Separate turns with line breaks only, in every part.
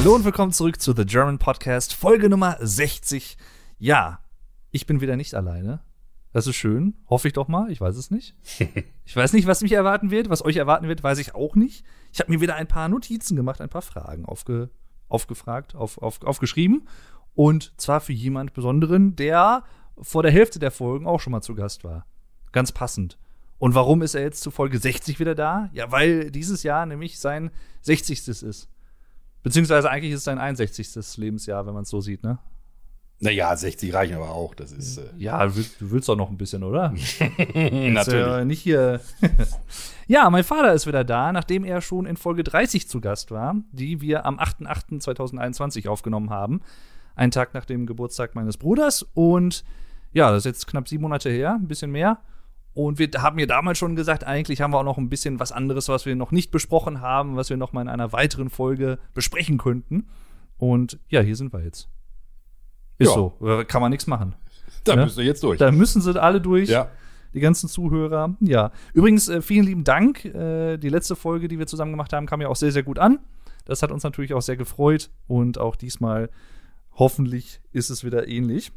Hallo und willkommen zurück zu The German Podcast, Folge Nummer 60. Ja, ich bin wieder nicht alleine. Das ist schön. Hoffe ich doch mal. Ich weiß es nicht. Ich weiß nicht, was mich erwarten wird. Was euch erwarten wird, weiß ich auch nicht. Ich habe mir wieder ein paar Notizen gemacht, ein paar Fragen aufge, aufgefragt, auf, auf, aufgeschrieben. Und zwar für jemand Besonderen, der vor der Hälfte der Folgen auch schon mal zu Gast war. Ganz passend. Und warum ist er jetzt zu Folge 60 wieder da? Ja, weil dieses Jahr nämlich sein 60. ist. Beziehungsweise eigentlich ist es sein 61. Lebensjahr, wenn man es so sieht, ne?
Naja, 60 reichen aber auch. Das ist. Äh
Ja, du willst, du willst doch noch ein bisschen, oder?
Natürlich.
Ja nicht hier. ja, mein Vater ist wieder da, nachdem er schon in Folge 30 zu Gast war, die wir am 8.8.2021 aufgenommen haben. Einen Tag nach dem Geburtstag meines Bruders. Und ja, das ist jetzt knapp sieben Monate her, ein bisschen mehr. Und wir haben ja damals schon gesagt, eigentlich haben wir auch noch ein bisschen was anderes, was wir noch nicht besprochen haben, was wir noch mal in einer weiteren Folge besprechen könnten. Und ja, hier sind wir jetzt. Ist
Ja.
so. Äh, Kann man nichts machen.
Da
Ne?
müsst ihr jetzt durch.
Da müssen sie alle durch.
ja.
Die ganzen Zuhörer. Ja. Übrigens, äh, vielen lieben Dank. Äh, die letzte Folge, die wir zusammen gemacht haben, kam ja auch sehr, sehr gut an. Das hat uns natürlich auch sehr gefreut. Und auch diesmal, hoffentlich, ist es wieder ähnlich.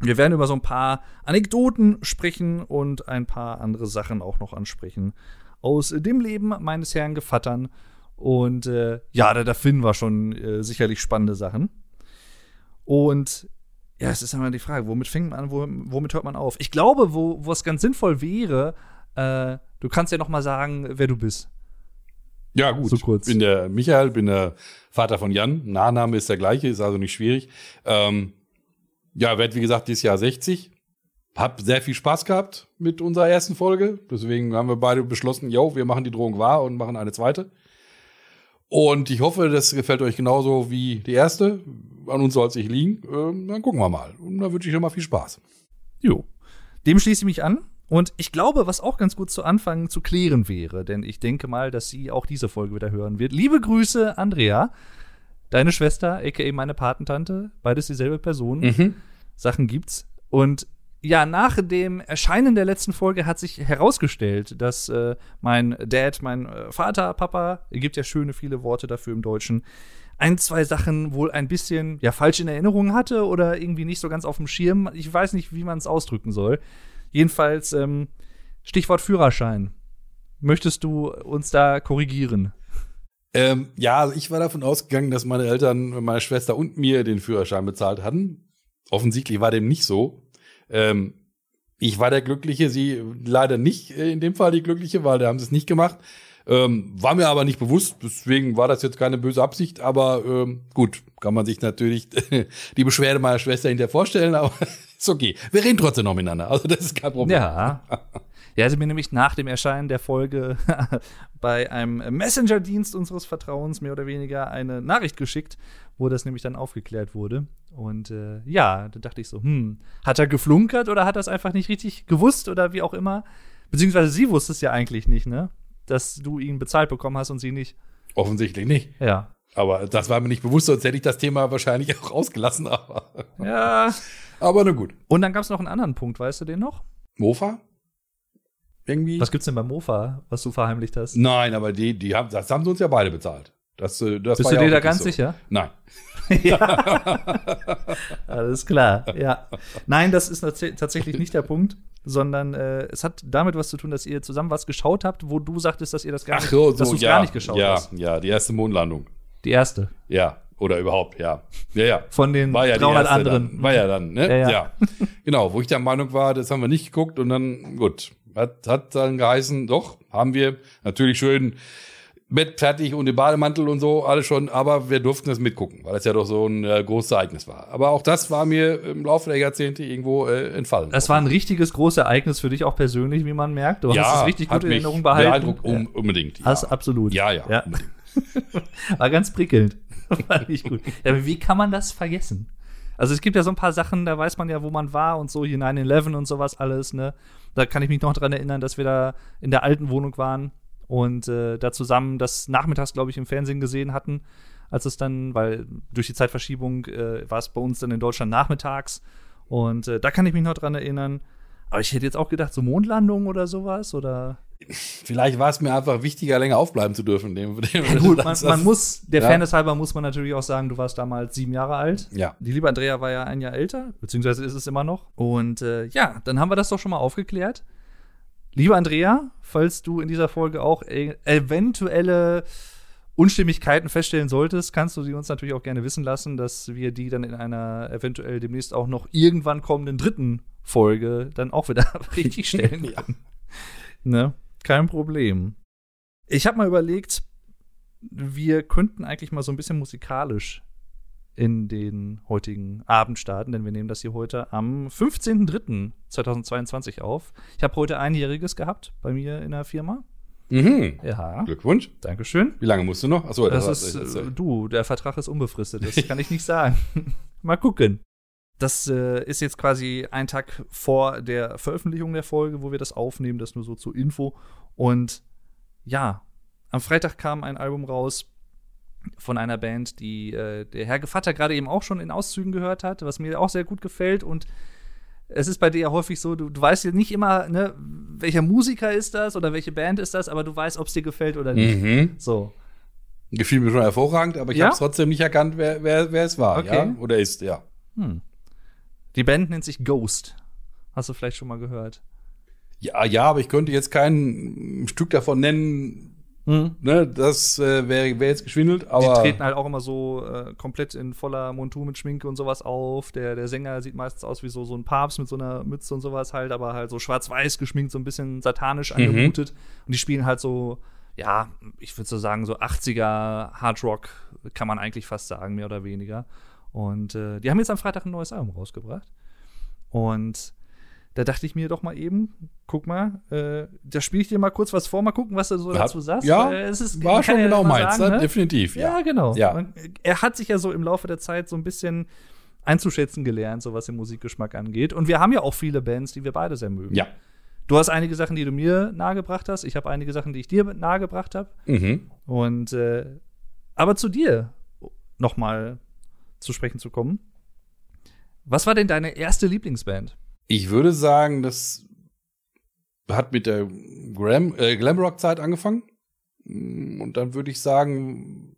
Wir werden über so ein paar Anekdoten sprechen und ein paar andere Sachen auch noch ansprechen. Aus dem Leben meines Herrn Gevattern. Und äh, ja, da, da finden wir schon äh, sicherlich spannende Sachen. Und ja, es ist einmal die Frage, womit fängt man an, wo, womit hört man auf? Ich glaube, wo, wo es ganz sinnvoll wäre, äh, du kannst ja noch mal sagen, wer du bist.
Ja, gut.
So kurz.
Bin der Michael, bin der Vater von Jan. Nachname ist der gleiche, ist also nicht schwierig. Ähm, ja, werd wie gesagt dieses Jahr 60. Hab sehr viel Spaß gehabt mit unserer ersten Folge. Deswegen haben wir beide beschlossen, jo, wir machen die Drohung wahr und machen eine zweite. Und ich hoffe, das gefällt euch genauso wie die erste. An uns soll es nicht liegen. Ähm, dann gucken wir mal. Und da wünsche ich euch mal viel Spaß.
Jo. Dem schließe ich mich an. Und ich glaube, was auch ganz gut zu Anfang zu klären wäre, denn ich denke mal, dass sie auch diese Folge wieder hören wird. Liebe Grüße, Andrea. Deine Schwester, aka meine Patentante, beides dieselbe Person. Sachen gibt's. Und ja, nach dem Erscheinen der letzten Folge hat sich herausgestellt, dass äh, mein Dad, mein äh, Vater, Papa, gibt ja schöne viele Worte dafür im Deutschen, ein, zwei Sachen wohl ein bisschen ja falsch in Erinnerung hatte oder irgendwie nicht so ganz auf dem Schirm. Ich weiß nicht, wie man es ausdrücken soll. Jedenfalls ähm, Stichwort Führerschein. Möchtest du uns da korrigieren?
Ähm, ja, also ich war davon ausgegangen, dass meine Eltern, meine Schwester und mir den Führerschein bezahlt hatten. Offensichtlich war dem nicht so. Ähm, ich war der Glückliche, sie leider nicht äh, in dem Fall die Glückliche, weil da haben sie es nicht gemacht. Ähm, war mir aber nicht bewusst, deswegen war das jetzt keine böse Absicht, aber ähm, gut, kann man sich natürlich die Beschwerde meiner Schwester hinterher vorstellen, aber ist okay. Wir reden trotzdem noch miteinander, also das ist kein Problem.
Ja. Er hatte mir nämlich nach dem Erscheinen der Folge bei einem Messenger-Dienst unseres Vertrauens mehr oder weniger eine Nachricht geschickt, wo das nämlich dann aufgeklärt wurde. Und äh, ja, da dachte ich so, hm, hat er geflunkert oder hat er es einfach nicht richtig gewusst oder wie auch immer? Beziehungsweise sie wusste es ja eigentlich nicht, ne? Dass du ihn bezahlt bekommen hast und sie nicht.
Offensichtlich nicht.
Ja.
Aber das war mir nicht bewusst, sonst hätte ich das Thema wahrscheinlich auch rausgelassen. Aber,
Ja.
aber na gut.
Und dann gab es noch einen anderen Punkt, weißt du den noch?
Mofa? Irgendwie?
Was gibt's denn beim Mofa, was du verheimlicht hast?
Nein, aber die, die haben, das haben sie uns ja beide bezahlt. Das, äh, das
Bist du
ja
dir da ganz
so.
sicher?
Nein.
Alles klar, ja. Nein, das ist tats- tatsächlich nicht der Punkt, sondern äh, es hat damit was zu tun, dass ihr zusammen was geschaut habt, wo du sagtest, dass ihr das gar
Ach
nicht,
so,
dass
so ja,
gar nicht geschaut
ja,
hast.
ja, die erste Mondlandung.
Die erste
Ja, oder überhaupt, ja. Ja, ja.
von den
War ja die
300
erste
anderen.
Dann. War ja dann, ne?
Ja, ja.
Genau, wo ich der Meinung war, das haben wir nicht geguckt und dann, gut, hat, hat dann geheißen, doch, haben wir natürlich schön Bett fertig und den Bademantel und so, alles schon, aber wir durften das mitgucken, weil das ja doch so ein äh, großes Ereignis war. Aber auch das war mir im Laufe der Jahrzehnte irgendwo äh, entfallen.
Das war ein richtiges großes Ereignis für dich auch persönlich, wie man merkt. Du hast es richtig gut in Erinnerung behalten.
beeindruckt, um, unbedingt. Ja.
Hast absolut.
ja, ja,
Ja. War ganz prickelnd. Fand ich gut. Ja, aber wie kann man das vergessen? Also es gibt ja so ein paar Sachen, da weiß man ja, wo man war und so, hier 9-11 und sowas alles, ne? Da kann ich mich noch dran erinnern, dass wir da in der alten Wohnung waren und äh, da zusammen das nachmittags, glaube ich, im Fernsehen gesehen hatten, als es dann, weil durch die Zeitverschiebung äh, war es bei uns dann in Deutschland nachmittags und äh, da kann ich mich noch dran erinnern. Aber ich hätte jetzt auch gedacht, so Mondlandung oder sowas oder.
Vielleicht war es mir einfach wichtiger, länger aufbleiben zu dürfen. Dem, dem
Ja, gut, man, man muss, der
Ja.
Fairness halber muss man natürlich auch sagen, du warst damals sieben Jahre alt.
Ja.
Die liebe Andrea war ja ein Jahr älter, beziehungsweise ist es immer noch. Und äh, ja, dann haben wir das doch schon mal aufgeklärt. Liebe Andrea, falls du in dieser Folge auch e eventuelle Unstimmigkeiten feststellen solltest, kannst du sie uns natürlich auch gerne wissen lassen, dass wir die dann in einer eventuell demnächst auch noch irgendwann kommenden dritten Folge dann auch wieder richtig stellen
Ja.
können. Ne? Kein Problem. Ich habe mal überlegt, wir könnten eigentlich mal so ein bisschen musikalisch in den heutigen Abend starten, denn wir nehmen das hier heute am 15.03.2022 auf. Ich habe heute einjähriges gehabt bei mir in der Firma.
Mhm.
Ja,
Glückwunsch.
Dankeschön.
Wie lange musst du noch? Achso,
Das
war-
ist,
das-
äh, du, der Vertrag ist unbefristet, das kann ich nicht sagen. Mal gucken. Das äh, ist jetzt quasi ein Tag vor der Veröffentlichung der Folge, wo wir das aufnehmen, das nur so zur Info. Und ja, am Freitag kam ein Album raus von einer Band, die äh, der Herr Gevatter gerade eben auch schon in Auszügen gehört hat, was mir auch sehr gut gefällt. Und es ist bei dir ja häufig so, du, du weißt ja nicht immer, ne, welcher Musiker ist das oder welche Band ist das, aber du weißt, ob es dir gefällt oder nicht.
Mhm.
So.
Gefiel mir schon hervorragend, aber ich
Ja?
habe es trotzdem nicht erkannt, wer, wer, wer es war.
Okay.
Ja? Oder ist, ja.
Hm. Die Band nennt sich Ghost. Hast du vielleicht schon mal gehört?
Ja, ja, aber ich könnte jetzt kein Stück davon nennen,
Hm.
ne, das äh, wäre wär jetzt geschwindelt,
Die
aber.
treten halt auch immer so äh, komplett in voller Montur mit Schminke und sowas auf. Der, der Sänger sieht meistens aus wie so, so ein Papst mit so einer Mütze und sowas halt, aber halt so schwarz-weiß geschminkt, so ein bisschen satanisch
Mhm.
angemutet. Und die spielen halt so, ja, ich würde so sagen, so 80er Hardrock, kann man eigentlich fast sagen, mehr oder weniger. Und äh, die haben jetzt am Freitag ein neues Album rausgebracht. Und da dachte ich mir doch mal eben, guck mal, äh, da spiele ich dir mal kurz was vor, mal gucken, was du so dazu sagst.
ja,
Weil es ist,
war schon
ja
genau meins,
sagen,
ne?
ne?
definitiv.
Ja,
Ja,
genau.
Ja.
Man, er hat sich ja so im Laufe der Zeit so ein bisschen einzuschätzen gelernt, so was den Musikgeschmack angeht. Und wir haben ja auch viele Bands, die wir beide sehr mögen.
ja.
Du hast einige Sachen, die du mir nahegebracht hast. Ich habe einige Sachen, die ich dir nahegebracht habe.
Mhm.
Und äh, aber zu dir noch mal zu sprechen zu kommen. Was war denn deine erste Lieblingsband?
Ich würde sagen, das hat mit der Glam, äh, Glamrock-Zeit angefangen. Mm, Und dann würde ich sagen,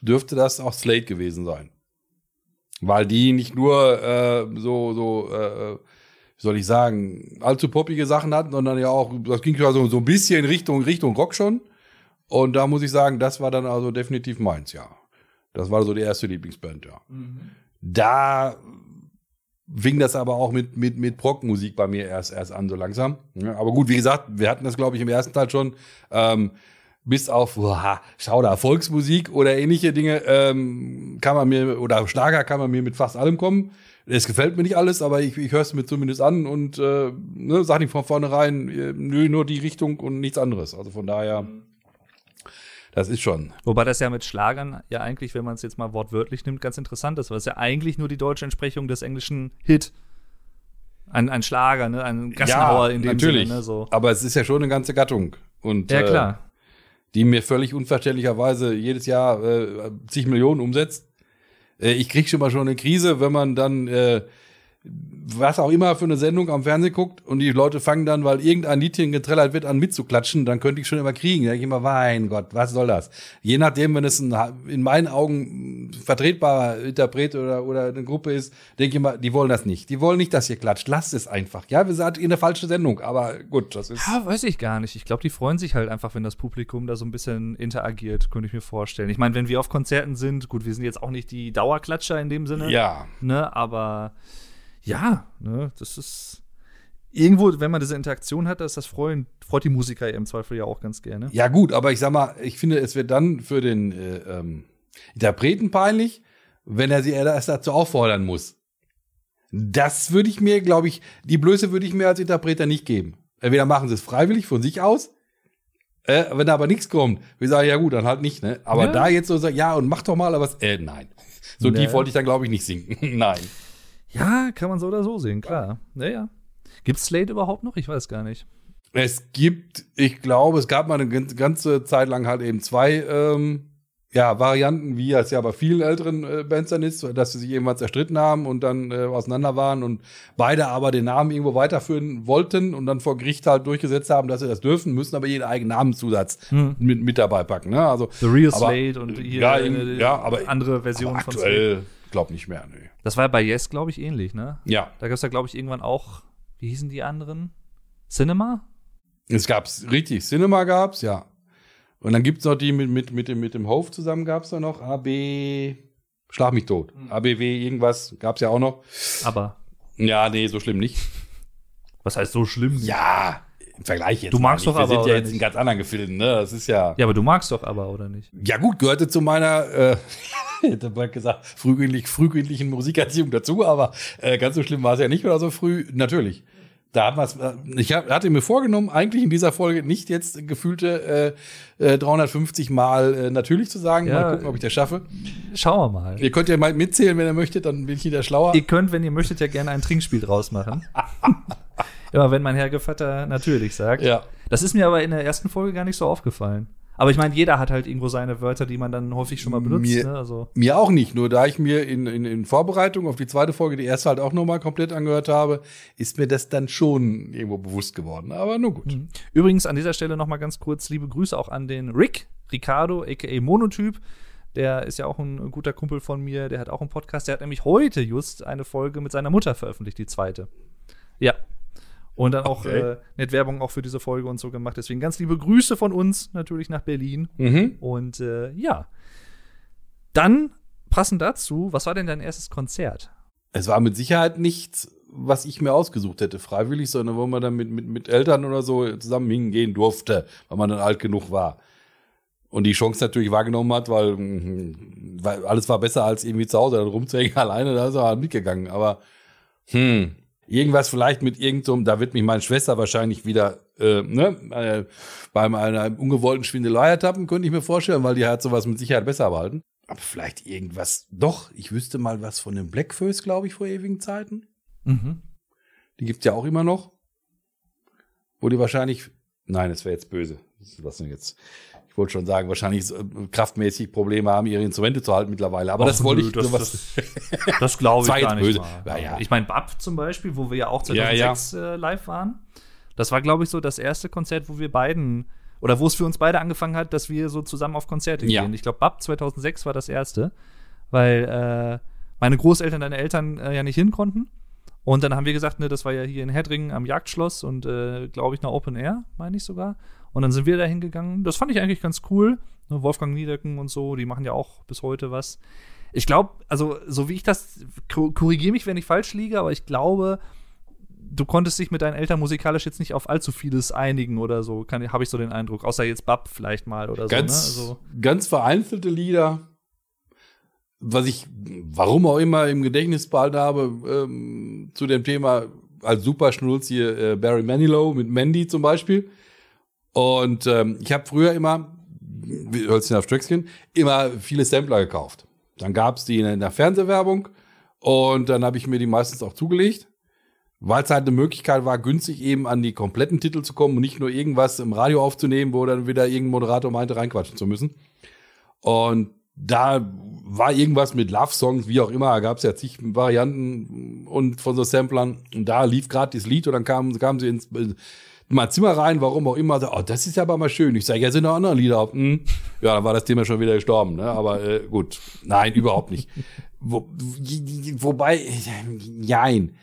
dürfte das auch Slate gewesen sein. Weil die nicht nur äh, so, so, äh, wie soll ich sagen, allzu poppige Sachen hatten, sondern ja auch, das ging ja so, so ein bisschen Richtung, Richtung Rock schon. Und da muss ich sagen, das war dann also definitiv meins, ja. Das war so die erste Lieblingsband, ja. Da fing das aber auch mit, mit, mit Prog-Musik bei mir erst, erst an, so langsam. Ja, aber gut, wie gesagt, wir hatten das, glaube ich, im ersten Teil schon. Ähm, bis auf uah, Schauder, Volksmusik oder ähnliche Dinge ähm, kann man mir, oder Schlager kann man mir mit fast allem kommen. Es gefällt mir nicht alles, aber ich, ich höre es mir zumindest an und äh, ne, sag nicht von vornherein, äh, nö, nur die Richtung und nichts anderes. Also von daher, das ist schon.
Wobei das ja mit Schlagern ja eigentlich, wenn man es jetzt mal wortwörtlich nimmt, ganz interessant ist, weil es ja eigentlich nur die deutsche Entsprechung des englischen Hit. Ein, ein Schlager, ne? Ein Gassenhauer in dem
natürlich.
Sinne, ne? So.
Aber es ist ja schon eine ganze Gattung. Und,
Ja,
äh,
klar.
die mir völlig unverständlicherweise jedes Jahr äh, zig Millionen umsetzt. Äh, ich krieg schon mal schon eine Krise, wenn man dann äh, was auch immer für eine Sendung am Fernsehen guckt und die Leute fangen dann, weil irgendein Liedchen getrellert wird, an mitzuklatschen, dann könnte ich schon immer kriegen. Da denke ich immer, mein Gott, was soll das? Je nachdem, wenn es ein, in meinen Augen vertretbarer Interpret oder, oder eine Gruppe ist, denke ich immer, die wollen das nicht. Die wollen nicht, dass ihr klatscht. Lasst es einfach. Ja, wir sind in der falschen Sendung, aber gut, das ist.
Ja, weiß ich gar nicht. Ich glaube, die freuen sich halt einfach, wenn das Publikum da so ein bisschen interagiert, könnte ich mir vorstellen. Ich meine, wenn wir auf Konzerten sind, gut, wir sind jetzt auch nicht die Dauerklatscher in dem Sinne,
Ja,
ne, aber ja, ne, das ist irgendwo, wenn man diese Interaktion hat, das, das freuen, freut die Musiker im Zweifel ja auch ganz gerne.
Ja, gut, aber ich sag mal, ich finde, es wird dann für den äh, ähm, Interpreten peinlich, wenn er sie erst dazu auffordern muss. Das würde ich mir, glaube ich, die Blöße würde ich mir als Interpreter nicht geben. Entweder machen sie es freiwillig von sich aus, äh, wenn da aber nichts kommt, wir sagen, ja gut, dann halt nicht, ne? Aber
Ja.
da jetzt so sagen, ja, und mach doch mal, aber was, äh, nein. So
Nee.
tief wollte ich dann, glaube ich, nicht sinken. nein.
Ja, kann man so oder so sehen, klar. Naja. Gibt's Slate überhaupt noch? Ich weiß gar nicht.
Es gibt, ich glaube, es gab mal eine ganz- ganze Zeit lang halt eben zwei ähm, ja, Varianten, wie es ja bei vielen älteren äh, Bands dann ist, dass sie sich irgendwann zerstritten haben und dann äh, auseinander waren und beide aber den Namen irgendwo weiterführen wollten und dann vor Gericht halt durchgesetzt haben, dass sie das dürfen, müssen aber jeden eigenen Namenszusatz
Hm.
mit, mit dabei packen. Ne? Also
The Real
aber-
Slate und hier
ja,
äh,
irgendwie- ja, aber-
andere Versionen
aber
von Slate.
Aktuell glaub nicht mehr. Nö.
Das war ja bei Yes, glaube ich, ähnlich, ne?
Ja,
Da gab es ja, glaube ich, irgendwann auch, wie hießen die anderen? Cinema?
es gab's richtig. Cinema gab's, ja. Und dann gibt's noch die mit, mit, mit, dem, mit dem Hof zusammen gab's da noch. AB, schlag mich tot.
Hm.
ABW, irgendwas gab's ja auch noch.
Aber
Ja, nee, so schlimm nicht.
was heißt so schlimm?
Ja, im Vergleich jetzt.
Du magst doch
nicht. Wir
aber,
sind ja jetzt in ganz anderen Gefilden, ne? Das ist ja.
Ja, aber du magst doch aber, oder nicht?
Ja, gut, gehörte zu meiner, äh, hätte man gesagt, frühkindlich, frühkindlichen Musikerziehung dazu, aber äh, ganz so schlimm war es ja nicht oder so früh. Natürlich. Da hat man's, äh, ich hab, hatte mir vorgenommen, eigentlich in dieser Folge nicht jetzt gefühlte äh, äh, 350 Mal äh, natürlich zu sagen.
Ja.
Mal gucken, ob ich das schaffe.
Schauen wir mal.
Ihr könnt ja mal mitzählen, wenn ihr möchtet, dann bin ich wieder schlauer.
Ihr könnt, wenn ihr möchtet, ja gerne ein Trinkspiel draus machen. Immer wenn mein Herrgevatter natürlich sagt.
ja.
Das ist mir aber in der ersten Folge gar nicht so aufgefallen. Aber ich meine, jeder hat halt irgendwo seine Wörter, die man dann häufig schon mal benutzt.
Mir-
ne? Also,
Mir auch nicht, nur da ich mir in, in, in Vorbereitung auf die zweite Folge die erste halt auch nochmal komplett angehört habe, ist mir das dann schon irgendwo bewusst geworden. Aber nur gut.
Übrigens an dieser Stelle noch mal ganz kurz liebe Grüße auch an den Rick, Ricardo, aka Monotyp. Der ist ja auch ein guter Kumpel von mir, der hat auch einen Podcast. Der hat nämlich heute just eine Folge mit seiner Mutter veröffentlicht, die zweite. Ja. Und dann auch
Okay.
äh, nett Werbung auch für diese Folge und so gemacht. Deswegen ganz liebe Grüße von uns natürlich nach Berlin.
Mhm.
Und äh, ja. Dann passend dazu, was war denn dein erstes Konzert?
Es war mit Sicherheit nichts, was ich mir ausgesucht hätte, freiwillig, sondern wo man dann mit, mit, mit Eltern oder so zusammen hingehen durfte, weil man dann alt genug war. Und die Chance natürlich wahrgenommen hat, weil, mhm, weil alles war besser als irgendwie zu Hause dann rumzuhängen alleine, da ist er halt mitgegangen. Aber hm, irgendwas vielleicht mit irgendeinem, da wird mich meine Schwester wahrscheinlich wieder äh, ne, äh, beim einer ungewollten Schwindelei ertappen, könnte ich mir vorstellen, weil die hat sowas mit Sicherheit besser behalten. Aber vielleicht irgendwas, doch, ich wüsste mal was von den Blackfoes, glaube ich, vor ewigen Zeiten.
Mhm.
Die gibt's ja auch immer noch. Wo die wahrscheinlich, nein, das wäre jetzt böse. Was denn jetzt? Ich wollte schon sagen, wahrscheinlich äh, kraftmäßig Probleme haben, ihre Instrumente zu halten mittlerweile. Aber
Ach,
das wollte ich,
das-
sowas,
Das glaube
Das war
ich gar nicht
böse.
mal.
Ja, ja.
Ich meine, Bab zum Beispiel, wo wir ja auch
Ja, ja.
2006 Äh, live waren. Das war, glaube ich, so das erste Konzert, wo wir beiden oder wo es für uns beide angefangen hat, dass wir so zusammen auf Konzerte
Ja.
gehen. Ich glaube, Bab 2006 war das erste, weil äh, meine Großeltern, deine Eltern äh, ja nicht hin konnten. Und dann haben wir gesagt, ne, das war ja hier in Heddringen am Jagdschloss und äh, glaube ich, nach Open Air, meine ich sogar. Und dann sind wir da hingegangen. Das fand ich eigentlich ganz cool. Ne, Wolfgang Niedecken und so, die machen ja auch bis heute was. Ich glaube, also so wie ich das, korrigiere mich, wenn ich falsch liege, aber ich glaube, du konntest dich mit deinen Eltern musikalisch jetzt nicht auf allzu vieles einigen oder so, habe ich so den Eindruck. Außer jetzt Bab vielleicht mal oder
ganz,
so. Ne? Also,
ganz vereinzelte Lieder. Was ich, warum auch immer, im Gedächtnis behalten habe, ähm, zu dem Thema als Superschnulz hier äh, Barry Manilow mit Mandy zum Beispiel. Und ähm, ich habe früher immer, wie Hölzchen auf Stöckchen, immer viele Sampler gekauft. Dann gab's die in der Fernsehwerbung und dann habe ich mir die meistens auch zugelegt, weil es halt eine Möglichkeit war, günstig eben an die kompletten Titel zu kommen und nicht nur irgendwas im Radio aufzunehmen, wo dann wieder irgendein Moderator meinte, reinquatschen zu müssen. Und da war irgendwas mit Love-Songs, wie auch immer, gab es ja zig Varianten und von so Samplern. Und da lief gerade das Lied und dann kamen, kamen sie ins in mein Zimmer rein, warum auch immer. So, oh, das ist ja aber mal schön. Ich sage, ja, sind noch andere Lieder. Hm. Ja, dann war das Thema schon wieder gestorben. Ne? Aber äh, gut, nein, überhaupt nicht. Wo, wobei, nein.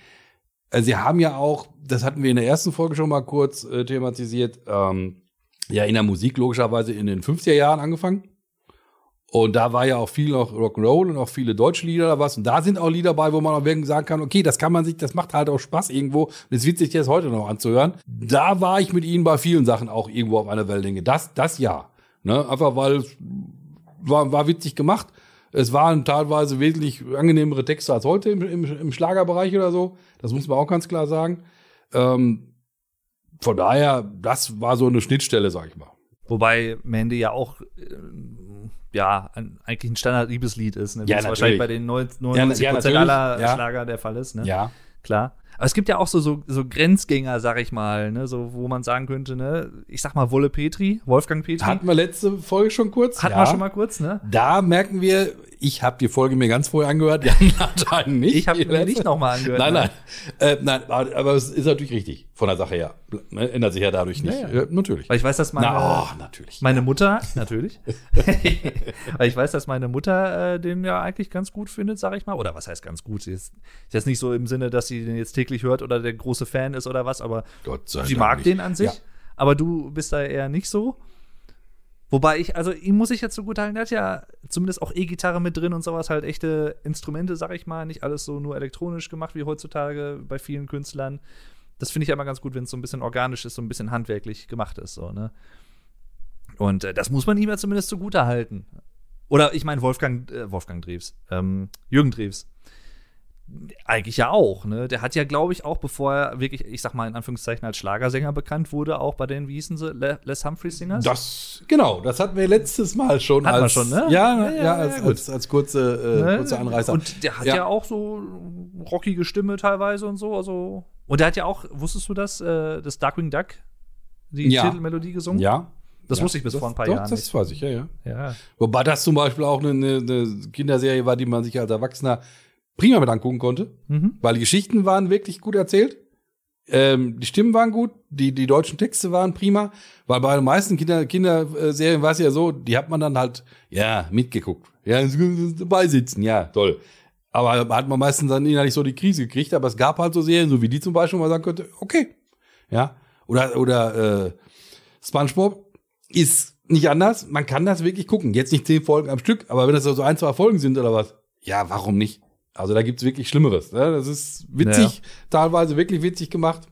Also sie haben ja auch, das hatten wir in der ersten Folge schon mal kurz äh, thematisiert, ähm, ja in der Musik logischerweise in den 50er Jahren angefangen. Und da war ja auch viel noch Rock'n'Roll und auch viele deutsche Lieder da was. Und da sind auch Lieder bei, wo man auch wirklich sagen kann, okay, das kann man sich, das macht halt auch Spaß irgendwo. Und es wird sich jetzt heute noch anzuhören. Da war ich mit ihnen bei vielen Sachen auch irgendwo auf einer Wellenlänge. Das, das ja. Ne? Einfach weil es war, war witzig gemacht. Es waren teilweise wesentlich angenehmere Texte als heute im, im, im Schlagerbereich oder so. Das muss man auch ganz klar sagen. Ähm, von daher, das war so eine Schnittstelle, sag ich mal.
Wobei Mandy ja auch äh, ja ein, eigentlich ein Standard-Liebeslied ist, ne? wie
Ja,
es wahrscheinlich bei den 99
Ja, ja,
Prozent aller
Ja.
Schlager der Fall ist, ne?
Ja.
Klar. Aber es gibt ja auch so, so, so Grenzgänger, sag ich mal, ne, so, wo man sagen könnte, ne, ich sag mal Wolle Petri, Wolfgang Petri.
Hatten wir letzte Folge schon kurz?
Hatten wir schon mal kurz, ne?
Da merken wir, ich habe die Folge mir ganz vorher angehört, die anderen nicht.
Ich habe mir nicht nochmal angehört.
Nein,
ne?
nein. Äh, nein, aber es ist natürlich richtig, von der Sache her. Ne, Ändert sich ja dadurch nicht.
Ja, ja.
Äh, natürlich.
Weil ich weiß, dass meine,
Na, oh, natürlich.
meine Mutter, natürlich, weil ich weiß, dass meine Mutter äh, den ja eigentlich ganz gut findet, sag ich mal. Oder was heißt ganz gut? Sie ist, ist jetzt nicht so im Sinne, dass sie den jetzt täglich hört oder der große Fan ist oder was, aber sie mag
nicht.
den an sich.
Ja.
Aber du bist da eher nicht so. Wobei ich, also ihm muss ich jetzt so gut halten, der hat ja zumindest auch E-Gitarre mit drin und sowas, halt echte Instrumente, sag ich mal, nicht alles so nur elektronisch gemacht wie heutzutage bei vielen Künstlern. Das finde ich immer ganz gut, wenn es so ein bisschen organisch ist, so ein bisschen handwerklich gemacht ist, so, ne? Und äh, das muss man ihm ja zumindest zugute halten. Oder ich meine Wolfgang, äh, Wolfgang Drews, ähm, Jürgen Drews. Eigentlich ja auch, ne? Der hat ja, glaube ich, auch bevor er wirklich, ich sag mal in Anführungszeichen als Schlagersänger bekannt wurde, auch bei den, wie hießen sie, Le Les Humphreys Singers?
Das, genau, das hatten wir letztes Mal schon.
Hatten wir
als,
schon, ne?
Ja,
Ja,
ja,
ja,
als, als, als kurze, äh,
Ne?
kurze Anreißer.
Und der hat ja.
Ja.
auch so rockige Stimme teilweise und so. Also. Und der hat ja auch, wusstest du das, äh, das Darkwing Duck, die. Titelmelodie gesungen?
ja.
Das
ja.
wusste ich bis
das,
vor ein paar
doch,
Jahren
Das
nicht.
weiß ich, ja, ja.
Ja.
Wobei das zum Beispiel auch eine, eine Kinderserie war, die man sich als Erwachsener prima mit angucken konnte,
Mhm.
weil die Geschichten waren wirklich gut erzählt. Ähm, die Stimmen waren gut, die, die deutschen Texte waren prima, weil bei den meisten Kinder, Kinderserien war es ja so, die hat man dann halt, ja, mitgeguckt. Ja, dabei sitzen, ja, toll. Aber hat man meistens dann innerlich so die Krise gekriegt, aber es gab halt so Serien, so wie die zum Beispiel, wo man sagen könnte, okay. Ja. Oder, oder äh, SpongeBob ist nicht anders. Man kann das wirklich gucken. Jetzt nicht zehn Folgen am Stück, aber wenn das so ein, zwei Folgen sind oder was, ja, warum nicht? Also da gibt's wirklich Schlimmeres. Ne? Das ist witzig, teilweise wirklich witzig gemacht.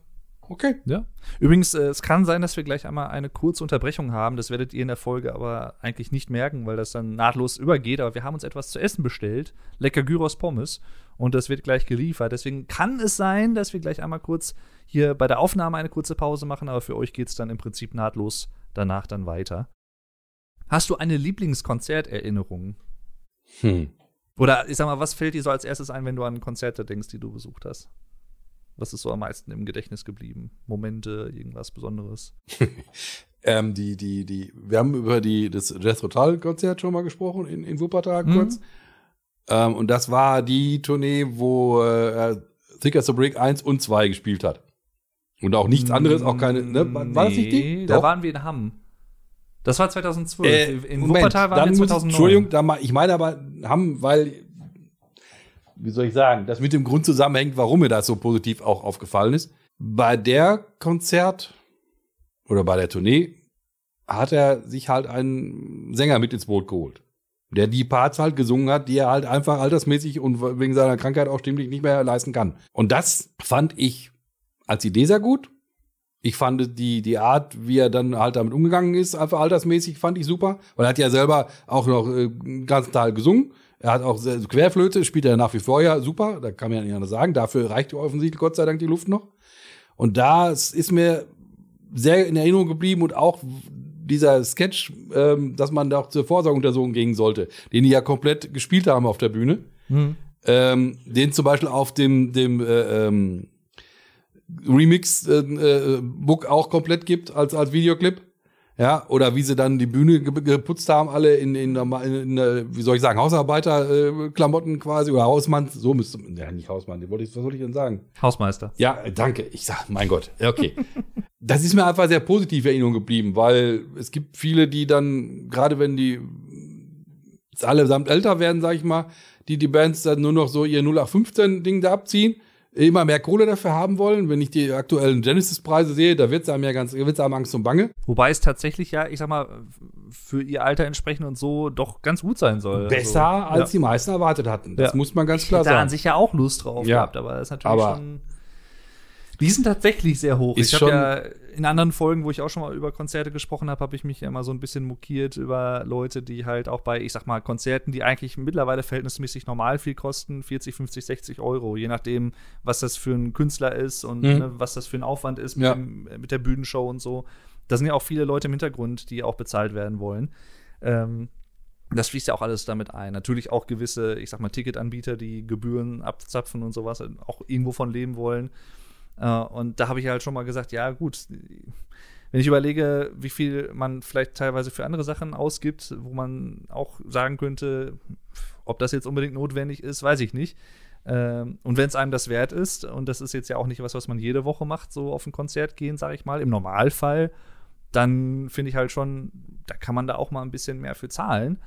Okay.
Ja. Übrigens, äh, es kann sein, dass wir gleich einmal eine kurze Unterbrechung haben. Das werdet ihr in der Folge aber eigentlich nicht merken, weil das dann nahtlos übergeht. Aber wir haben uns etwas zu essen bestellt. Lecker Gyros Pommes. Und das wird gleich geliefert. Deswegen kann es sein, dass wir gleich einmal kurz hier bei der Aufnahme eine kurze Pause machen. Aber für euch geht's dann im Prinzip nahtlos danach dann weiter. Hast du eine Lieblingskonzerterinnerung?
Hm.
Oder ich sag mal, was fällt dir so als erstes ein, wenn du an Konzerte denkst, die du besucht hast? Was ist so am meisten im Gedächtnis geblieben? Momente, irgendwas Besonderes?
Ähm, die, die, die, wir haben über die, das Jazz Total Konzert schon mal gesprochen in, in Wuppertal
Mhm.
kurz. Ähm, und das war die Tournee, wo äh, Thick as a Brick 1 und 2 gespielt hat. Und auch nichts anderes, auch keine, ne? War, war das nicht die?
Nee, Da
Doch.
waren wir in Hamm. Das war 2012.
Äh,
in
Moment,
Wuppertal waren wir
muss-
2009.
Entschuldigung, da ich meine aber, haben, weil, wie soll ich sagen, das mit dem Grund zusammenhängt, warum mir das so positiv auch aufgefallen ist. Bei der Konzert oder bei der Tournee hat er sich halt einen Sänger mit ins Boot geholt. Der die Parts halt gesungen hat, die er halt einfach altersmäßig und wegen seiner Krankheit auch stimmlich nicht mehr leisten kann. Und das fand ich als Idee sehr gut. Ich fand die, die Art, wie er dann halt damit umgegangen ist, einfach altersmäßig, fand ich super. Weil er hat ja selber auch noch äh, einen ganzen Teil gesungen. Er hat auch sehr- Querflöte, spielt er nach wie vor ja super. Da kann man ja nicht anders sagen. Dafür reicht ja offensichtlich Gott sei Dank die Luft noch. Und da ist mir sehr in Erinnerung geblieben und auch dieser Sketch, ähm, dass man da auch zur Vorsorgeuntersuchung gehen sollte, den die ja komplett gespielt haben auf der Bühne.
Mhm.
Ähm, den zum Beispiel auf dem, dem äh, ähm, Remix-Book auch komplett gibt als, als Videoclip. Ja, oder wie sie dann die Bühne ge geputzt haben, alle in, in, in, in äh, wie soll ich sagen, Hausarbeiter-Klamotten quasi oder Hausmann, so müsste man, ja, nicht Hausmann, den wollte ich, was soll ich denn sagen?
Hausmeister.
Ja, äh, danke. Ich sag, mein Gott. Okay. das ist mir einfach sehr positiv in Erinnerung geblieben, weil es gibt viele, die dann, gerade wenn die allesamt älter werden, sag ich mal, die die Bands dann nur noch so ihr 0815-Ding da abziehen, immer mehr Kohle dafür haben wollen. Wenn ich die aktuellen Genesis-Preise sehe, da wird's einem ja ganz, wird's einem Angst und Bange.
Wobei es tatsächlich ja, ich sag mal, für ihr Alter entsprechend und so doch ganz gut sein soll.
Besser,
also,
als
ja.
die meisten erwartet hatten. Das
Ja.
muss man ganz
Ich
klar
hätte da an
sagen.
sich ja auch Lust drauf
Ja.
gehabt, aber das ist natürlich
Aber-
schon. Die sind tatsächlich sehr hoch.
Ist
ich habe ja in anderen Folgen, wo ich auch schon mal über Konzerte gesprochen habe, habe ich mich ja immer so ein bisschen mokiert über Leute, die halt auch bei, ich sag mal, Konzerten, die eigentlich mittlerweile verhältnismäßig normal viel kosten, 40, 50, 60 Euro, je nachdem, was das für ein Künstler ist und
Mhm.
ne, was das für ein Aufwand ist mit,
Ja.
dem, mit der Bühnenshow und so. Da sind ja auch viele Leute im Hintergrund, die auch bezahlt werden wollen. Ähm, Das fließt ja auch alles damit ein. Natürlich auch gewisse, ich sag mal, Ticketanbieter, die Gebühren abzapfen und sowas, auch irgendwo von leben wollen. Äh, und da habe ich halt schon mal gesagt, ja, gut, wenn ich überlege, wie viel man vielleicht teilweise für andere Sachen ausgibt, wo man auch sagen könnte, ob das jetzt unbedingt notwendig ist, weiß ich nicht. Ähm, und wenn es einem das wert ist, und das ist jetzt ja auch nicht was, was man jede Woche macht, so auf ein Konzert gehen, sage ich mal, im Normalfall, dann finde ich halt schon, da kann man da auch mal ein bisschen mehr für zahlen.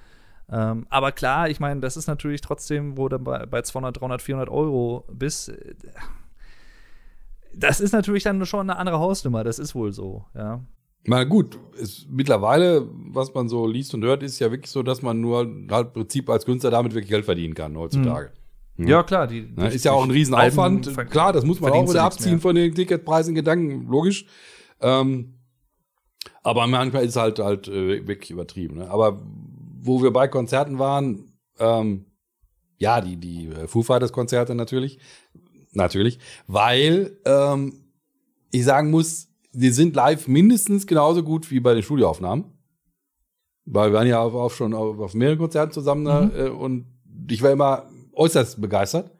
Ähm, aber klar, ich meine, das ist natürlich trotzdem, wo du bei, bei 200, 300, 400 Euro bist. Das ist natürlich dann schon eine andere Hausnummer, das ist wohl so, ja.
Na gut, ist mittlerweile, was man so liest und hört, ist ja wirklich so, dass man nur halt im Prinzip als Künstler damit wirklich Geld verdienen kann heutzutage.
Mhm. Ja, klar. Die,
die, ist ja auch ein Riesenaufwand. Klar, das muss man auch wieder abziehen von den Ticketpreisen, Gedanken, logisch. Ähm, aber manchmal ist es halt halt äh, wirklich übertrieben. Ne? Aber wo wir bei Konzerten waren, ähm, ja, die die äh, Foo Fighters Konzerte natürlich, natürlich, weil ähm, ich sagen muss, die sind live mindestens genauso gut wie bei den Studioaufnahmen. Weil wir waren ja auch schon auf, auf mehreren Konzerten zusammen mhm. äh, und ich war immer äußerst begeistert.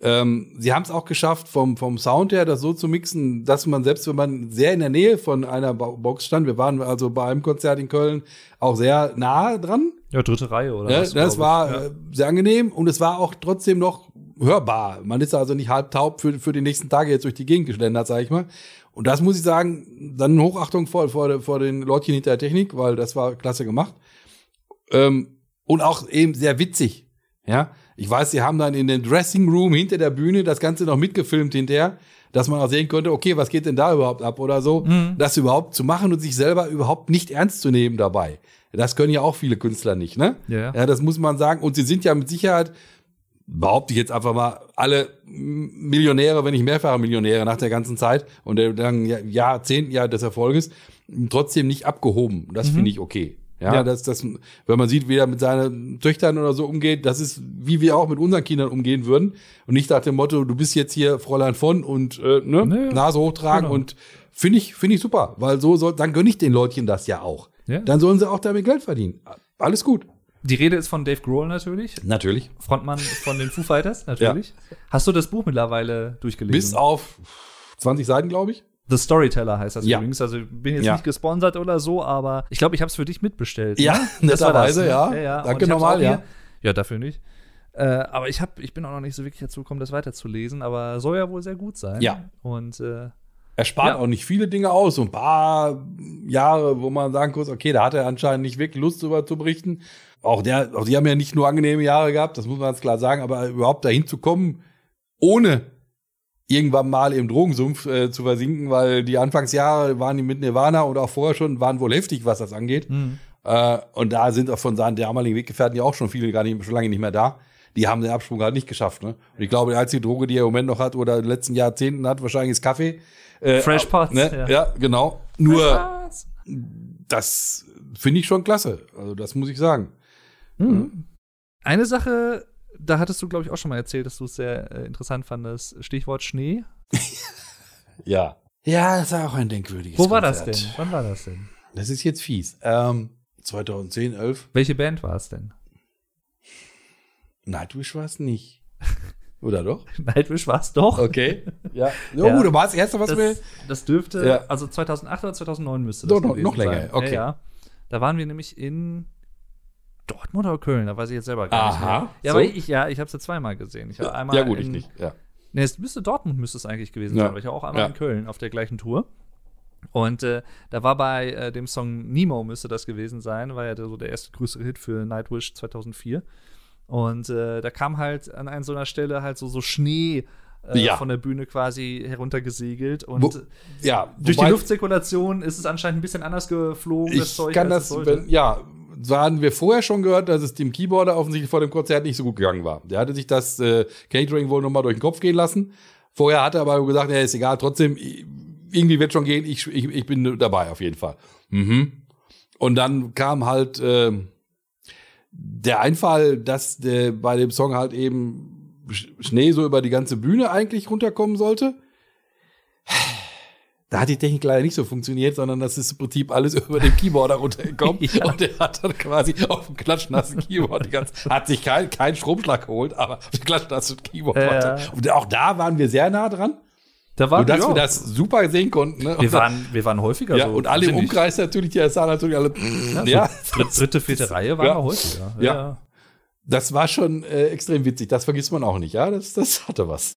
Ähm, sie haben es auch geschafft, vom, vom Sound her das so zu mixen, dass man selbst, wenn man sehr in der Nähe von einer Box stand, wir waren also bei einem Konzert in Köln auch sehr nah dran.
Ja, dritte Reihe, oder?
Ja, was, das war ja. Äh, sehr angenehm und es war auch trotzdem noch hörbar. Man ist also nicht halb taub für, für die nächsten Tage jetzt durch die Gegend geschlendert, sag ich mal. Und das muss ich sagen, dann Hochachtung vor, vor, vor den Leutchen hinter der Technik, weil das war klasse gemacht. Ähm, und auch eben sehr witzig. Ja, ich weiß, sie haben dann in den Dressing Room hinter der Bühne das Ganze noch mitgefilmt hinterher, dass man auch sehen konnte, okay, was geht denn da überhaupt ab oder so, mhm. das überhaupt zu machen und sich selber überhaupt nicht ernst zu nehmen dabei. Das können ja auch viele Künstler nicht, ne?
Ja.
ja, das muss man sagen. Und sie sind ja mit Sicherheit, behaupte ich jetzt einfach mal, alle Millionäre, wenn nicht mehrfache Millionäre nach der ganzen Zeit und der langen Jahrzehnten ja des Erfolges, trotzdem nicht abgehoben. Das mhm. finde ich okay. Ja, ja, Das, das, wenn man sieht, wie er mit seinen Töchtern oder so umgeht, das ist, wie wir auch mit unseren Kindern umgehen würden. Und nicht nach dem Motto, du bist jetzt hier Fräulein von und äh, ne, nee, Nase hochtragen genau. und finde ich, finde ich super, weil so soll, dann gönne ich den Leutchen das ja auch. Ja. Dann sollen sie auch damit Geld verdienen. Alles gut.
Die Rede ist von Dave Grohl natürlich.
Natürlich.
Frontmann von den Foo Fighters, natürlich. Ja. Hast du das Buch mittlerweile durchgelesen?
Bis auf 20 Seiten, glaube ich.
The Storyteller heißt das
ja.
übrigens. Also bin jetzt ja. nicht gesponsert oder so, aber ich glaube, ich habe es für dich mitbestellt.
Ja,
ne?
netterweise,
ne?
ja.
ja.
Danke nochmal, ja.
Ja, dafür nicht. Äh, aber ich, hab, ich bin auch noch nicht so wirklich dazu gekommen, das weiterzulesen, aber soll ja wohl sehr gut sein.
Ja.
Und äh,
er spart ja. auch nicht viele Dinge aus. So ein paar Jahre, wo man sagen muss, okay, da hat er anscheinend nicht wirklich Lust darüber zu berichten. Auch der, auch die haben ja nicht nur angenehme Jahre gehabt, das muss man ganz klar sagen, aber überhaupt dahin zu kommen, ohne irgendwann mal im Drogensumpf äh, zu versinken, weil die Anfangsjahre waren die mit Nirvana und auch vorher schon waren wohl heftig, was das angeht. Mhm. Äh, und da sind auch von seinen damaligen Weggefährten ja auch schon viele gar nicht, schon lange nicht mehr da. Die haben den Absprung halt nicht geschafft. Ne? Und ich glaube, die einzige Droge, die er im Moment noch hat oder in den letzten Jahrzehnten hat, wahrscheinlich ist Kaffee.
Äh, Fresh Pots.
Ne? Ja. ja. genau. Nur das finde ich schon klasse. Also das muss ich sagen.
Mhm. Eine Sache da hattest du, glaube ich, auch schon mal erzählt, dass du es sehr äh, interessant fandest. Stichwort Schnee.
ja. Ja, das war auch ein denkwürdiges
Wo war Konzert. das denn? Wann war das denn?
Das ist jetzt fies. Ähm, 2010, 11.
Welche Band war es denn?
Nightwish war es nicht. Oder doch?
Nightwish war es doch.
Okay. Ja. Oh, ja. du warst das erste, was
das,
wir.
Das dürfte, ja. also 2008 oder 2009 müsste das
doch, noch, noch länger.
Sein.
Okay.
Ja, ja. Da waren wir nämlich in Dortmund oder Köln? Da weiß ich jetzt selber gar Aha, nicht mehr. Ja, so? aber ich, ja, ich habe es ja zweimal gesehen. Ich
ja,
einmal
ja, gut,
in,
ich nicht. Ja.
Ne, es müsste Dortmund müsste es eigentlich gewesen ja. sein, aber ich war auch einmal ja. in Köln auf der gleichen Tour. Und äh, da war bei äh, dem Song Nemo müsste das gewesen sein, war ja der, so der erste größere Hit für Nightwish 2004. Und äh, da kam halt an einer so einer Stelle halt so, so Schnee äh, ja. von der Bühne quasi heruntergesegelt. Und Wo,
ja,
durch die Luftzirkulation ist es anscheinend ein bisschen anders geflogen.
Ich das Zeug, kann das, wenn, ja, so hatten wir vorher schon gehört, dass es dem Keyboarder offensichtlich vor dem Konzert nicht so gut gegangen war. Der hatte sich das äh, Catering wohl nochmal durch den Kopf gehen lassen. Vorher hat er aber gesagt, ja, ist egal, trotzdem, irgendwie wird schon gehen, ich, ich, ich bin dabei auf jeden Fall. Mhm. Und dann kam halt äh, der Einfall, dass der, bei dem Song halt eben Schnee so über die ganze Bühne eigentlich runterkommen sollte. Da hat die Technik leider nicht so funktioniert, sondern das ist im Prinzip alles über den Keyboard runtergekommen. ja. Und der hat dann quasi auf dem klatschnassen Keyboard die ganze, hat sich kein, kein Stromschlag geholt, aber auf dem klatschnassen Keyboard.
Ja.
Und auch da waren wir sehr nah dran.
Da waren
und dass
ja.
wir das super sehen konnten. Ne?
Wir waren, wir waren häufiger
ja,
so.
und alle im. Umkreis natürlich, die sahen natürlich alle.
Ja,
Ja,
so dritte, vierte Reihe waren
ja.
häufiger.
Ja. das war schon äh, extrem witzig. Das vergisst man auch nicht. Ja, das, das hatte was.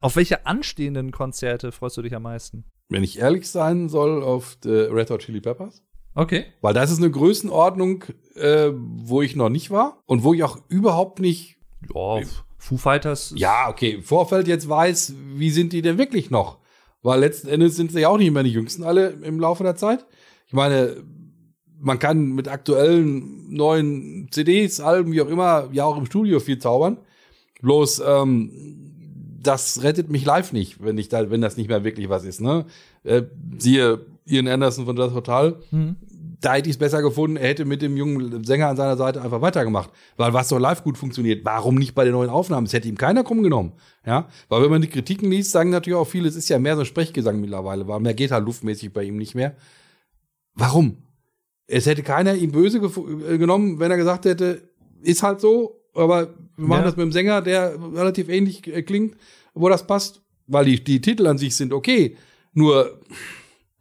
Auf welche anstehenden Konzerte freust du dich am meisten?
Wenn ich ehrlich sein soll, auf Red Hot Chili Peppers.
Okay.
Weil das ist eine Größenordnung, äh, wo ich noch nicht war und wo ich auch überhaupt nicht,
Ja, Foo Fighters.
ja, okay, im Vorfeld jetzt weiß, wie sind die denn wirklich noch? Weil letzten Endes sind sie ja auch nicht mehr die Jüngsten alle im Laufe der Zeit. Ich meine, man kann mit aktuellen neuen CDs, Alben, wie auch immer, ja auch im Studio viel zaubern. Bloß, ähm, das rettet mich live nicht, wenn ich da, wenn das nicht mehr wirklich was ist, ne? Äh, siehe Ian Anderson von das Hotel.
Hm.
Da hätte ich es besser gefunden, er hätte mit dem jungen Sänger an seiner Seite einfach weitergemacht. Weil was so live gut funktioniert, warum nicht bei den neuen Aufnahmen? Es hätte ihm keiner krumm genommen. Ja? Weil wenn man die Kritiken liest, sagen natürlich auch viele, es ist ja mehr so ein Sprechgesang mittlerweile, weil mehr geht halt luftmäßig bei ihm nicht mehr. Warum? Es hätte keiner ihm böse äh, genommen, wenn er gesagt hätte, ist halt so, aber wir machen
Ja.
das mit dem Sänger, der relativ ähnlich äh, klingt, wo das passt. Weil die, die Titel an sich sind okay, nur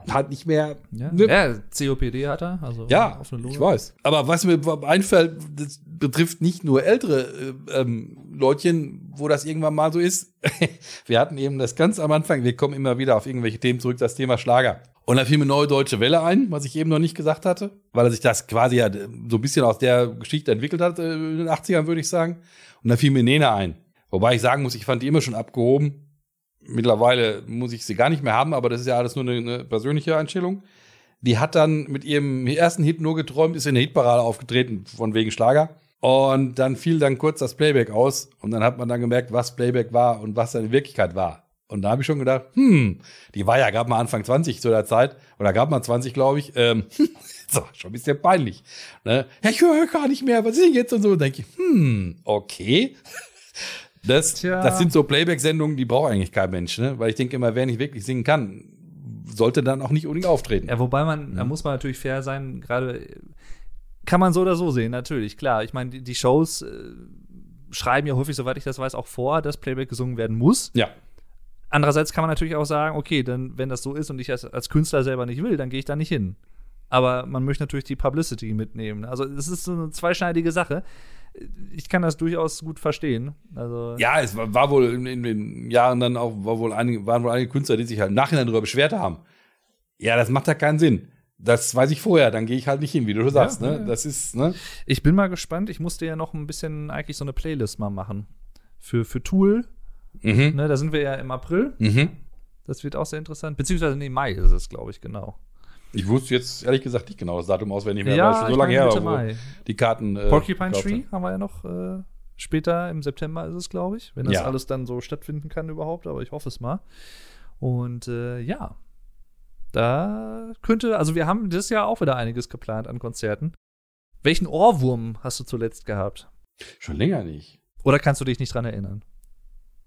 halt nicht mehr.
Ja.
ne?
ja, COPD hat er. Also
Ja,
offene Lunge.
ich weiß. Aber was mir einfällt, das betrifft nicht nur ältere äh, ähm, Leutchen, wo das irgendwann mal so ist. wir hatten eben das ganz am Anfang, wir kommen immer wieder auf irgendwelche Themen zurück, das Thema Schlager. Und da fiel mir Neue Deutsche Welle ein, was ich eben noch nicht gesagt hatte, weil er sich das quasi ja so ein bisschen aus der Geschichte entwickelt hat äh, in den 80ern, würde ich sagen. Und da fiel mir Nena ein. Wobei ich sagen muss, ich fand die immer schon abgehoben. Mittlerweile muss ich sie gar nicht mehr haben, aber das ist ja alles nur eine, eine persönliche Einstellung. Die hat dann mit ihrem ersten Hit nur geträumt, ist in der Hitparade aufgetreten, von wegen Schlager. Und dann fiel dann kurz das Playback aus und dann hat man dann gemerkt, was Playback war und was dann in Wirklichkeit war. Und da habe ich schon gedacht, hm, die war ja gerade mal Anfang 20 zu der Zeit, oder gerade mal 20, glaube ich. Ähm, so, schon ein bisschen peinlich. Ne? Ja, ich höre gar nicht mehr, was ist denn jetzt und so? Und denke ich, hm, okay. Das,
Tja.
das sind so Playback-Sendungen, die braucht eigentlich kein Mensch, ne? Weil ich denke immer, wer nicht wirklich singen kann, sollte dann auch nicht unbedingt auftreten.
Ja, wobei man, da muss man natürlich fair sein, gerade äh, kann man so oder so sehen, natürlich, klar. Ich meine, die, die Shows äh, schreiben ja häufig, soweit ich das weiß, auch vor, dass Playback gesungen werden muss.
Ja.
Andererseits kann man natürlich auch sagen, okay, dann, wenn das so ist und ich als, als Künstler selber nicht will, dann gehe ich da nicht hin. Aber man möchte natürlich die Publicity mitnehmen. Also es ist so eine zweischneidige Sache. Ich kann das durchaus gut verstehen. Also
Ja, es war, war wohl in, in den Jahren dann auch, war wohl einige, waren wohl einige Künstler, die sich halt im Nachhinein darüber beschwert haben. Ja, das macht ja keinen Sinn. Das weiß ich vorher, dann gehe ich halt nicht hin, wie du schon sagst,
Ja,
ne?
ja.
Das ist, ne?
Ich bin mal gespannt. Ich musste ja noch ein bisschen eigentlich so eine Playlist mal machen. Für, für Tool.
Mhm.
Ne, da sind wir ja im April.
Mhm.
Das wird auch sehr interessant. Beziehungsweise, nee, Mai ist es, glaube ich, genau.
Ich wusste jetzt ehrlich gesagt nicht genau das Datum auswendig mehr,
Ja,
weil so lange her war, die Karten. Äh,
Porcupine Tree
haben.
haben wir ja noch äh, später im September ist es, glaube ich, wenn das
Ja.
alles dann so stattfinden kann überhaupt, aber ich hoffe es mal. Und äh, ja, da könnte, also wir haben dieses Jahr auch wieder einiges geplant an Konzerten. Welchen Ohrwurm hast du zuletzt gehabt?
Schon länger nicht.
Oder kannst du dich nicht dran erinnern?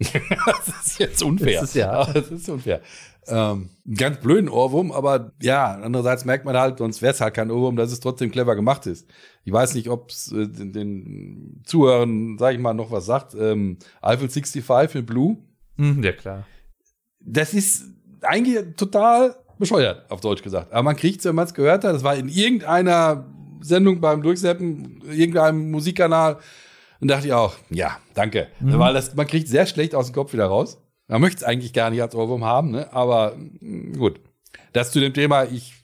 das ist jetzt unfair.
Das ist ja.
Das ist unfair. Ähm, ganz blöden Ohrwurm, aber ja, andererseits merkt man halt, sonst wäre es halt kein Ohrwurm, dass es trotzdem clever gemacht ist. Ich weiß nicht, ob es äh, den, den Zuhörern, sag ich mal, noch was sagt. Ähm, Eiffel 65 in Blue.
Hm, ja, klar.
Das ist eigentlich total bescheuert, auf Deutsch gesagt. Aber man kriegt wenn man es gehört hat. Das war in irgendeiner Sendung beim Durchseppen, irgendeinem Musikkanal. Und dachte ich auch, ja, danke. Weil das, man kriegt sehr schlecht aus dem Kopf wieder raus. Man möchte es eigentlich gar nicht als Ohrwurm haben, ne? aber mh, gut. Das zu dem Thema, ich,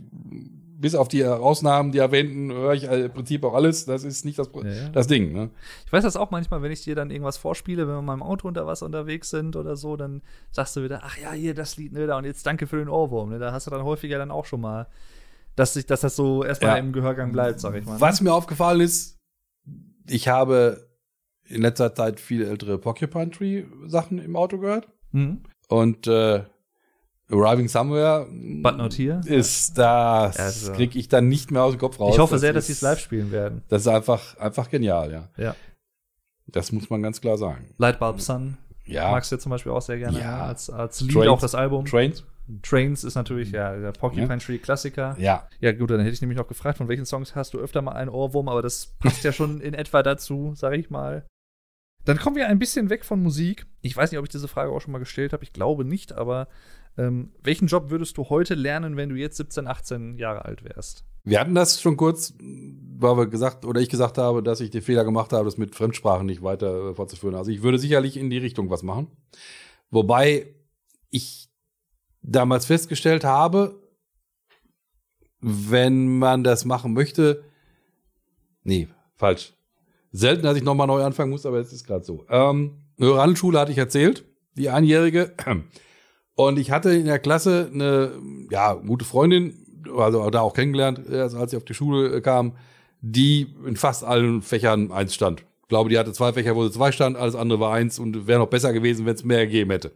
bis auf die Ausnahmen, die erwähnten, höre ich äh, im Prinzip auch alles. Das ist nicht das,
Ja, ja.
das Ding. Ne?
Ich weiß das auch manchmal, wenn ich dir dann irgendwas vorspiele, wenn wir mal im Auto unter was unterwegs sind oder so, dann sagst du wieder, ach ja, hier das Lied, ne, da und jetzt danke für den Ohrwurm, ne, da hast du dann häufiger dann auch schon mal, dass, sich, dass das so erstmal
Ja.
im Gehörgang bleibt, sag ich mal.
Was mir aufgefallen ist, ich habe in letzter Zeit viele ältere Porcupine Tree Sachen im Auto gehört.
Mhm.
Und äh, Arriving Somewhere
But not here.
ist das
Also.
kriege ich dann nicht mehr aus dem Kopf raus.
Ich hoffe
Das
sehr, dass sie
ist-
es live spielen werden.
Das ist einfach, einfach genial, ja.
Ja.
Das muss man ganz klar sagen.
Lightbulb Sun
Ja.
magst du ja zum Beispiel auch sehr gerne
Ja.
als, als Lied
Trains.
auch das Album.
Trains?
Trains ist natürlich ja der Porcupine
Ja.
Tree Klassiker.
Ja.
Ja, gut, dann hätte ich nämlich noch gefragt, von welchen Songs hast du öfter mal einen Ohrwurm, aber das passt ja schon in etwa dazu, sag ich mal. Dann kommen wir ein bisschen weg von Musik. Ich weiß nicht, ob ich diese Frage auch schon mal gestellt habe. Ich glaube nicht, aber ähm, welchen Job würdest du heute lernen, wenn du jetzt 17, 18 Jahre alt wärst?
Wir hatten das schon kurz, weil wir gesagt, oder ich gesagt habe, dass ich den Fehler gemacht habe, das mit Fremdsprachen nicht weiter äh, fortzuführen. Also ich würde sicherlich in die Richtung was machen. Wobei ich damals festgestellt habe, wenn man das machen möchte, nee, falsch. Selten, dass ich nochmal neu anfangen muss, aber es ist gerade so. Ähm, höhere Handelsschule hatte ich erzählt, die einjährige. Und ich hatte in der Klasse eine, ja, gute Freundin, also da auch kennengelernt, erst als ich auf die Schule kam, die in fast allen Fächern eins stand. Ich glaube, die hatte zwei Fächer, wo sie zwei stand, alles andere war eins und wäre noch besser gewesen, wenn es mehr gegeben hätte.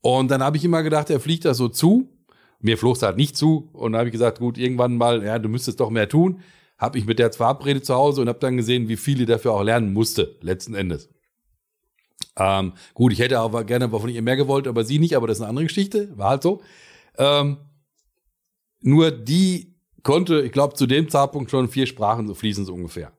Und dann habe ich immer gedacht, er fliegt das so zu. Mir flog es halt nicht zu. Und dann habe ich gesagt, gut, irgendwann mal, ja, du müsstest doch mehr tun. Habe ich mit der verabredet zu Hause und habe dann gesehen, wie viel die dafür auch lernen musste, letzten Endes. Ähm, gut, ich hätte aber gerne von ihr mehr gewollt, aber sie nicht, aber das ist eine andere Geschichte, war halt so. Ähm, nur die konnte, ich glaube, zu dem Zeitpunkt schon vier Sprachen so fließen, so ungefähr.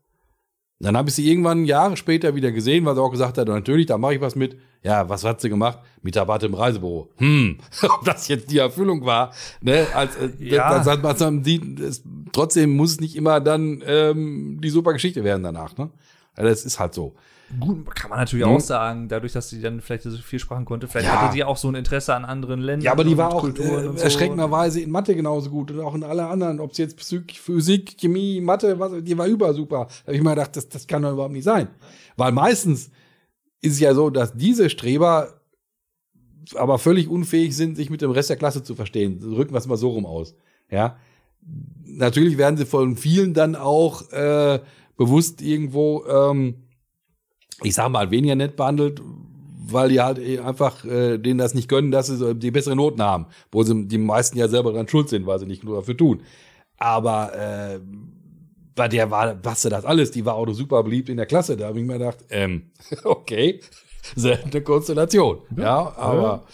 Dann habe ich sie irgendwann Jahre später wieder gesehen, weil sie auch gesagt hat, natürlich, da mache ich was mit. Ja, was hat sie gemacht? Mitarbeiter im Reisebüro. Hm, ob das jetzt die Erfüllung war, ne? Als, äh,
Ja.
das, das, das, die, es, trotzdem muss es nicht immer dann ähm, die super Geschichte werden danach, ne? Das ist halt so.
Gut, kann man natürlich
Mhm.
auch sagen, dadurch, dass sie dann vielleicht so viel Sprachen konnte, vielleicht
Ja.
hatte sie auch so ein Interesse an anderen Ländern.
Ja, aber die war auch äh, erschreckenderweise in Mathe genauso gut und auch in alle anderen, ob es jetzt Physik, Physik, Chemie, Mathe, was, die war über super. Da habe ich mir gedacht, das, das kann doch überhaupt nicht sein. Weil meistens ist es ja so, dass diese Streber aber völlig unfähig sind, sich mit dem Rest der Klasse zu verstehen. Rücken wir es mal so rum aus. Ja. Natürlich werden sie von vielen dann auch äh, bewusst irgendwo, ähm, ich sag mal, weniger nett behandelt, weil die halt eh einfach äh, denen das nicht gönnen, dass sie die besseren Noten haben, wo sie die meisten ja selber dran schuld sind, weil sie nicht nur dafür tun. Aber äh, bei der war, was das alles, die war auch noch super beliebt in der Klasse. Da habe ich mir gedacht, ähm, okay, seltene Konstellation. Ja, aber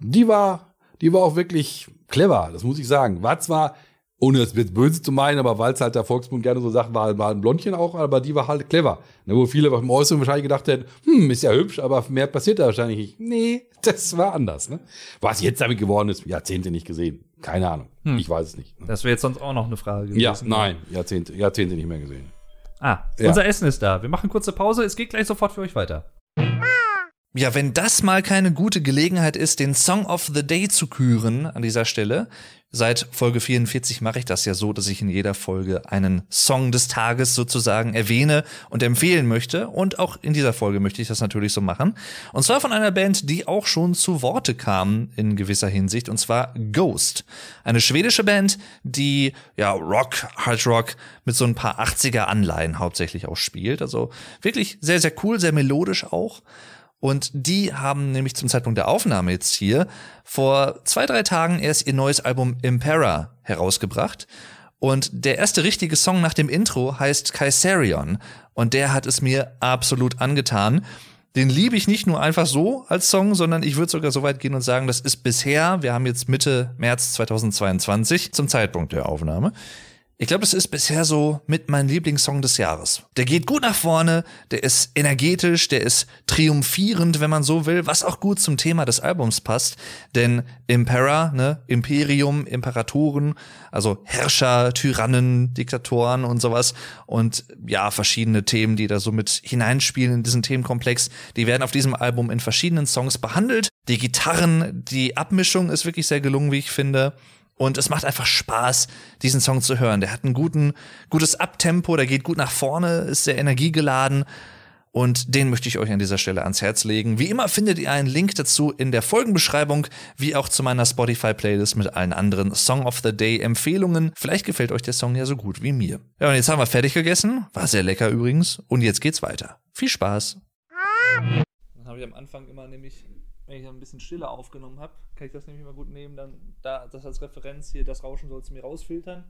die war, die war auch wirklich clever, das muss ich sagen. War zwar, ohne es jetzt böse zu meinen, aber weil es halt der Volksmund gerne so sagt, war, war ein Blondchen auch, aber die war halt clever. Ne, wo viele beim Äußeren wahrscheinlich gedacht hätten, hm, ist ja hübsch, aber mehr passiert da wahrscheinlich nicht. Nee, das war anders. Ne? Was jetzt damit geworden ist, Jahrzehnte nicht gesehen. Keine Ahnung. Ich weiß es nicht.
Das wäre jetzt sonst auch noch eine Frage gewesen.
Ja, nein, Jahrzehnte, Jahrzehnte nicht mehr gesehen.
Ah,
Ja.
unser Essen ist da. Wir machen kurze Pause. Es geht gleich sofort für euch weiter. Ja, wenn das mal keine gute Gelegenheit ist, den Song of the Day zu küren an dieser Stelle. Seit Folge 44 mache ich das ja so, dass ich in jeder Folge einen Song des Tages sozusagen erwähne und empfehlen möchte. Und auch in dieser Folge möchte ich das natürlich so machen. Und zwar von einer Band, die auch schon zu Worte kam in gewisser Hinsicht, und zwar Ghost. Eine schwedische Band, die ja Rock, Hard Rock mit so ein paar 80er Anleihen hauptsächlich auch spielt. Also wirklich sehr, sehr cool, sehr melodisch auch. Und die haben nämlich zum Zeitpunkt der Aufnahme jetzt hier vor zwei, drei Tagen erst ihr neues Album Impera herausgebracht. Und der erste richtige Song nach dem Intro heißt Kaiserion. Und der hat es mir absolut angetan. Den liebe ich nicht nur einfach so als Song, sondern ich würde sogar so weit gehen und sagen, das ist bisher, wir haben jetzt Mitte März 2022 zum Zeitpunkt der Aufnahme, ich glaube, das ist bisher so mit mein Lieblingssong des Jahres. Der geht gut nach vorne, der ist energetisch, der ist triumphierend, wenn man so will, was auch gut zum Thema des Albums passt. Denn Impera, ne, Imperium, Imperatoren, also Herrscher, Tyrannen, Diktatoren und sowas und ja, verschiedene Themen, die da so mit hineinspielen in diesen Themenkomplex, die werden auf diesem Album in verschiedenen Songs behandelt. Die Gitarren, die Abmischung ist wirklich sehr gelungen, wie ich finde. Und es macht einfach Spaß, diesen Song zu hören. Der hat ein guten, gutes Abtempo, der geht gut nach vorne, ist sehr energiegeladen. Und den möchte ich euch an dieser Stelle ans Herz legen. Wie immer findet ihr einen Link dazu in der Folgenbeschreibung, wie auch zu meiner Spotify-Playlist mit allen anderen Song of the Day-Empfehlungen. Vielleicht gefällt euch der Song ja so gut wie mir. Ja, und jetzt haben wir fertig gegessen. War sehr lecker übrigens. Und jetzt geht's weiter. Viel Spaß. Dann habe ich am Anfang immer nämlich, wenn ich ein bisschen Stille aufgenommen habe, kann ich das nämlich immer gut nehmen, dann da das als Referenz hier, das Rauschen sollst du mir rausfiltern.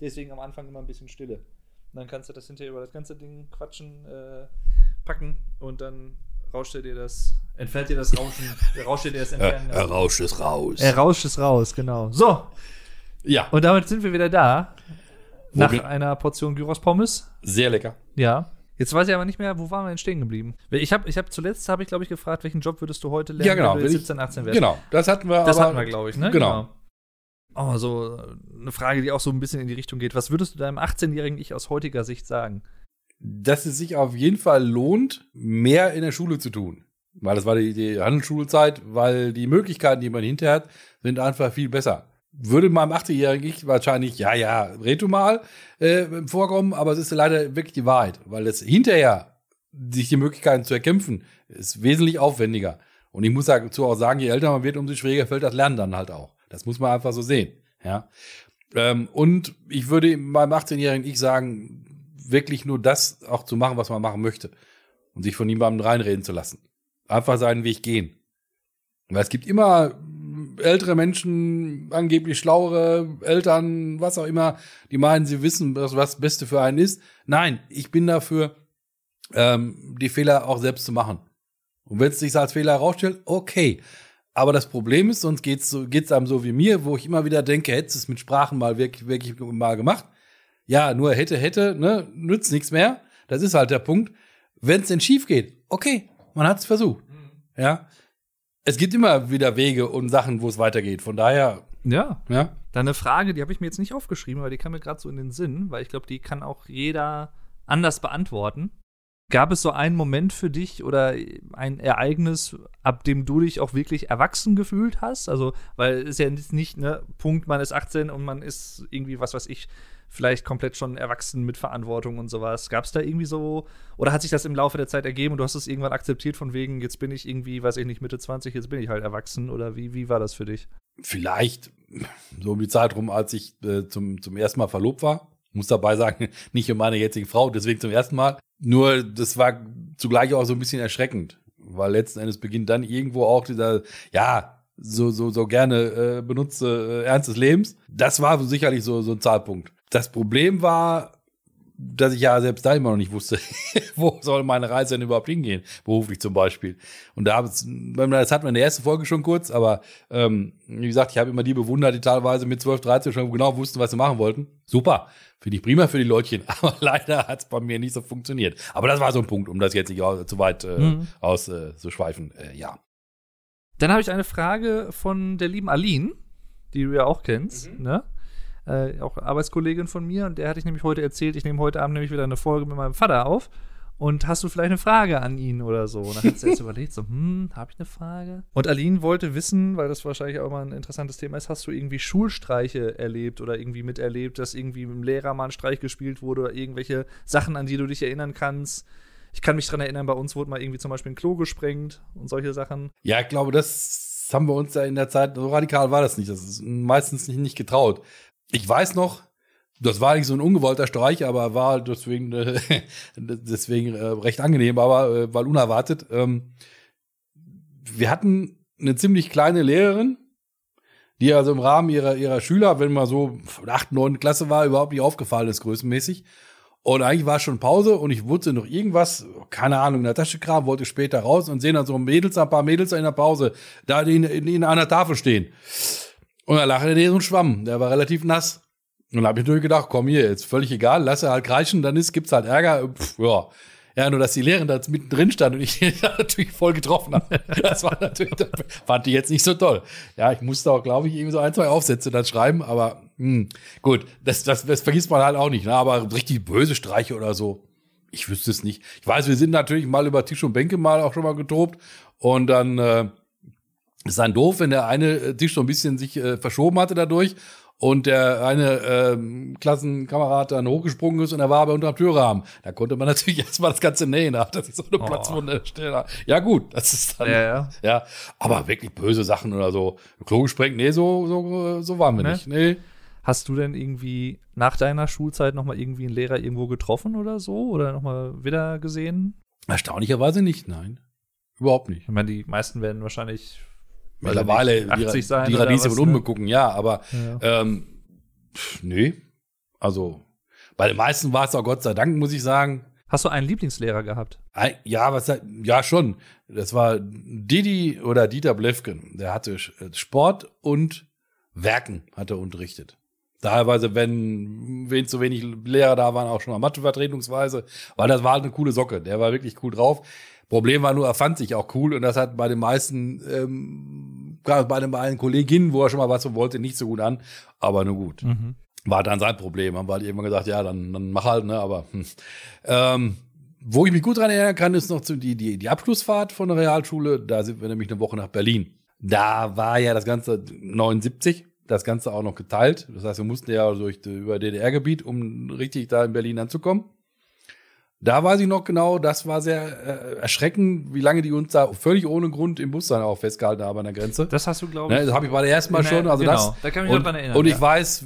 Deswegen am Anfang immer ein bisschen Stille. Und dann kannst du das hinterher über das ganze Ding quatschen, äh, packen und dann rauscht er dir das, entfernt dir das Rauschen, rauscht er dir das Entfernen.
er rauscht es raus.
er rauscht es raus, genau. So,
ja,
und damit sind wir wieder da.
Wo
Nach
bin-
einer Portion Gyros Pommes.
sehr lecker.
Ja. Jetzt weiß ich aber nicht mehr, wo waren wir denn stehen geblieben? Ich habe, ich hab zuletzt habe ich glaube ich gefragt, welchen Job würdest du heute lernen,
Ja, genau.
wenn du
Will
jetzt
ich-
17, 18 wärst.
Genau, das hatten wir.
Das
aber,
hatten wir, glaube ich, ne?
Genau.
Oh, so äh, eine Frage, die auch so ein bisschen in die Richtung geht. Was würdest du deinem 18-jährigen Ich aus heutiger Sicht sagen?
Dass es sich auf jeden Fall lohnt, mehr in der Schule zu tun. Weil das war die, die Handelsschulzeit, weil die Möglichkeiten, die man hinterher hat, sind einfach viel besser. Würde meinem 18-jährigen Ich wahrscheinlich, ja, ja, red du mal, äh, vorkommen, aber es ist leider wirklich die Wahrheit, weil das hinterher, sich die Möglichkeiten zu erkämpfen, ist wesentlich aufwendiger. Und ich muss dazu auch sagen, je älter man wird, umso schwieriger fällt das Lernen dann halt auch. Das muss man einfach so sehen, ja. Ähm, und ich würde meinem 18-jährigen Ich sagen, wirklich nur das auch zu machen, was man machen möchte. Und sich von niemandem reinreden zu lassen. Einfach seinen Weg gehen. Weil es gibt immer ältere Menschen, angeblich schlauere Eltern, was auch immer, die meinen, sie wissen, was das Beste für einen ist. Nein, ich bin dafür, ähm, die Fehler auch selbst zu machen. Und wenn es sich als Fehler herausstellt, okay. Aber das Problem ist, sonst geht's so, geht's einem so wie mir, wo ich immer wieder denke, hättest du es mit Sprachen mal wirklich, wirklich mal gemacht. Ja, nur hätte, hätte, ne, nützt nichts mehr. Das ist halt der Punkt. Wenn es denn schief geht, okay, man hat es versucht. Ja. Es gibt immer wieder Wege und Sachen, wo es weitergeht. Von daher,
Ja.
ja.
Dann eine Frage, die habe ich mir jetzt nicht aufgeschrieben, aber die kam mir gerade so in den Sinn, weil ich glaube, die kann auch jeder anders beantworten. Gab es so einen Moment für dich oder ein Ereignis, ab dem du dich auch wirklich erwachsen gefühlt hast? Also, weil es ist ja nicht, nicht ne, Punkt, man ist 18 und man ist irgendwie, was weiß ich, vielleicht komplett schon erwachsen mit Verantwortung und sowas. Gab es da irgendwie so, oder hat sich das im Laufe der Zeit ergeben und du hast es irgendwann akzeptiert von wegen, jetzt bin ich irgendwie, weiß ich nicht, Mitte 20, jetzt bin ich halt erwachsen oder wie, wie war das für dich?
Vielleicht so um die Zeit rum, als ich äh, zum, zum ersten Mal verlobt war. Muss dabei sagen, nicht für meine jetzige Frau, deswegen zum ersten Mal. Nur, das war zugleich auch so ein bisschen erschreckend, weil letzten Endes beginnt dann irgendwo auch dieser, ja, so, so, so gerne äh, benutzte äh, Ernst des Lebens. Das war sicherlich so, so ein Zahlpunkt. Das Problem war, dass ich ja selbst da immer noch nicht wusste, wo soll meine Reise denn überhaupt hingehen, beruflich zum Beispiel. Und da das hatten wir in der ersten Folge schon kurz, aber ähm, wie gesagt, ich habe immer die bewundert, die teilweise mit 12, 13 schon genau wussten, was sie machen wollten. Super, finde ich prima für die Leutchen, aber leider hat es bei mir nicht so funktioniert. Aber das war so ein Punkt, um das jetzt nicht zu weit äh,
Mhm.
aus äh, zu schweifen. Äh, ja.
Dann habe ich eine Frage von der lieben Aline, die du ja auch kennst, ne? Äh, auch Arbeitskollegin von mir und der hatte ich nämlich heute erzählt, ich nehme heute Abend nämlich wieder eine Folge mit meinem Vater auf. Und hast du vielleicht eine Frage an ihn oder so? Und dann hat sie erst überlegt, so, hm, habe ich eine Frage? Und Aline wollte wissen, weil das wahrscheinlich auch mal ein interessantes Thema ist, hast du irgendwie Schulstreiche erlebt oder irgendwie miterlebt, dass irgendwie mit dem Lehrer mal ein Streich gespielt wurde oder irgendwelche Sachen, an die du dich erinnern kannst? Ich kann mich dran erinnern, bei uns wurde mal irgendwie zum Beispiel ein Klo gesprengt und solche Sachen.
Ja, ich glaube, das haben wir uns ja in der Zeit, so radikal war das nicht. Das ist meistens nicht, nicht getraut. Ich weiß noch, das war nicht so ein ungewollter Streich, aber war deswegen, äh, deswegen äh, recht angenehm, aber äh, weil unerwartet. Ähm, wir hatten eine ziemlich kleine Lehrerin, die also im Rahmen ihrer, ihrer Schüler, wenn man so 8, 9 Klasse war, überhaupt nicht aufgefallen ist, größenmäßig. Und eigentlich war schon Pause und ich wusste noch irgendwas, keine Ahnung, in der Tasche kram, wollte später raus und sehen dann so Mädels, ein paar Mädels in der Pause, da in, in, in einer Tafel stehen. Und da lag der so ein Schwamm, der war relativ nass. Und dann habe ich natürlich gedacht, komm hier, jetzt völlig egal, lass er halt kreischen, dann ist, gibt's halt Ärger. Pff, ja. Ja, nur dass die Lehrerin da mittendrin stand und ich da natürlich voll getroffen habe. Das war natürlich, das fand ich jetzt nicht so toll. Ja, ich musste auch, glaube ich, irgendwie so ein, zwei Aufsätze dann schreiben, aber hm, gut, das, das, das vergisst man halt auch nicht. Ne? Aber richtig böse Streiche oder so, ich wüsste es nicht. Ich weiß, wir sind natürlich mal über Tisch und Bänke mal auch schon mal getobt und dann äh, ist dann doof, wenn der eine Tisch so ein bisschen sich äh, verschoben hatte dadurch und der eine ähm, Klassenkamerad dann hochgesprungen ist und er war aber unter dem Türrahmen. Da konnte man natürlich erstmal das ganze nähen, da dass ich so eine
Oh.
Platzwunde stelle. Ja gut, das ist dann,
Ja, ja.
ja, aber wirklich böse Sachen oder so. Klo gesprengt, nee, so, so, so waren wir
Ne?
nicht. Nee.
Hast du denn irgendwie nach deiner Schulzeit noch mal irgendwie einen Lehrer irgendwo getroffen oder so? Oder noch mal wieder gesehen?
Erstaunlicherweise nicht, nein. Überhaupt nicht.
Ich meine, die meisten werden wahrscheinlich
Mittlerweile
nicht, 80
die,
sein
die
was,
und
ne?
umbegucken, ja, aber
Ja.
ähm, pff, nee. Also bei den meisten war es auch Gott sei Dank, muss ich sagen.
Hast du einen Lieblingslehrer gehabt?
Ein, ja, was ja schon. Das war Didi oder Dieter Blefken. Der hatte Sport und Werken hat er unterrichtet. Teilweise, wenn, wenn zu wenig Lehrer da waren, auch schon mal Mathe vertretungsweise, weil das war halt eine coole Socke. Der war wirklich cool drauf. Problem war nur, er fand sich auch cool und das hat bei den meisten, ähm, bei den beiden Kolleginnen, wo er schon mal was wollte, nicht so gut an. Aber nur gut. Mhm. War dann sein Problem. Haben wir halt irgendwann gesagt, ja, dann, dann mach halt, ne, aber, hm. ähm, wo ich mich gut dran erinnern kann, ist noch die, die, die Abschlussfahrt von der Realschule. Da sind wir nämlich eine Woche nach Berlin. Da war ja das Ganze 79 das Ganze auch noch geteilt. Das heißt, wir mussten ja durch, über DDR-Gebiet, um richtig da in Berlin anzukommen. Da weiß ich noch genau, das war sehr äh, erschreckend, wie lange die uns da völlig ohne Grund im Bus dann auch festgehalten haben an der Grenze.
Das hast du, glaube ich.
Ne, das habe ich bei der ersten Mal schon. Also genau, das,
da kann ich mich
und,
daran erinnern.
Und ich
ja.
weiß,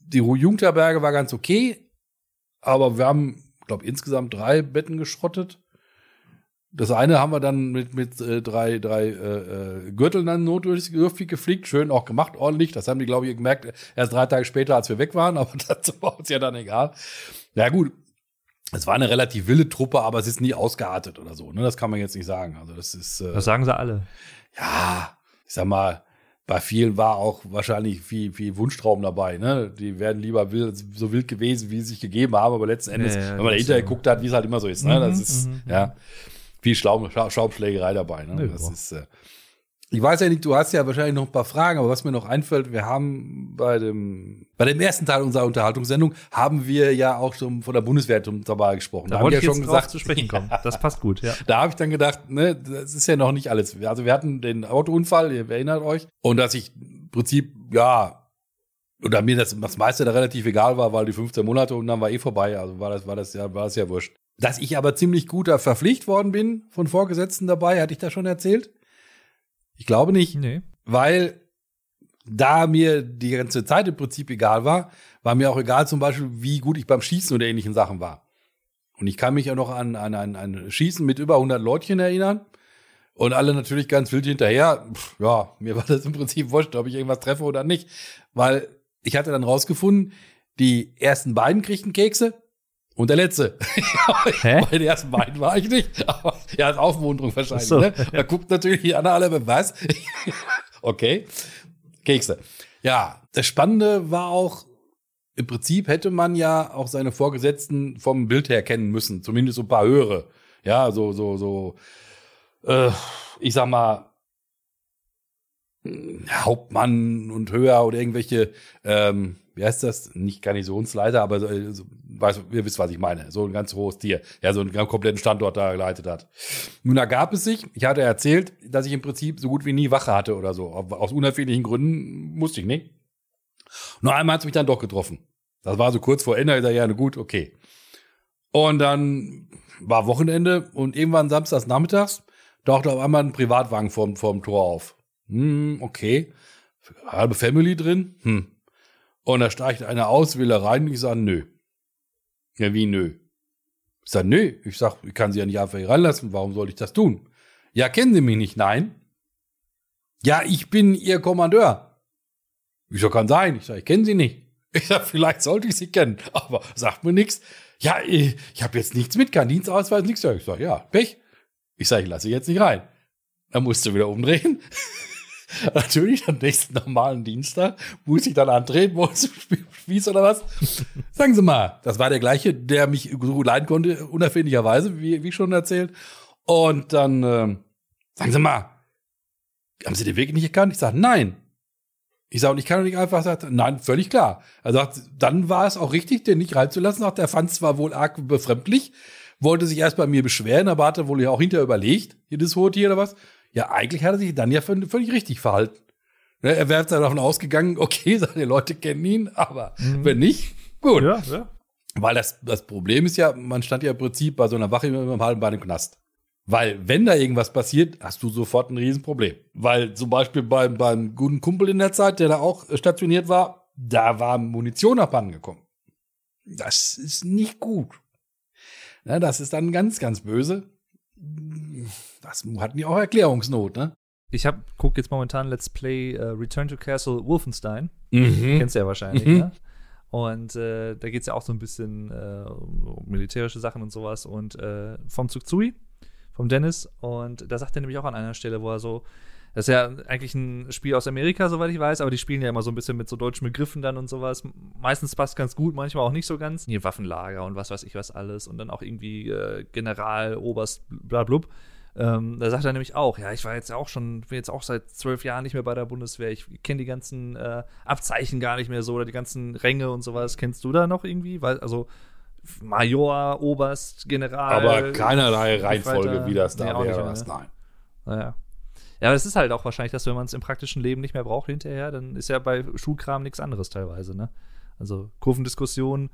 die Jugendherberge war ganz okay, aber wir haben, glaube insgesamt drei Betten geschrottet. Das eine haben wir dann mit, mit äh, drei, drei äh, äh Gürteln dann notdürftig gefliegt, schön auch gemacht, ordentlich. Das haben die, glaube ich, gemerkt, erst drei Tage später, als wir weg waren, aber das war uns ja dann egal. Ja, gut. Es war eine relativ wilde Truppe, aber es ist nie ausgeartet oder so. Ne? Das kann man jetzt nicht sagen. Also das ist. Äh,
das sagen sie alle.
Ja, ich sag mal, bei vielen war auch wahrscheinlich viel, viel Wunschtraum dabei. Ne? Die werden lieber wild, so wild gewesen, wie sie sich gegeben haben, aber letzten Endes, ja, ja, wenn man dahinter geguckt hat, wie es halt immer so ist. Ne? Das mhm, ist, mhm, ja. Viel Schaum, Schaumschlägerei dabei. Ne? Das ist, äh, ich weiß ja nicht, du hast ja wahrscheinlich noch ein paar Fragen, aber was mir noch einfällt, wir haben bei dem, bei dem ersten Teil unserer Unterhaltungssendung haben wir ja auch schon von der Bundeswehr dabei gesprochen.
Da, da wollte ich ja schon gesagt, zu sprechen kommen. Das passt gut, ja.
Da habe ich dann gedacht, ne, das ist ja noch nicht alles. Also wir hatten den Autounfall, ihr erinnert euch, und dass ich im Prinzip, ja, oder mir das, das meiste da relativ egal war, weil die 15 Monate und dann war eh vorbei. Also war das, war das ja, war das ja wurscht. Dass ich aber ziemlich guter verpflichtet worden bin von Vorgesetzten dabei, hatte ich da schon erzählt? Ich glaube nicht.
Nee.
Weil da mir die ganze Zeit im Prinzip egal war, war mir auch egal zum Beispiel, wie gut ich beim Schießen oder ähnlichen Sachen war. Und ich kann mich ja noch an, an, an ein Schießen mit über 100 Leutchen erinnern. Und alle natürlich ganz wild hinterher. Pff, ja, mir war das im Prinzip wurscht, ob ich irgendwas treffe oder nicht. Weil ich hatte dann rausgefunden, die ersten beiden kriegten Kekse, und der letzte. Hä? Bei den ersten beiden war ich nicht. Aber ja, als Aufmunterung wahrscheinlich. So. Ne? Da guckt natürlich die anderen alle, was? okay. Kekse. Ja, das Spannende war auch, im Prinzip hätte man ja auch seine Vorgesetzten vom Bild her kennen müssen. Zumindest so ein paar höhere. Ja, so, so, so, äh, ich sag mal, Hauptmann und höher oder irgendwelche, ähm, wie heißt das? Nicht Garnisonsleiter, aber so, so, weiß, ihr wisst, was ich meine. So ein ganz hohes Tier, ja, so einen kompletten Standort da geleitet hat. Nun ergab es sich, ich hatte erzählt, dass ich im Prinzip so gut wie nie Wache hatte oder so. Aus unerfindlichen Gründen musste ich nicht. Nur einmal hat es mich dann doch getroffen. Das war so kurz vor Ende, ich sag, ja, gut, okay. Und dann war Wochenende und irgendwann samstags nachmittags tauchte auf einmal ein Privatwagen vorm, vorm Tor auf. Hm, okay. Halbe Family drin. Hm. Und da steigt einer aus, will er rein. Ich sage, nö. Ja, wie nö? Ich sage, nö. Ich sag, ich kann sie ja nicht einfach hier reinlassen. Warum soll ich das tun? Ja, kennen Sie mich nicht? Nein. Ja, ich bin Ihr Kommandeur. Ich sag, kann sein. Ich sage, ich kenne Sie nicht. Ich sag, vielleicht sollte ich Sie kennen. Aber sagt mir nichts. Ja, ich, ich habe jetzt nichts mit, kein Dienstausweis, nichts. Ich sage, ja, Pech. Ich sage, ich lasse Sie jetzt nicht rein. Dann musst du wieder umdrehen. Natürlich, am nächsten normalen Dienstag muss ich dann antreten, wo Spieß oder was. Sagen Sie mal, das war der gleiche, der mich so leiden konnte, unerfindlicherweise, wie, wie schon erzählt. Und dann, äh, sagen Sie mal, haben Sie den Weg nicht erkannt? Ich sage, nein. Ich sage, und ich kann doch nicht einfach sagen, nein, völlig klar. Er sagt, dann war es auch richtig, den nicht reinzulassen. Auch der fand es zwar wohl arg befremdlich, wollte sich erst bei mir beschweren, aber hatte wohl ja auch hinterher überlegt, jedes hohe Tier oder was. Ja, eigentlich hat er sich dann ja völlig richtig verhalten. Ne, er wäre dann davon ausgegangen, okay, seine Leute kennen ihn, aber mhm. wenn nicht, gut. Ja, ja. Weil das, das Problem ist ja, man stand ja im Prinzip bei so einer Wache immer mit einem halben Bein im Knast. Weil, wenn da irgendwas passiert, hast du sofort ein Riesenproblem. Weil zum Beispiel beim, beim guten Kumpel in der Zeit, der da auch stationiert war, da war Munition abhanden gekommen. Das ist nicht gut. Ja, das ist dann ganz, ganz böse das hatten die auch Erklärungsnot, ne?
Ich hab, guck jetzt momentan Let's Play uh, Return to Castle Wolfenstein. Mhm. Kennst du ja wahrscheinlich, mhm. ne? Und äh, da geht es ja auch so ein bisschen äh, um militärische Sachen und sowas. Und äh, vom Tsuktsui, vom Dennis. Und da sagt er nämlich auch an einer Stelle, wo er so, das ist ja eigentlich ein Spiel aus Amerika, soweit ich weiß, aber die spielen ja immer so ein bisschen mit so deutschen Begriffen dann und sowas. Meistens passt ganz gut, manchmal auch nicht so ganz. Hier Waffenlager und was weiß ich was alles. Und dann auch irgendwie äh, General, Oberst, bla blub. Ähm, da sagt er nämlich auch, ja, ich war jetzt auch schon, bin jetzt auch seit zwölf Jahren nicht mehr bei der Bundeswehr. Ich kenne die ganzen äh, Abzeichen gar nicht mehr so oder die ganzen Ränge und sowas. Kennst du da noch irgendwie? Weil, also Major, Oberst, General.
Aber keinerlei Reihenfolge, wie das da
nee,
wäre.
Ne? Nein. Naja. Ja, aber es ist halt auch wahrscheinlich, dass wenn man es im praktischen Leben nicht mehr braucht hinterher, dann ist ja bei Schulkram nichts anderes teilweise, ne? Also Kurvendiskussion,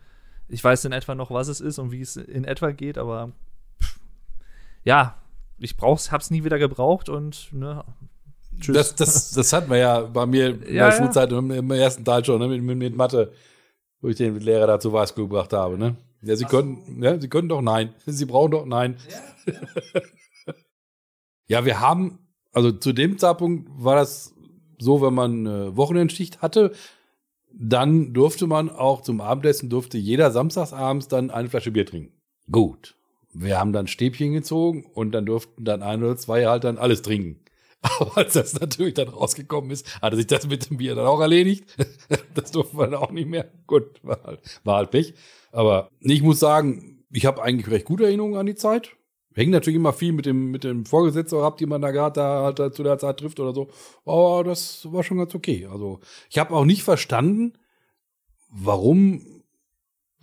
ich weiß in etwa noch, was es ist und wie es in etwa geht, aber pff, ja, ich brauch's, hab's nie wieder gebraucht und ne,
tschüss. Das, das, das hatten wir ja bei mir in ja, der Schulzeit ja. im ersten Teil schon, ne, mit, mit, mit Mathe, wo ich den Lehrer dazu was gebracht habe, ne? Ja, sie können, ja, sie können doch nein. Sie brauchen doch nein. Ja. ja, wir haben also zu dem Zeitpunkt war das so, wenn man eine Wochenendschicht hatte, dann durfte man auch zum Abendessen, durfte jeder samstagsabends dann eine Flasche Bier trinken. Gut. Wir haben dann Stäbchen gezogen und dann durften dann ein oder zwei halt dann alles trinken. Aber als das natürlich dann rausgekommen ist, hatte sich das mit dem Bier dann auch erledigt. Das durften wir dann auch nicht mehr. Gut, war halt, war halt Pech. Aber ich muss sagen, ich habe eigentlich recht gute Erinnerungen an die Zeit. Hängt natürlich immer viel mit dem, mit dem Vorgesetzten gehabt, die man da gerade halt zu der Zeit trifft oder so. Aber das war schon ganz okay. Also ich habe auch nicht verstanden, warum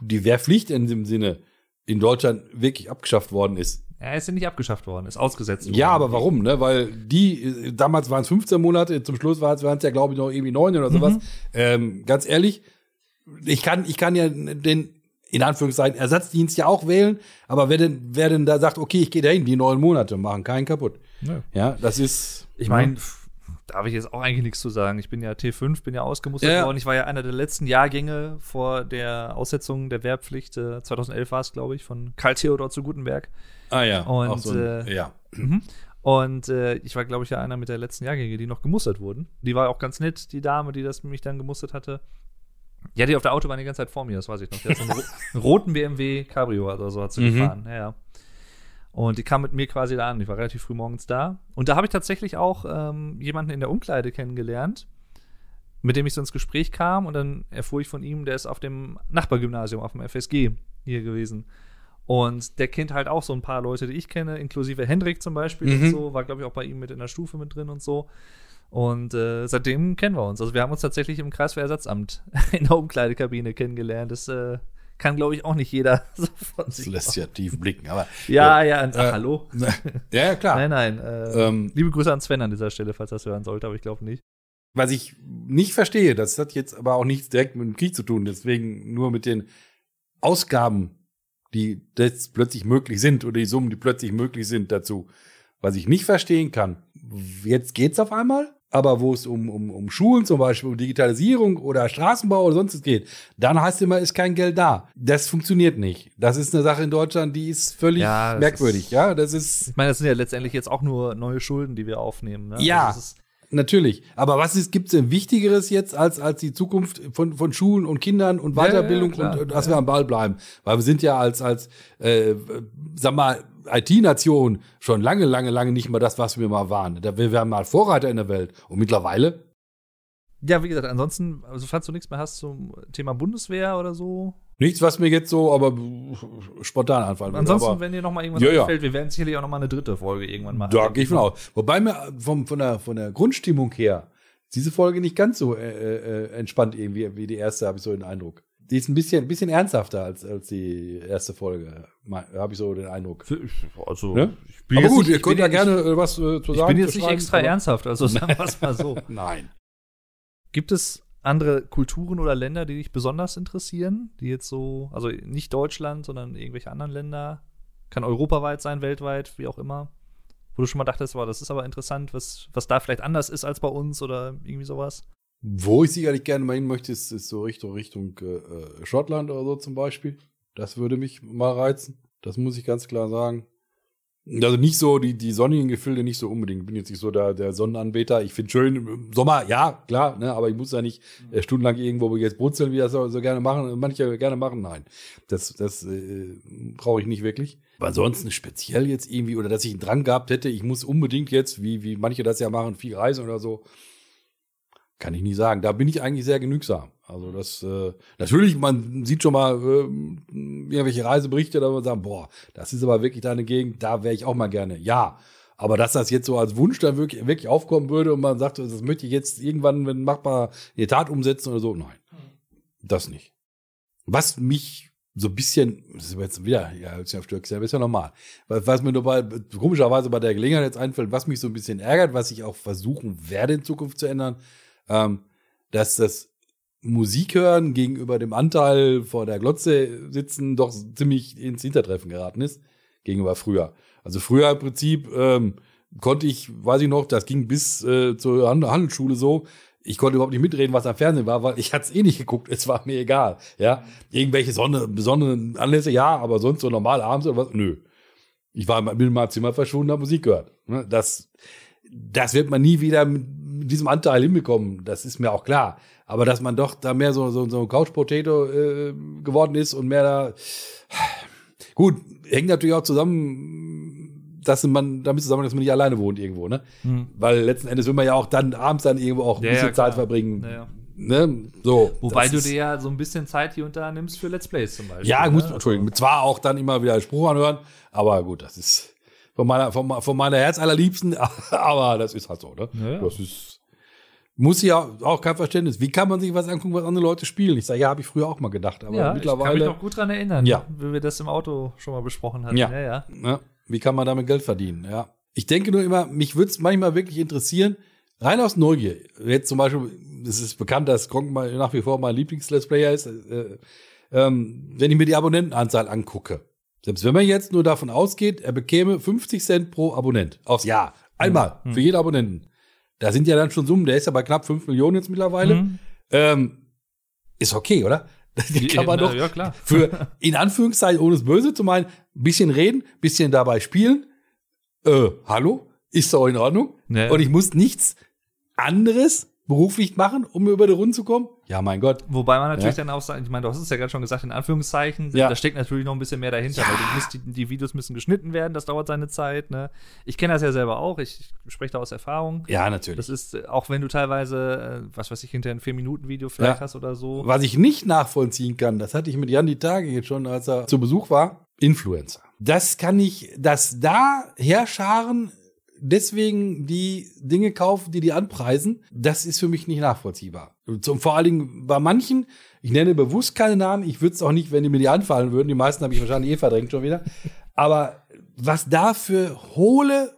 die Wehrpflicht in dem Sinne in Deutschland wirklich abgeschafft worden ist.
Ja, ist ja nicht abgeschafft worden, ist ausgesetzt worden.
Ja, aber warum, ne? Weil die, damals waren es 15 Monate, zum Schluss waren es ja, glaube ich, noch irgendwie neun oder sowas. Mhm. Ähm, ganz ehrlich, ich kann, ich kann ja den in Anführungszeichen Ersatzdienst ja auch wählen, aber wer denn, wer denn da sagt, okay, ich gehe dahin, die neun Monate machen keinen kaputt. Ja, ja das ist.
Ich meine, da habe ich jetzt auch eigentlich nichts zu sagen. Ich bin ja T5, bin ja ausgemustert ja. worden. Ich war ja einer der letzten Jahrgänge vor der Aussetzung der Wehrpflicht. Äh, 2011 war es, glaube ich, von Karl Theodor zu Gutenberg.
Ah ja.
Und,
so
ein, äh, ja. Mhm. Und äh, ich war, glaube ich, ja einer mit der letzten Jahrgänge, die noch gemustert wurden. Die war auch ganz nett, die Dame, die das mich dann gemustert hatte. Ja, die auf der Autobahn die ganze Zeit vor mir, das weiß ich noch. Die hat so einen, einen roten BMW Cabrio oder so hat sie mhm. gefahren. Ja, ja. Und die kam mit mir quasi da an. Ich war relativ früh morgens da. Und da habe ich tatsächlich auch ähm, jemanden in der Umkleide kennengelernt, mit dem ich so ins Gespräch kam. Und dann erfuhr ich von ihm, der ist auf dem Nachbargymnasium, auf dem FSG hier gewesen. Und der kennt halt auch so ein paar Leute, die ich kenne, inklusive Hendrik zum Beispiel mhm. und so. War, glaube ich, auch bei ihm mit in der Stufe mit drin und so. Und äh, seitdem kennen wir uns. Also wir haben uns tatsächlich im Kreiswehrersatzamt in der Umkleidekabine kennengelernt. Das äh, kann, glaube ich, auch nicht jeder
so von sich. Das lässt ja tief blicken, aber.
ja, ja, ach, äh, hallo.
Ja, ja, klar.
nein, nein. Äh, ähm, liebe Grüße an Sven an dieser Stelle, falls das hören sollte, aber ich glaube nicht.
Was ich nicht verstehe, das hat jetzt aber auch nichts direkt mit dem Krieg zu tun, deswegen nur mit den Ausgaben, die jetzt plötzlich möglich sind oder die Summen, die plötzlich möglich sind dazu. Was ich nicht verstehen kann, jetzt geht's auf einmal aber wo es um, um, um Schulen zum Beispiel, um Digitalisierung oder Straßenbau oder sonst was geht, dann heißt es immer, ist kein Geld da. Das funktioniert nicht. Das ist eine Sache in Deutschland, die ist völlig ja, merkwürdig. Ist, ja, das ist.
Ich meine, das sind ja letztendlich jetzt auch nur neue Schulden, die wir aufnehmen. Ne?
Ja. Also Natürlich. Aber was ist, gibt's denn Wichtigeres jetzt als, als die Zukunft von, von Schulen und Kindern und Weiterbildung ja, ja, und, und dass wir am Ball bleiben? Weil wir sind ja als, als, äh, sag mal, IT-Nation schon lange, lange, lange nicht mehr das, was wir mal waren. Wir waren mal Vorreiter in der Welt. Und mittlerweile.
Ja, wie gesagt, ansonsten, also falls du nichts mehr hast zum Thema Bundeswehr oder so.
Nichts, was mir jetzt so, aber spontan anfallen
würde. Ansonsten, aber, wenn dir noch mal irgendwas ja, einfällt, wir werden sicherlich auch noch mal eine dritte Folge irgendwann machen.
Da gehe ich von aus. Wobei mir vom, von, der, von der Grundstimmung her diese Folge nicht ganz so äh, äh, entspannt irgendwie wie die erste, habe ich so den Eindruck die ist ein bisschen, ein bisschen ernsthafter als, als die erste Folge, habe ich so den Eindruck.
Also,
ne? Aber gut, nicht, ihr könnt ja gerne äh, was äh, zu sagen.
Ich bin jetzt nicht extra ernsthaft, also sagen wir es mal so.
Nein.
Gibt es andere Kulturen oder Länder, die dich besonders interessieren? Die jetzt so, also nicht Deutschland, sondern irgendwelche anderen Länder? Kann europaweit sein, weltweit, wie auch immer. Wo du schon mal dachtest, wow, das ist aber interessant, was, was da vielleicht anders ist als bei uns oder irgendwie sowas?
Wo ich sicherlich gerne mal hin möchte, ist, ist so Richtung, Richtung äh, äh, Schottland oder so zum Beispiel. Das würde mich mal reizen. Das muss ich ganz klar sagen. Also nicht so, die, die sonnigen Gefilde nicht so unbedingt. Ich bin jetzt nicht so der, der Sonnenanbeter. Ich finde schön, im Sommer, ja, klar, ne, aber ich muss ja nicht äh, stundenlang irgendwo jetzt brutzeln, wie das so, so gerne machen, manche gerne machen. Nein, das, das äh, brauche ich nicht wirklich. Aber ansonsten speziell jetzt irgendwie, oder dass ich einen Drang gehabt hätte, ich muss unbedingt jetzt, wie, wie manche das ja machen, viel reisen oder so, kann ich nicht sagen. Da bin ich eigentlich sehr genügsam. Also das, äh, natürlich, man sieht schon mal äh, irgendwelche Reiseberichte, da man sagt, boah, das ist aber wirklich deine Gegend, da wäre ich auch mal gerne. Ja, aber dass das jetzt so als Wunsch dann wirklich, wirklich aufkommen würde und man sagt, das möchte ich jetzt irgendwann, wenn machbar, in die Tat umsetzen oder so, nein, das nicht. Was mich so ein bisschen, das ist jetzt wieder, ja, ja, ist ja, ist ja normal. Was, was mir nur bei, komischerweise bei der Gelegenheit jetzt einfällt, was mich so ein bisschen ärgert, was ich auch versuchen werde in Zukunft zu ändern, ähm, dass das Musik hören gegenüber dem Anteil vor der Glotze sitzen doch ziemlich ins Hintertreffen geraten ist, gegenüber früher. Also früher im Prinzip ähm, konnte ich, weiß ich noch, das ging bis äh, zur Handelsschule so, ich konnte überhaupt nicht mitreden, was am Fernsehen war, weil ich hatte es eh nicht geguckt, es war mir egal. Ja, irgendwelche Sonne, besonderen Anlässe, ja, aber sonst so normal abends oder was, nö. Ich war meinem Zimmer verschwunden, habe Musik gehört. Ne, das, das wird man nie wieder mit diesem Anteil hinbekommen, das ist mir auch klar. Aber dass man doch da mehr so, so, so ein Couch-Potato äh, geworden ist und mehr da. Gut, hängt natürlich auch zusammen, dass man damit zusammen, dass man nicht alleine wohnt irgendwo, ne? Mhm. Weil letzten Endes will man ja auch dann abends dann irgendwo auch ein ja, bisschen ja, Zeit verbringen. Ja, Ne? So,
Wobei du dir ja so ein bisschen Zeit hier und da nimmst für Let's Plays zum Beispiel.
Ja, gut, ne? Entschuldigung. Zwar auch dann immer wieder Spruch anhören, aber gut, das ist von meiner, von, von meiner Herz allerliebsten, aber das ist halt so, ne? Ja. Das ist muss ja auch kein Verständnis. Wie kann man sich was angucken, was andere Leute spielen? Ich sage, ja, habe ich früher auch mal gedacht, aber ja, mittlerweile. Ich
kann mich noch gut dran erinnern, ja. wie wir das im Auto schon mal besprochen hatten.
Ja. ja, ja. Wie kann man damit Geld verdienen? Ja. Ich denke nur immer, mich würde es manchmal wirklich interessieren, rein aus Neugier. Jetzt zum Beispiel, es ist bekannt, dass Gronk mal nach wie vor mein Lieblings-Let's Player ist. Äh, ähm, wenn ich mir die Abonnentenanzahl angucke, selbst wenn man jetzt nur davon ausgeht, er bekäme 50 Cent pro Abonnent aufs Jahr. Einmal hm. für jeden Abonnenten. Da sind ja dann schon Summen, der ist ja bei knapp 5 Millionen jetzt mittlerweile. Mhm. Ähm, ist okay, oder? Die kann man doch ja, klar. für, in Anführungszeichen, ohne es böse zu meinen, bisschen reden, bisschen dabei spielen. Äh, hallo? Ist doch in Ordnung? Ja. Und ich muss nichts anderes beruflich machen, um über die Runde zu kommen? Ja, mein Gott.
Wobei man natürlich ja. dann auch sagt, ich meine, du hast es ja gerade schon gesagt, in Anführungszeichen, ja. da steckt natürlich noch ein bisschen mehr dahinter, ja. weil du musst, die, die, Videos müssen geschnitten werden, das dauert seine Zeit. Ne? Ich kenne das ja selber auch, ich spreche da aus Erfahrung.
Ja, natürlich.
Das ist, äh, auch wenn du teilweise, äh, was weiß ich, hinter ein 4-Minuten-Video vielleicht hast oder so.
Was ich nicht nachvollziehen kann, das hatte ich mit Jan die Tage jetzt schon, als er zu Besuch war, Influencer. Das kann ich, dass da Herrscharen deswegen die Dinge kaufen, die die anpreisen, das ist für mich nicht nachvollziehbar. Und vor allen Dingen bei manchen, ich nenne bewusst keine Namen, ich würde es auch nicht, wenn die mir die anfallen würden, die meisten habe ich wahrscheinlich eh verdrängt schon wieder, aber was da für hohle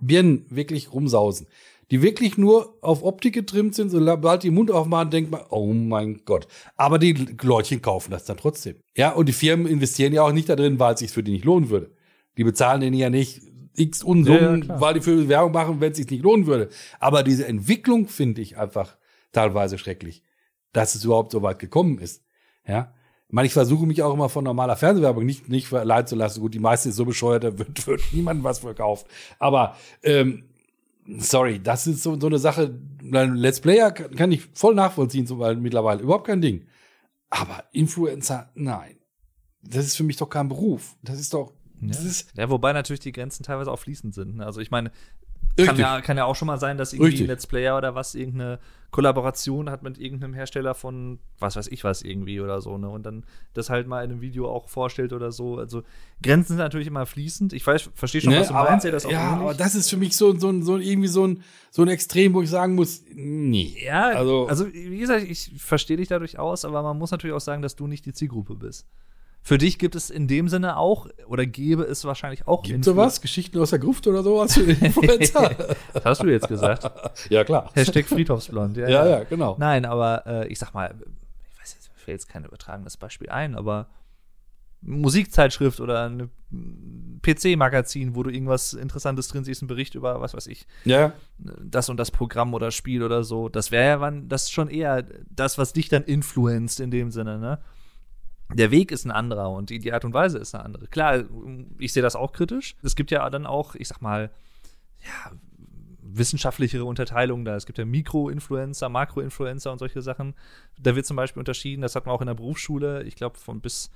Birnen wirklich rumsausen, die wirklich nur auf Optik getrimmt sind, sobald die Mund aufmachen, denkt man, oh mein Gott. Aber die Leutchen kaufen das dann trotzdem. Ja, und die Firmen investieren ja auch nicht da drin, weil es sich für die nicht lohnen würde. Die bezahlen denen ja nicht x Unsummen, ja, weil die für Werbung machen, wenn es sich nicht lohnen würde. Aber diese Entwicklung finde ich einfach teilweise schrecklich, dass es überhaupt so weit gekommen ist. Ja. Ich meine, ich versuche mich auch immer von normaler Fernsehwerbung nicht, nicht verleiten zu lassen. Gut, die meiste ist so bescheuert, da wird, wird niemand was verkauft. Aber, ähm, sorry, das ist so, so eine Sache. Let's Player kann, kann ich voll nachvollziehen, so, weil mittlerweile überhaupt kein Ding. Aber Influencer, nein. Das ist für mich doch kein Beruf. Das ist doch,
ja. ja, wobei natürlich die Grenzen teilweise auch fließend sind. Ne? Also ich meine, kann ja, kann ja auch schon mal sein, dass irgendwie Richtig. ein Let's Player oder was irgendeine Kollaboration hat mit irgendeinem Hersteller von was weiß ich was irgendwie oder so, ne? Und dann das halt mal in einem Video auch vorstellt oder so. Also Grenzen sind natürlich immer fließend. Ich weiß, verstehe schon, ne, was du aber, meinst, ja,
das auch Ja, aber das ist für mich so, so, so irgendwie so ein, so ein Extrem, wo ich sagen muss, nee.
Ja, also, also wie gesagt, ich verstehe dich dadurch aus, aber man muss natürlich auch sagen, dass du nicht die Zielgruppe bist. Für dich gibt es in dem Sinne auch, oder gäbe es wahrscheinlich auch.
Gibt sowas? Geschichten aus der Gruft oder sowas für
das hast du jetzt gesagt.
ja, klar.
Hashtag Friedhofsblond.
Ja, ja, ja, genau.
Nein, aber äh, ich sag mal, ich weiß jetzt, mir fällt jetzt kein übertragenes Beispiel ein, aber Musikzeitschrift oder ein PC-Magazin, wo du irgendwas Interessantes drin siehst, ein Bericht über, was weiß ich,
ja.
das und das Programm oder Spiel oder so. Das wäre ja das schon eher das, was dich dann influenzt in dem Sinne, ne? Der Weg ist ein anderer und die, die Art und Weise ist eine andere. Klar, ich sehe das auch kritisch. Es gibt ja dann auch, ich sag mal, ja, wissenschaftlichere Unterteilungen da. Es gibt ja Mikro-Influencer, Makro-Influencer und solche Sachen. Da wird zum Beispiel unterschieden, das hat man auch in der Berufsschule, ich glaube, von bis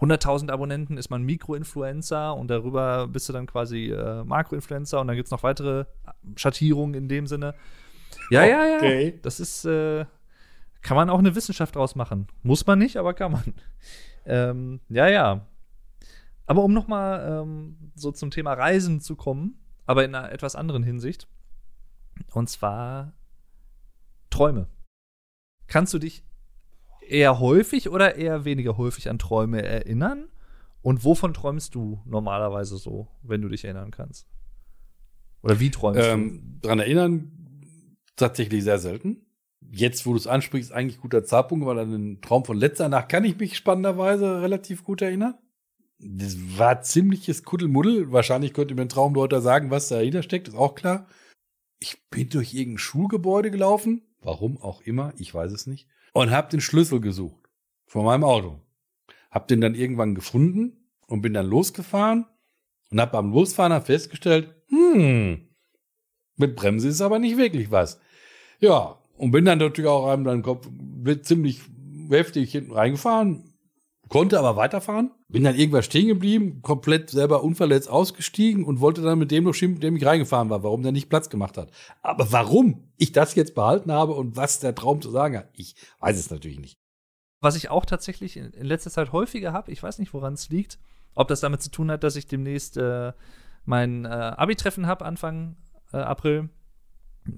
100.000 Abonnenten ist man Mikro-Influencer und darüber bist du dann quasi äh, Makro-Influencer und dann gibt es noch weitere Schattierungen in dem Sinne. Ja, okay. ja, ja. Das ist, äh, kann man auch eine Wissenschaft draus machen. Muss man nicht, aber kann man. Ähm, ja, ja. Aber um nochmal ähm, so zum Thema Reisen zu kommen, aber in einer etwas anderen Hinsicht. Und zwar Träume. Kannst du dich eher häufig oder eher weniger häufig an Träume erinnern? Und wovon träumst du normalerweise so, wenn du dich erinnern kannst? Oder wie träumst ähm,
du? Daran erinnern tatsächlich sehr selten. Jetzt, wo du es ansprichst, eigentlich guter Zeitpunkt, weil an den Traum von letzter Nacht kann ich mich spannenderweise relativ gut erinnern. Das war ziemliches Kuddelmuddel. Wahrscheinlich könnte mir ein Traumdeuter sagen, was dahinter steckt, ist auch klar. Ich bin durch irgendein Schulgebäude gelaufen. Warum auch immer, ich weiß es nicht und habe den Schlüssel gesucht von meinem Auto. Hab den dann irgendwann gefunden und bin dann losgefahren und habe beim Losfahren dann festgestellt, hm, mit Bremse ist aber nicht wirklich was. Ja, und bin dann natürlich auch einem dann Kopf ziemlich heftig hinten reingefahren, konnte aber weiterfahren. Bin dann irgendwann stehen geblieben, komplett selber unverletzt ausgestiegen und wollte dann mit dem noch schimpfen, dem ich reingefahren war, warum der nicht Platz gemacht hat. Aber warum ich das jetzt behalten habe und was der Traum zu sagen hat, ich weiß es natürlich nicht.
Was ich auch tatsächlich in, letzter Zeit häufiger habe, ich weiß nicht, woran es liegt, ob das damit zu tun hat, dass ich demnächst äh, mein äh, Abi-Treffen habe, Anfang äh, April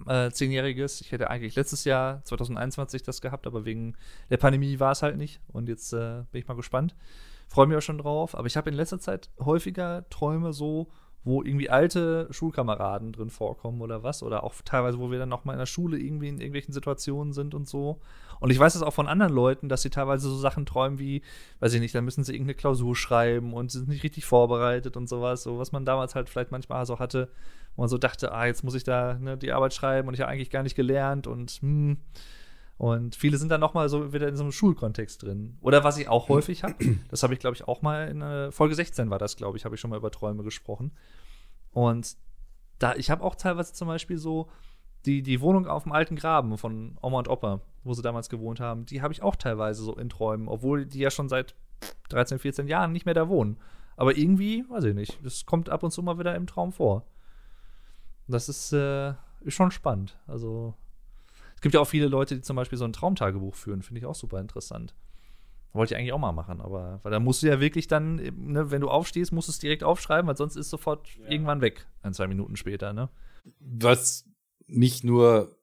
äh, zehnjähriges. Ich hätte eigentlich letztes Jahr, 2021, das gehabt, aber wegen der Pandemie war es halt nicht. Und jetzt äh, bin ich mal gespannt. Freue mich auch schon drauf. Aber ich habe in letzter Zeit häufiger Träume so, wo irgendwie alte Schulkameraden drin vorkommen oder was. Oder auch teilweise, wo wir dann noch mal in der Schule irgendwie in irgendwelchen Situationen sind und so. Und ich weiß es auch von anderen Leuten, dass sie teilweise so Sachen träumen wie, weiß ich nicht, dann müssen sie irgendeine Klausur schreiben und sind nicht richtig vorbereitet und sowas. So was man damals halt vielleicht manchmal so hatte, wo man so dachte, ah, jetzt muss ich da ne, die Arbeit schreiben und ich habe eigentlich gar nicht gelernt und hm. Und viele sind dann noch mal so wieder in so einem Schulkontext drin. Oder was ich auch häufig habe, das habe ich, glaube ich, auch mal in äh, Folge 16 war das, glaube ich, habe ich schon mal über Träume gesprochen. Und da, ich habe auch teilweise zum Beispiel so die, die Wohnung auf dem alten Graben von Oma und Opa, wo sie damals gewohnt haben, die habe ich auch teilweise so in Träumen, obwohl die ja schon seit 13, 14 Jahren nicht mehr da wohnen. Aber irgendwie, weiß ich nicht, das kommt ab und zu mal wieder im Traum vor. Das ist, äh, ist schon spannend. Also, es gibt ja auch viele Leute, die zum Beispiel so ein Traumtagebuch führen, finde ich auch super interessant. Wollte ich eigentlich auch mal machen, aber weil da musst du ja wirklich dann, ne, wenn du aufstehst, musst du es direkt aufschreiben, weil sonst ist es sofort ja. irgendwann weg, ein, zwei Minuten später, ne?
Was nicht nur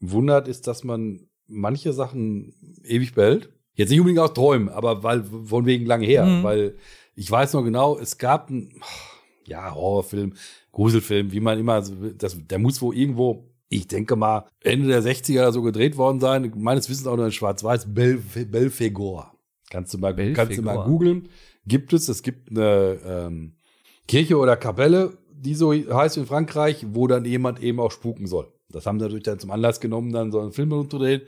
wundert, ist, dass man manche Sachen ewig behält. Jetzt nicht unbedingt aus Träumen, aber weil von wegen lange her, mhm. weil ich weiß noch genau, es gab ein ja Horrorfilm, Gruselfilm, wie man immer, das, der muss wohl irgendwo, ich denke mal, Ende der 60er oder so gedreht worden sein. Meines Wissens auch nur in Schwarz-Weiß, Bel Belfegor. Kannst du mal, kannst du mal googeln. Gibt es, es gibt eine ähm, Kirche oder Kapelle, die so heißt in Frankreich, wo dann jemand eben auch spuken soll. Das haben sie natürlich dann zum Anlass genommen, dann so einen Film zu drehen.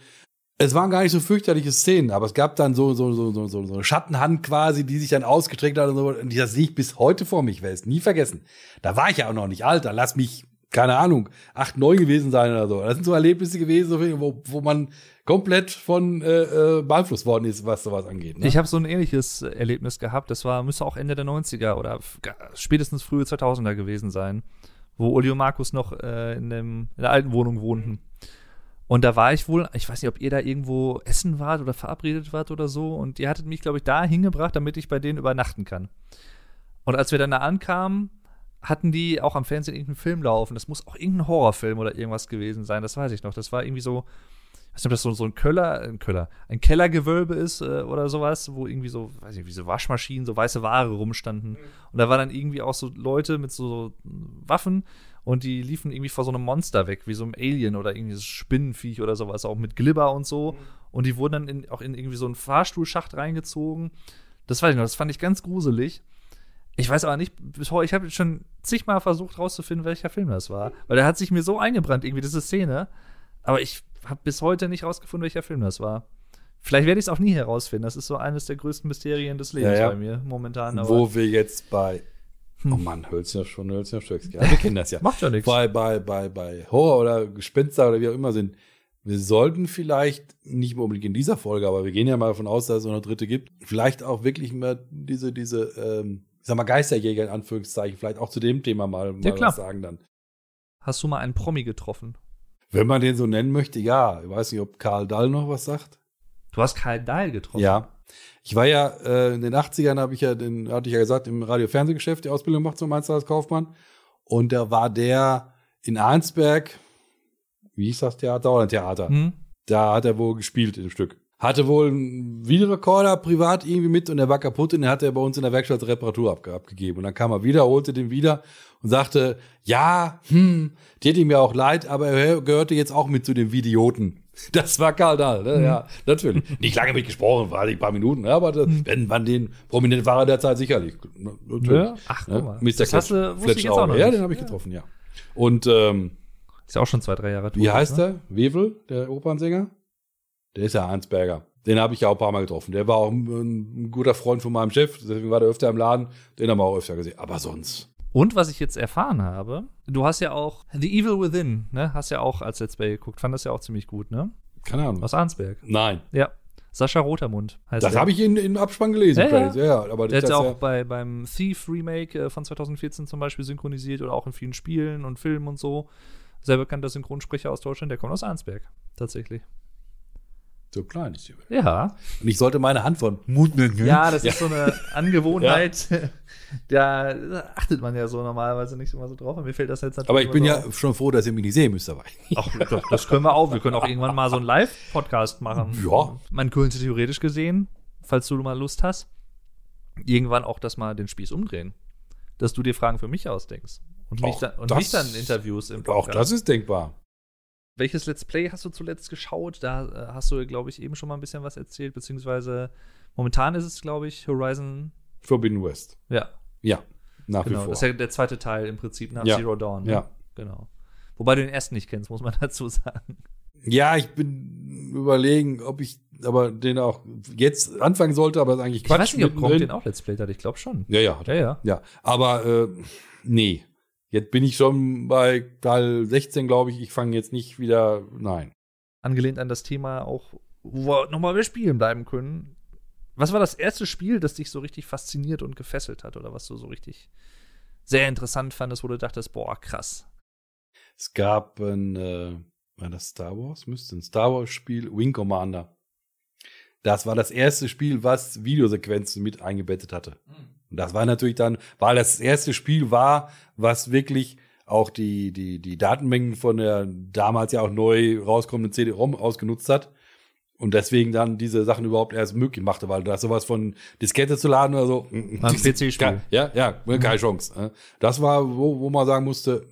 Es waren gar nicht so fürchterliche Szenen, aber es gab dann so, so, so, so, so eine Schattenhand quasi, die sich dann ausgestreckt hat und so. Und das sehe ich bis heute vor mich, werde es nie vergessen. Da war ich ja auch noch nicht alt, da lass mich, keine Ahnung, acht, neun gewesen sein oder so. Das sind so Erlebnisse gewesen, wo, wo man komplett von äh, äh, beeinflusst worden ist, was sowas angeht.
Ne? Ich habe so ein ähnliches Erlebnis gehabt. Das war, müsste auch Ende der 90er oder spätestens frühe 2000er gewesen sein, wo Uli und Markus noch äh, in, dem, in der alten Wohnung wohnten. Und da war ich wohl, ich weiß nicht, ob ihr da irgendwo essen wart oder verabredet wart oder so. Und ihr hattet mich, glaube ich, da hingebracht, damit ich bei denen übernachten kann. Und als wir dann da ankamen, hatten die auch am Fernsehen irgendeinen Film laufen. Das muss auch irgendein Horrorfilm oder irgendwas gewesen sein. Das weiß ich noch. Das war irgendwie so, ich weiß nicht, ob das so, so ein Köller, ein Köller, ein Kellergewölbe ist äh, oder sowas, wo irgendwie so, weiß nicht, wie so Waschmaschinen, so weiße Ware rumstanden. Mhm. Und da waren dann irgendwie auch so Leute mit so Waffen und die liefen irgendwie vor so einem Monster weg, wie so einem Alien oder irgendwie so Spinnenviech oder sowas, auch mit Glibber und so. Mhm. Und die wurden dann in, auch in irgendwie so einen Fahrstuhlschacht reingezogen. Das weiß ich noch, das fand ich ganz gruselig. Ich weiß aber nicht, ich habe schon zigmal versucht rauszufinden, welcher Film das war. Weil der hat sich mir so eingebrannt, irgendwie, diese Szene. Aber ich habe bis heute nicht rausgefunden, welcher Film das war. Vielleicht werde ich es auch nie herausfinden. Das ist so eines der größten Mysterien des Lebens
Ja, ja.
bei mir momentan. Aber
Wo wir jetzt bei.
Hm.
Oh Mann, Hölzner schon, Hölzner Stöcks. Ja, wir kennen das ja.
macht ja nichts.
bei, bei, bei, bei Horror oder Gespenster oder wie auch immer sind. Wir sollten vielleicht, nicht mehr unbedingt in dieser Folge, aber wir gehen ja mal davon aus, dass es noch eine dritte gibt, vielleicht auch wirklich mal diese, diese, ähm, ich sag mal, Geisterjäger in Anführungszeichen, vielleicht auch zu dem Thema mal, mal
Ja, klar.
was sagen dann.
Hast du mal einen Promi getroffen?
Wenn man den so nennen möchte, ja. Ich weiß nicht, ob Karl Dall noch was sagt.
Du hast Karl Dahl getroffen.
Ja. Ich war ja, äh, in den 80ern habe ich ja, den, hatte ich ja gesagt, im Radio-Fernsehgeschäft die Ausbildung gemacht zum Meister als Kaufmann. Und da war der in Arnsberg, wie hieß das Theater oder ein Theater?
Hm?
Da hat er wohl gespielt in dem Stück. Hatte wohl einen Videorekorder privat irgendwie mit und der war kaputt und den hat er bei uns in der Werkstatt Reparatur abge abgegeben. Und dann kam er wieder, holte den wieder und sagte, ja, hm, tät ihm ja auch leid, aber er gehörte jetzt auch mit zu den Vidioten. Das war Karl Dahl, ne? ja, natürlich. Nicht lange mitgesprochen, war ein paar Minuten, ne? aber das, wenn man den prominent war er der Zeit sicherlich. Ne? Natürlich.
Ja? Ach,
Ne?
guck mal.
Mr.
Das hast du, wusste ich jetzt auch noch
Ja, den habe ich getroffen, ja. Und ähm,
Ist ja auch schon zwei, drei Jahre tot.
wie heißt
ne?
der? Wevel, der Opernsänger? Der ist ja Arnsberger. Den habe ich ja auch ein paar Mal getroffen. Der war auch ein, ein guter Freund von meinem Chef, deswegen war der öfter im Laden. Den haben wir auch öfter gesehen. Aber sonst.
Und was ich jetzt erfahren habe, du hast ja auch The Evil Within, ne? Hast ja auch als Let's Play geguckt. Fand das ja auch ziemlich gut, ne?
Keine Ahnung.
Aus Arnsberg.
Nein.
Ja. Sascha Rotermund heißt
Das
der.
habe ich in, im Abspann gelesen.
Ja, ja.
ja. Aber
Der
das
hat ja
ja,
auch bei, beim Thief Remake äh, von 2014 zum Beispiel synchronisiert oder auch in vielen Spielen und Filmen und so. Sehr bekannter Synchronsprecher aus Deutschland, der kommt aus Arnsberg. Tatsächlich.
So klein ist die Welt.
Ja.
Und ich sollte meine Hand von Mut nennen.
Ja, das ist so eine Angewohnheit. Da achtet man ja so normalerweise nicht immer so drauf. Und mir fällt das jetzt natürlich
Aber ich bin ja
auf.
schon froh, dass ihr mich nicht sehen müsst dabei.
Ach, das, können wir auch. Wir können auch irgendwann mal so einen Live-Podcast machen.
Ja.
Man könnte theoretisch gesehen, falls du mal Lust hast, irgendwann auch das mal den Spieß umdrehen. Dass du dir Fragen für mich ausdenkst. Und, mich, dann, und mich dann Interviews im
Auch das ist denkbar.
Welches Let's Play hast du zuletzt geschaut? Da äh, hast du, glaube ich, eben schon mal ein bisschen was erzählt, beziehungsweise momentan ist es, glaube ich, Horizon.
Forbidden West.
Ja,
Ja, nach
genau.
wie vor.
Das ist ja der zweite Teil im Prinzip nach
Ja.
Zero Dawn. Ne?
Ja.
Genau. Wobei du den ersten nicht kennst, muss man dazu sagen.
Ja, ich bin überlegen, ob ich aber den auch jetzt anfangen sollte, aber ist eigentlich
Ich
Quatsch.
weiß nicht, ob
mittendrin.
den auch Let's Playt hat. Ich glaube schon.
Ja, ja,
Ja, ja.
ja. Aber äh, nee. Jetzt bin ich schon bei Teil 16, glaube ich. Ich fange jetzt nicht wieder. Nein.
Angelehnt an das Thema auch, wo wir nochmal bei Spielen bleiben können. Was war das erste Spiel, das dich so richtig fasziniert und gefesselt hat? Oder was du so richtig sehr interessant fandest, wo du dachtest, boah, krass.
Es gab ein, äh, war das Star Wars? Müsste ein Star Wars Spiel, Wing Commander. Das war das erste Spiel, was Videosequenzen mit eingebettet hatte. Und das war natürlich dann, weil das erste Spiel war, was wirklich auch die, die, die Datenmengen von der damals ja auch neu rauskommenden CD-ROM ausgenutzt hat. Und deswegen dann diese Sachen überhaupt erst möglich machte, weil da sowas von Diskette zu laden oder so. mm,
War ein PC-Spiel.
Ja, ja, keine Chance. äh. Das war, wo, wo man sagen musste,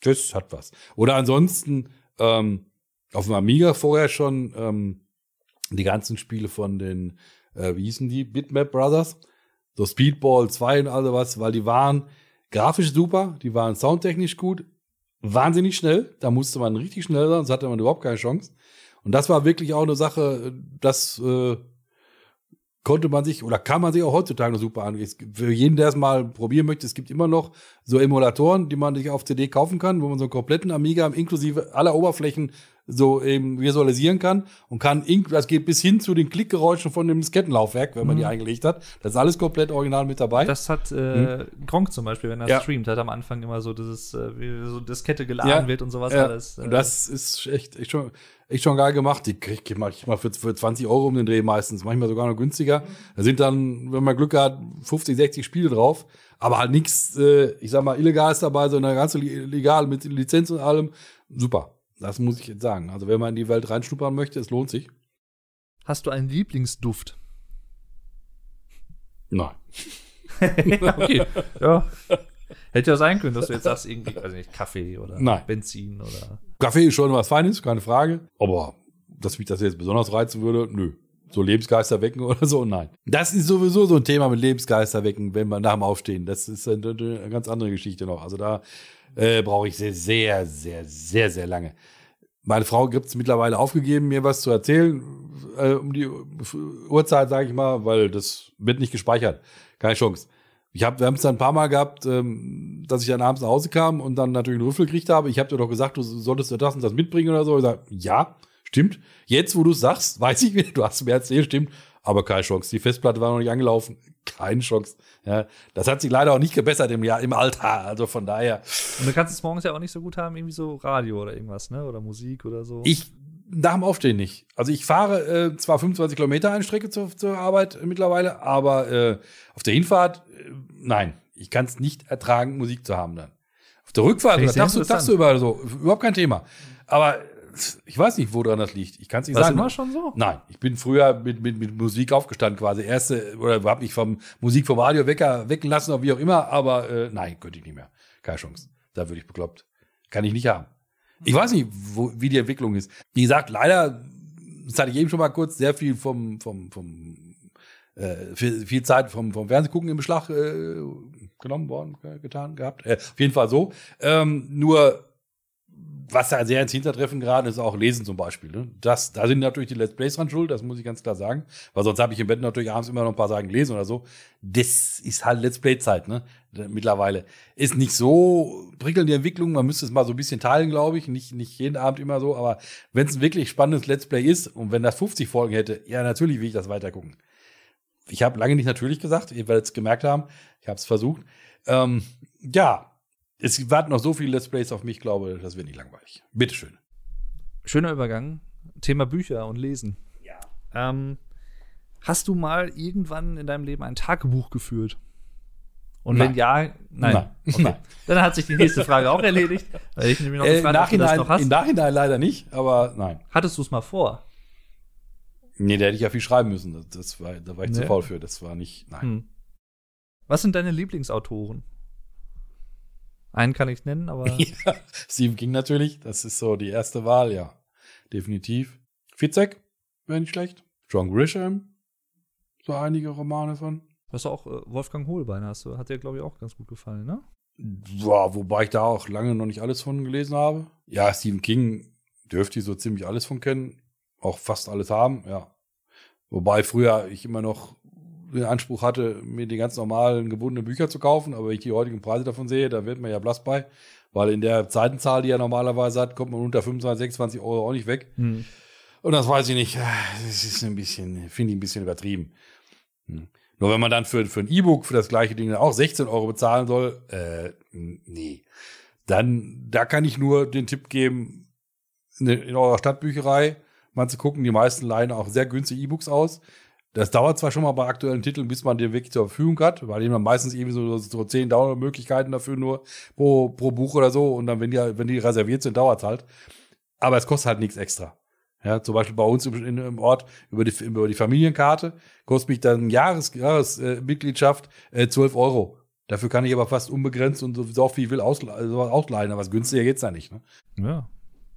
das hat was. Oder ansonsten ähm, auf dem Amiga vorher schon ähm, die ganzen Spiele von den, äh, wie hießen die, Bitmap Brothers, so Speedball 2 und all sowas, weil die waren grafisch super, die waren soundtechnisch gut, wahnsinnig schnell, da musste man richtig schnell sein, sonst hatte man überhaupt keine Chance. Und das war wirklich auch eine Sache, das äh, konnte man sich oder kann man sich auch heutzutage noch super an. Für jeden, der es mal probieren möchte, es gibt immer noch so Emulatoren, die man sich auf CD kaufen kann, wo man so einen kompletten Amiga inklusive aller Oberflächen so eben visualisieren kann und kann, ink- das geht bis hin zu den Klickgeräuschen von dem Diskettenlaufwerk, wenn man die eingelegt hat. Das ist alles komplett original mit dabei.
Das hat äh, Gronk zum Beispiel, wenn er
Ja.
streamt, hat am Anfang immer so dieses, äh, wie so Diskette geladen wird und sowas
ja.
alles. äh,
Und das ist echt, echt, schon, echt schon geil gemacht. Die krieg ich mal, mal für, für 20 Euro um den Dreh meistens, manchmal sogar noch günstiger. Da sind dann, wenn man Glück hat, 50, 60 Spiele drauf. Aber halt nichts, äh, ich sag mal, Illegales dabei, sondern ganz legal mit Lizenz und allem. Super. Das muss ich jetzt sagen. Also wenn man in die Welt reinschnuppern möchte, es lohnt sich.
Hast du einen Lieblingsduft?
Nein.
okay. ja. Hätte ja sein können, dass du jetzt sagst, irgendwie, also nicht Kaffee oder
Nein.
Benzin oder.
Kaffee ist schon was Feines, keine Frage. Aber dass mich das jetzt besonders reizen würde, nö. So Lebensgeister wecken oder so, nein. Das ist sowieso so ein Thema mit Lebensgeister wecken, wenn man nach dem Aufstehen. Das ist eine, eine ganz andere Geschichte noch. Also da äh, brauche ich sehr, sehr, sehr, sehr, sehr lange. Meine Frau gibt es mittlerweile aufgegeben, mir was zu erzählen. äh, um die Uhrzeit, sage ich mal, weil das wird nicht gespeichert. Keine Chance. Ich hab, wir haben es dann ein paar Mal gehabt, ähm, dass ich dann abends nach Hause kam und dann natürlich einen Rüffel gekriegt habe. Ich habe dir doch gesagt, du solltest das und das mitbringen oder so. Ich sag, ja, stimmt. Jetzt, wo du es sagst, weiß ich wieder, du hast mir erzählt, stimmt. Aber keine Chance. Die Festplatte war noch nicht angelaufen. Keine Chance. Ja, das hat sich leider auch nicht gebessert im Jahr, im Alter. Also von daher.
Und du kannst es morgens ja auch nicht so gut haben, irgendwie so Radio oder irgendwas, ne? Oder Musik oder so.
Ich nach dem Aufstehen nicht. Also ich fahre äh, zwar 25 Kilometer eine Strecke zur, zur Arbeit mittlerweile, aber äh, auf der Hinfahrt, äh, nein. Ich kann es nicht ertragen, Musik zu haben dann. Auf der Rückfahrt, das darfst du, darfst du überall so. Überhaupt kein Thema. Aber ich weiß nicht, woran das liegt. Ich kann es nicht
Warst
sagen.
immer schon so?
Nein, ich bin früher mit, mit, mit Musik aufgestanden quasi. Erste, oder hab mich vom Musik vom Radio wecker, weggelassen oder wie auch immer, aber äh, nein, könnte ich nicht mehr. Keine Chance. Da würde ich bekloppt. Kann ich nicht haben. Ich weiß nicht, wo, wie die Entwicklung ist. Wie gesagt, leider, das hatte ich eben schon mal kurz, sehr viel vom, vom, vom äh, viel, viel Zeit vom, vom Fernsehgucken im Beschlag äh, genommen worden, ge- getan, gehabt. Äh, auf jeden Fall so. Ähm, nur was da sehr ins Hintertreffen gerade ist, auch Lesen zum Beispiel. Ne? Das, da sind natürlich die Let's Plays dran schuld, das muss ich ganz klar sagen. Weil sonst habe ich im Bett natürlich abends immer noch ein paar Sachen gelesen oder so. Das ist halt Let's Play-Zeit, ne? Mittlerweile. Ist nicht so prickelnd die Entwicklung, man müsste es mal so ein bisschen teilen, glaube ich. Nicht, nicht jeden Abend immer so, aber wenn es ein wirklich spannendes Let's Play ist und wenn das 50 Folgen hätte, ja, natürlich will ich das weiter gucken. Ich habe lange nicht natürlich gesagt, ihr werdet es gemerkt haben. Ich habe es versucht. Ähm, ja, es warten noch so viele Let's Plays auf mich, glaube das wird nicht langweilig. Bitteschön.
Schöner Übergang. Thema Bücher und Lesen.
Ja.
Ähm, hast du mal irgendwann in deinem Leben ein Tagebuch geführt? Und
Nein.
wenn ja, nein.
Nein.
Okay.
Nein.
Dann hat sich die nächste Frage auch erledigt, weil ich nämlich noch
Äh, Im,
gefragt habe, ob du das
Nachhinein,
noch hast.
Im Nachhinein leider nicht, aber nein.
Hattest du es mal vor?
Nee, da hätte ich ja viel schreiben müssen. Das, war, da war ich zu
Nee.
faul für. Das war nicht, nein.
Hm. Was sind deine Lieblingsautoren? Einen kann ich nennen, aber
Ja, Stephen King natürlich. Das ist so die erste Wahl, ja. Definitiv. Fitzek wäre nicht schlecht. John Grisham. So einige Romane von.
was auch äh, Wolfgang Hohlbein hast du, hat dir glaube ich auch ganz gut gefallen, ne?
Ja, wobei ich da auch lange noch nicht alles von gelesen habe. Ja, Stephen King dürfte ich so ziemlich alles von kennen. Auch fast alles haben, ja. Wobei früher ich immer noch den Anspruch hatte, mir die ganz normalen gebundenen Bücher zu kaufen, aber wenn ich die heutigen Preise davon sehe, da wird man ja blass bei. Weil in der Seitenzahl, die er normalerweise hat, kommt man unter 25, 26 Euro auch nicht weg.
Hm.
Und das weiß ich nicht. Das ist ein bisschen, finde ich ein bisschen übertrieben. Hm. Nur wenn man dann für, für ein E-Book für das gleiche Ding dann auch 16 Euro bezahlen soll, äh, nee. Dann, da kann ich nur den Tipp geben, in, in eurer Stadtbücherei mal zu gucken. Die meisten leihen auch sehr günstige E-Books aus. Das dauert zwar schon mal bei aktuellen Titeln, bis man den wirklich zur Verfügung hat, weil eben meistens irgendwie so, so zehn Download-Möglichkeiten dafür nur pro, pro Buch oder so. Und dann, wenn die, wenn die reserviert sind, dauert's halt. Aber es kostet halt nichts extra. Ja, zum Beispiel bei uns im, im Ort über die, über die Familienkarte kostet mich dann Jahres, Jahres äh, äh, 12 Euro. Dafür kann ich aber fast unbegrenzt und so, so wie ich will ausle ausleihen. Aber was günstiger geht's da nicht. Ne?
Ja.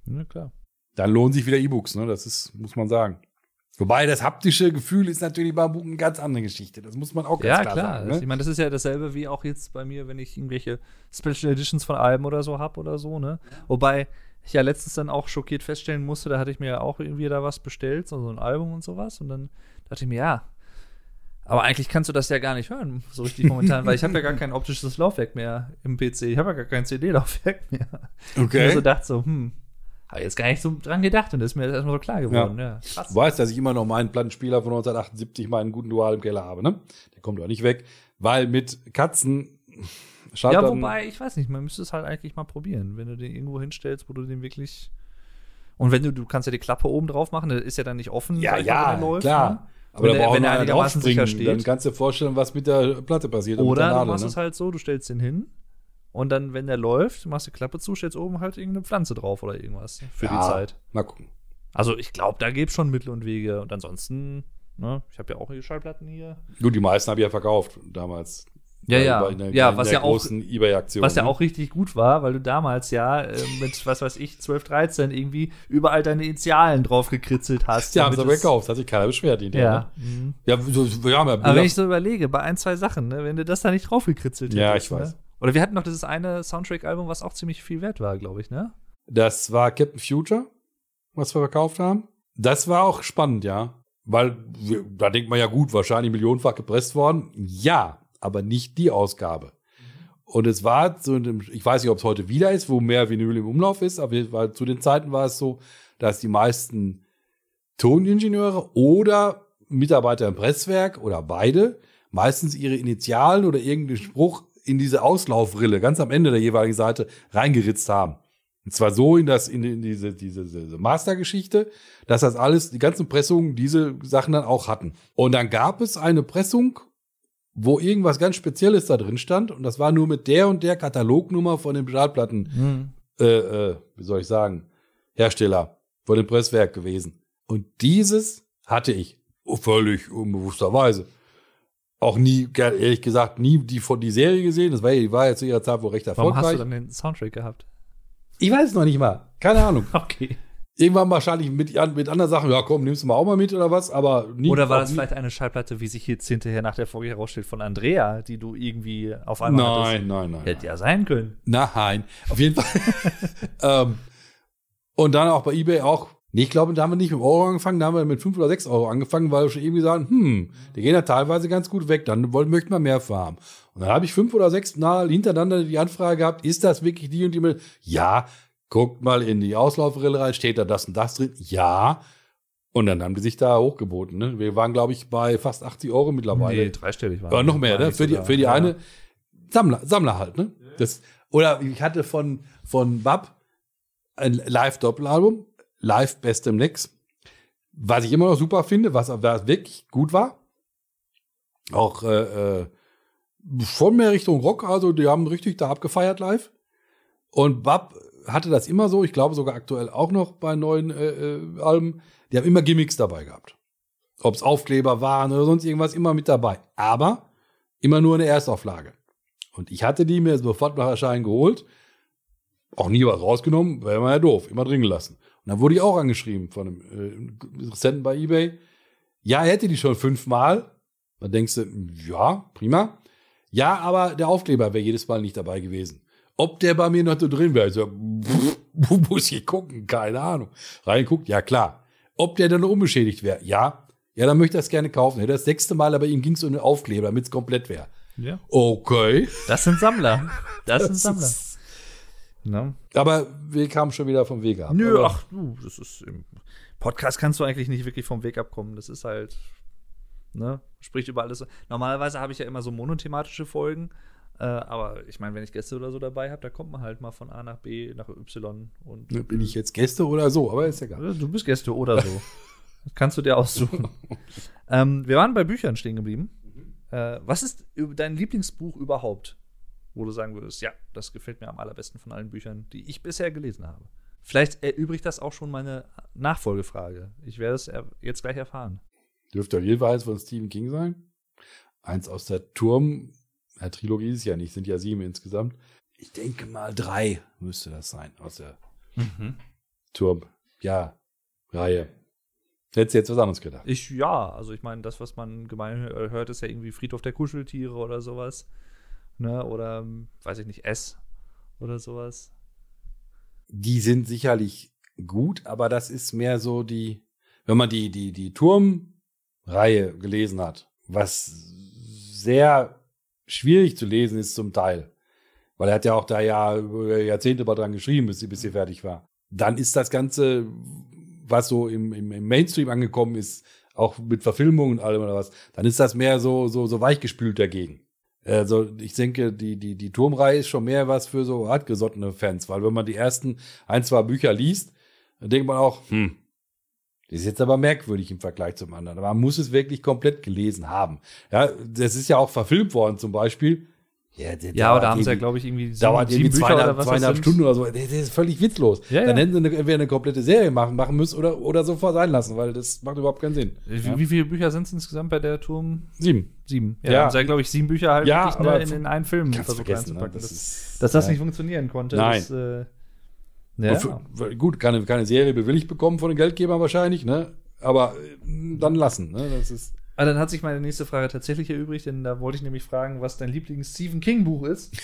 Ja, klar.
Dann lohnen sich wieder E-Books. Ne? Das ist, muss man sagen. Wobei das haptische Gefühl ist natürlich beim Buch eine ganz andere Geschichte. Das muss man auch ganz
Ja,
klar,
klar.
sagen. Ne?
Ich meine, das ist ja dasselbe wie auch jetzt bei mir, wenn ich irgendwelche Special Editions von Alben oder so habe oder so, ne? Wobei ich ja letztens dann auch schockiert feststellen musste, da hatte ich mir ja auch irgendwie da was bestellt, so so ein Album und sowas. Und dann dachte ich mir, ja, aber eigentlich kannst du das ja gar nicht hören, so richtig momentan, weil ich habe ja gar kein optisches Laufwerk mehr im PC. Ich habe ja gar kein CD-Laufwerk mehr. Und ich so dachte so, hm, habe jetzt gar nicht so dran gedacht und das ist mir erstmal so klar geworden. Ja, krass.
Du weißt, dass ich immer noch meinen Plattenspieler von 1978, meinen guten Dual im Keller habe, ne? Der kommt auch nicht weg, weil mit Katzen schaut
Ja, wobei, ich weiß nicht, man müsste es halt eigentlich mal probieren, wenn du den irgendwo hinstellst, wo du den wirklich. Und wenn du, du kannst ja die Klappe oben drauf machen, der ist ja dann nicht offen.
Ja,
ich
ja,
läuft,
klar.
ne?
Aber
Wenn
da
wenn er
einer
einigermaßen sicher
draufspringen, dann
steht.
kannst du dir vorstellen, was mit der Platte passiert.
Oder
der
du machst
ne?
es halt so, du stellst den hin und dann, wenn der läuft, machst die Klappe zu, stellst oben halt irgendeine Pflanze drauf oder irgendwas für die
Ja,
Zeit.
Mal gucken.
Also ich glaube, da gibt es schon Mittel und Wege. Und ansonsten, ne, ich habe ja auch die Schallplatten hier.
Gut, die meisten habe ich ja verkauft damals.
Ja, ja.
einer-
Ja,
in
was ja auch-. Was ja
ne?
auch richtig gut war, weil du damals ja äh, mit, was weiß ich, 12, 13 irgendwie überall deine Initialen drauf gekritzelt hast.
Ja, haben sie aber gekauft, hat sich keiner beschwert hinterher.
Ja. Mhm.
Ne? Ja, so, ja
Aber wenn ich so überlege, bei ein, zwei Sachen, ne, wenn du das da nicht drauf gekritzelt
Ja,
hättest,
ich weiß.
Ne? Oder wir hatten noch dieses eine Soundtrack-Album, was auch ziemlich viel wert war, glaube ich, ne?
Das war Captain Future, was wir verkauft haben. Das war auch spannend, ja. Weil da denkt man ja gut, wahrscheinlich millionenfach gepresst worden. Ja, aber nicht die Ausgabe. Und es war so, ich weiß nicht, ob es heute wieder ist, wo mehr Vinyl im Umlauf ist, aber zu den Zeiten war es so, dass die meisten Toningenieure oder Mitarbeiter im Presswerk oder beide meistens ihre Initialen oder irgendeinen Spruch in diese Auslaufrille ganz am Ende der jeweiligen Seite reingeritzt haben. Und zwar so in das, in, in diese, diese, diese Mastergeschichte, dass das alles, die ganzen Pressungen diese Sachen dann auch hatten. Und dann gab es eine Pressung, wo irgendwas ganz Spezielles da drin stand. Und das war nur mit der und der Katalognummer von dem Schallplatten, mhm. äh, äh, wie soll ich sagen, Hersteller von dem Presswerk gewesen. Und dieses hatte ich völlig unbewussterweise auch nie, ehrlich gesagt, nie die von die Serie gesehen. Das war, die war ja zu ihrer Zeit wohl recht erfolgreich.
Warum hast du dann den Soundtrack gehabt?
Ich weiß es noch nicht mal. Keine Ahnung.
Okay.
Irgendwann wahrscheinlich mit, mit anderen Sachen, ja komm, nimmst du mal auch mal mit oder was, aber
nie. Oder war das nie. vielleicht eine Schallplatte, wie sich jetzt hinterher nach der Folge herausstellt, von Andrea, die du irgendwie auf einmal
Nein, hattest? nein, nein.
Hätte ja sein können.
Nein, auf jeden Fall. ähm, und dann auch bei Ebay auch Nee, ich glaube, da haben wir nicht mit Euro angefangen, da haben wir mit 5 oder 6 Euro angefangen, weil wir schon irgendwie sagen, hm, die gehen ja teilweise ganz gut weg, dann wollen, möchten wir mehr farmen. Und dann habe ich fünf oder sechs Mal hintereinander die Anfrage gehabt, ist das wirklich die und die? Mit? Ja, guckt mal in die Auslaufrille rein, steht da das und das drin? Ja. Und dann haben die sich da hochgeboten. Ne? Wir waren, glaube ich, bei fast 80 Euro mittlerweile. Nee,
dreistellig
waren. Aber noch mehr, ne? Für die, für die ja. eine Sammler, Sammler halt, ne? Das, oder ich hatte von, von Bab ein Live-Doppelalbum live bestem Nix. Was ich immer noch super finde, was, was wirklich gut war. Auch äh, äh, von mehr Richtung Rock, also die haben richtig da abgefeiert live. Und Bab hatte das immer so, ich glaube sogar aktuell auch noch bei neuen äh, äh, Alben, die haben immer Gimmicks dabei gehabt. Ob es Aufkleber waren oder sonst irgendwas, immer mit dabei. Aber immer nur eine Erstauflage. Und ich hatte die mir sofort nach Erscheinen geholt. Auch nie was rausgenommen, wäre man ja doof, immer drin gelassen. Und dann wurde ich auch angeschrieben von einem äh, Interessenten bei eBay. Ja, er hätte die schon fünfmal. Dann denkst du, ja, prima. Ja, aber der Aufkleber wäre jedes Mal nicht dabei gewesen. Ob der bei mir noch so drin wäre, so, muss ich gucken, keine Ahnung. Reinguckt, ja klar. Ob der dann unbeschädigt wäre, ja. Ja, dann möchte ich das gerne kaufen. Ja, das sechste Mal, aber ihm ging es um den Aufkleber, damit es komplett wäre.
Ja.
Okay.
Das sind Sammler. Das, das sind Sammler.
Ne? Aber wir kamen schon wieder vom Weg ab.
Nö, ach du, das ist im Podcast kannst du eigentlich nicht wirklich vom Weg abkommen. Das ist halt, ne, spricht über alles. Normalerweise habe ich ja immer so monothematische Folgen. Äh, aber ich meine, wenn ich Gäste oder so dabei habe, da kommt man halt mal von A nach B nach Y. Und
Bin ich jetzt Gäste oder so, aber ist egal.
Du bist Gäste oder so. kannst du dir aussuchen. ähm, wir waren bei Büchern stehen geblieben. Äh, was ist dein Lieblingsbuch überhaupt? Wo du sagen würdest, ja, das gefällt mir am allerbesten von allen Büchern, die ich bisher gelesen habe. Vielleicht erübrigt das auch schon meine Nachfolgefrage. Ich werde es jetzt gleich erfahren.
Dürfte auf jeden Fall eins von Stephen King sein. Eins aus der Turm, ja, Trilogie ist ja nicht, sind ja sieben insgesamt. Ich denke mal drei müsste das sein aus der mhm. Turm, ja, Reihe. Hättest du jetzt was anderes gedacht?
Ich, ja, also ich meine, das, was man gemein hört, ist ja irgendwie Friedhof der Kuscheltiere oder sowas ne? Oder weiß ich nicht, S oder sowas.
Die sind sicherlich gut, aber das ist mehr so die, wenn man die, die, die Turmreihe gelesen hat, was sehr schwierig zu lesen ist zum Teil. Weil er hat ja auch da ja Jahrzehnte mal dran geschrieben, bis sie, bis sie fertig war. Dann ist das Ganze, was so im, im, im Mainstream angekommen ist, auch mit Verfilmungen und allem oder was, dann ist das mehr so, so, so weichgespült dagegen. Also ich denke, die, die, die Turmreihe ist schon mehr was für so hartgesottene Fans, weil wenn man die ersten ein, zwei Bücher liest, dann denkt man auch, hm, das ist jetzt aber merkwürdig im Vergleich zum anderen. Man muss es wirklich komplett gelesen haben. Ja, das ist ja auch verfilmt worden zum Beispiel.
Ja, ja aber da haben sie ja, glaube ich, irgendwie
sieben, dauert sieben Bücher zweieinhalb, oder was zweieinhalb Stunden oder so. Das ist völlig witzlos. Ja, Dann ja. hätten sie eine, entweder eine komplette Serie machen, machen müssen oder, oder sofort sein lassen, weil das macht überhaupt keinen Sinn.
Wie, wie viele Bücher sind es insgesamt bei der Turm?
Sieben.
Sieben. Ja, ja. ja, glaube ich, sieben Bücher halt
ja,
wirklich ne, in, in einen Film versucht reinzupacken. Ne? Das dass, dass das nicht funktionieren konnte.
Nein. Das, äh, ja. Für, gut, keine, keine Serie bewilligt bekommen von den Geldgebern wahrscheinlich, ne? Aber äh, dann lassen, ne? Das ist.
Ah, dann hat sich meine nächste Frage tatsächlich erübrigt, denn da wollte ich nämlich fragen, was dein Lieblings-Stephen King-Buch ist.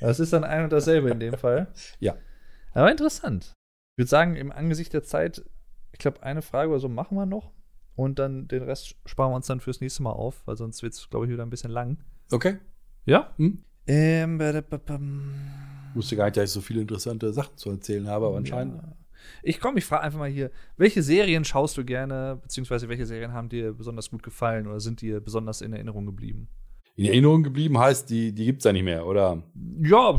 Das ist dann ein und dasselbe in dem Fall.
Ja.
Aber interessant. Ich würde sagen, im Angesicht der Zeit, ich glaube, eine Frage oder so machen wir noch. Und dann den Rest sparen wir uns dann fürs nächste Mal auf, weil sonst wird es, glaube ich, wieder ein bisschen lang.
Okay.
Ja?
Hm?
Ähm, badababam.
Wusste gar nicht, dass ich so viele interessante Sachen zu erzählen habe, aber anscheinend.
Ja. Ich komm, ich frage einfach mal hier, welche Serien schaust du gerne, beziehungsweise welche Serien haben dir besonders gut gefallen oder sind dir besonders in Erinnerung geblieben?
In Erinnerung geblieben heißt, die, die gibt's ja nicht mehr, oder?
Ja,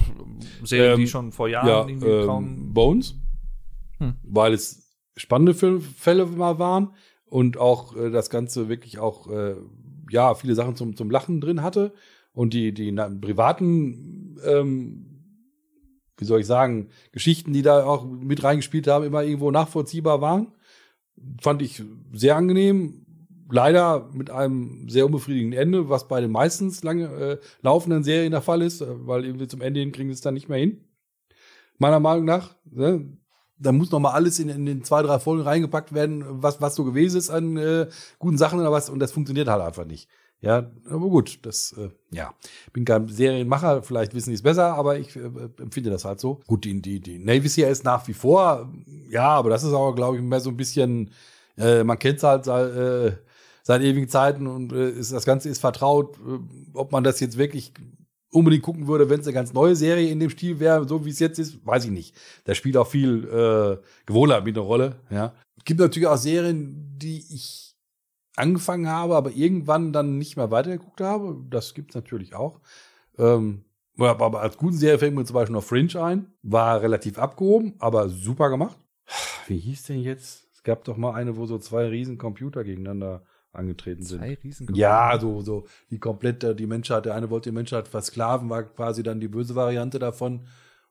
Serien,
Ähm,
die schon vor Jahren
Ja,
irgendwie kaum.
ähm, Bones,
Hm.
weil es spannende Fälle mal waren und auch äh, das Ganze wirklich auch, äh, ja, viele Sachen zum, zum Lachen drin hatte und die, die na, privaten, ähm, wie soll ich sagen, Geschichten, die da auch mit reingespielt haben, immer irgendwo nachvollziehbar waren. Fand ich sehr angenehm. Leider mit einem sehr unbefriedigenden Ende, was bei den meistens lange äh, laufenden Serien der Fall ist, äh, weil irgendwie zum Ende hin kriegen sie es dann nicht mehr hin. Meiner Meinung nach. Ne? Da muss noch mal alles in, in den zwei, drei Folgen reingepackt werden, was, was so gewesen ist an äh, guten Sachen oder was, und das funktioniert halt einfach nicht. Ja, aber gut, das, äh, ja, bin kein Serienmacher, vielleicht wissen die es besser, aber ich äh, empfinde das halt so. Gut, die, die, die Navy Seal ist nach wie vor, ja, aber das ist auch, glaube ich, mehr so ein bisschen, äh, man kennt es halt seit, äh, seit ewigen Zeiten und äh, ist, das Ganze ist vertraut. Äh, ob man das jetzt wirklich unbedingt gucken würde, wenn es eine ganz neue Serie in dem Stil wäre, so wie es jetzt ist, weiß ich nicht. Da spielt auch viel äh, Gewohnheit mit eine Rolle. Ja, gibt natürlich auch Serien, die ich angefangen habe, aber irgendwann dann nicht mehr weitergeguckt habe. Das gibt's natürlich auch. Ähm, aber als guten Serie fällt mir zum Beispiel noch Fringe ein. War relativ abgehoben, aber super gemacht. Wie hieß denn jetzt? Es gab doch mal eine, wo so zwei riesen Computer gegeneinander angetreten sind.
Zwei riesen
Ja, so, so die komplette, die Menschheit, der eine wollte die Menschheit versklaven, war quasi dann die böse Variante davon.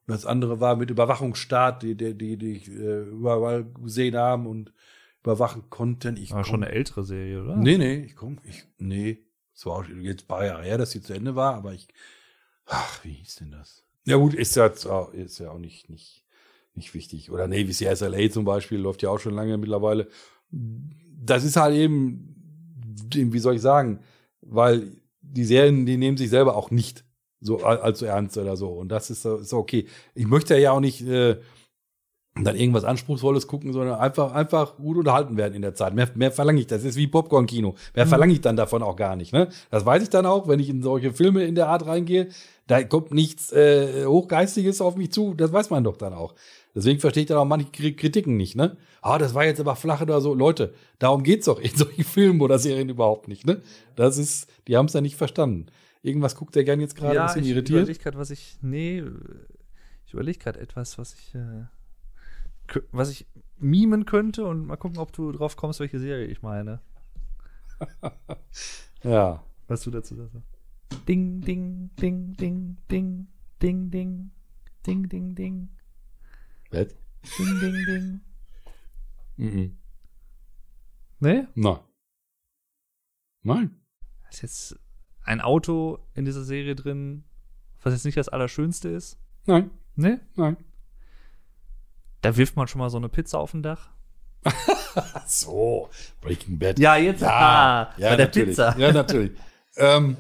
Und das andere war mit Überwachungsstaat, die, die, die, die äh, überall gesehen haben und überwachen konnten. Ich komm-
schon eine ältere Serie, oder?
Nee, nee, ich komm, ich, nee. Es war auch jetzt ein paar Jahre her, dass sie zu Ende war, aber ich, ach, wie hieß denn das? Ja gut, ist ja, ist ja auch nicht, nicht, nicht wichtig. Oder Navy Seals LA zum Beispiel, läuft ja auch schon lange mittlerweile. Das ist halt eben, wie soll ich sagen, weil die Serien, die nehmen sich selber auch nicht so all- allzu ernst oder so. Und das ist, so- ist okay. Ich möchte ja auch nicht äh, dann irgendwas Anspruchsvolles gucken, sondern einfach, einfach gut unterhalten werden in der Zeit. Mehr, mehr verlange ich. Das ist wie Popcorn-Kino. Mehr verlange ich dann davon auch gar nicht. Ne? Das weiß ich dann auch, wenn ich in solche Filme in der Art reingehe. Da kommt nichts äh, Hochgeistiges auf mich zu. Das weiß man doch dann auch. Deswegen verstehe ich dann auch manche Kri- Kritiken nicht. Ne? Ah, das war jetzt aber flach oder so. Leute, darum geht's doch in solchen Filmen oder Serien überhaupt nicht. Ne? Das ist, die haben es ja nicht verstanden. Irgendwas guckt der gern jetzt gerade ein
ja,
bisschen
ich
irritiert.
überlege gerade, was ich. Nee, ich überlege gerade etwas, was ich. Äh, was ich mimen könnte und mal gucken, ob du drauf kommst, welche Serie ich meine.
Ja.
Was du dazu sagst. Ding, ding, ding, ding, ding, ding, ding, ding, ding, ding,
Was?
ding, ding, ding.
Mhm.
Nee?
Nein. Nein.
Da ist jetzt ein Auto in dieser Serie drin, was jetzt nicht das Allerschönste ist.
Nein.
Nee?
Nein.
Da wirft man schon mal so eine Pizza auf dem Dach.
Ach so. Breaking Bad.
Ja, jetzt ah, bei der
natürlich.
Pizza.
Ja, natürlich. ähm,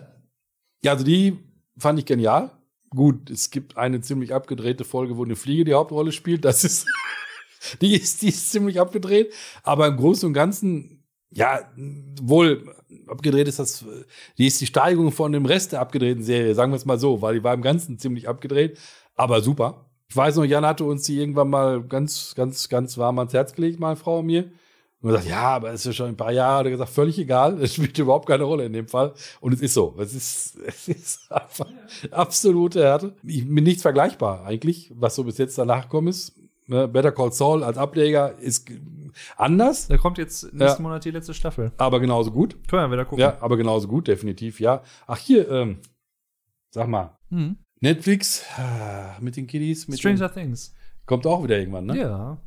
ja, also die fand ich genial. Gut, es gibt eine ziemlich abgedrehte Folge, wo eine Fliege die Hauptrolle spielt. Das ist, die ist, die ist ziemlich abgedreht. Aber im Großen und Ganzen, ja, wohl abgedreht ist das, die ist die Steigerung von dem Rest der abgedrehten Serie, sagen wir es mal so, weil die war im Ganzen ziemlich abgedreht. Aber super. Ich weiß noch, Jan hatte uns die irgendwann mal ganz, ganz, ganz warm ans Herz gelegt, meine Frau und mir. Und gesagt, ja, aber es ist ja schon ein paar Jahre, hat er gesagt, völlig egal, es spielt überhaupt keine Rolle in dem Fall. Und es ist so. Es ist, es ist einfach absolute Härte. Ich, mit nichts vergleichbar eigentlich, was so bis jetzt danach gekommen ist. Ne, Better Call Saul als Ableger ist anders,
Da kommt jetzt nächsten
Ja.
Monat die letzte Staffel.
aber genauso gut.
Können wir wieder gucken.
Ja, aber genauso gut, definitiv, ja. Ach, hier, ähm, sag mal,
Mhm.
Netflix mit den Kiddies, mit
Stranger Things.
den, kommt auch wieder irgendwann, ne?
Ja.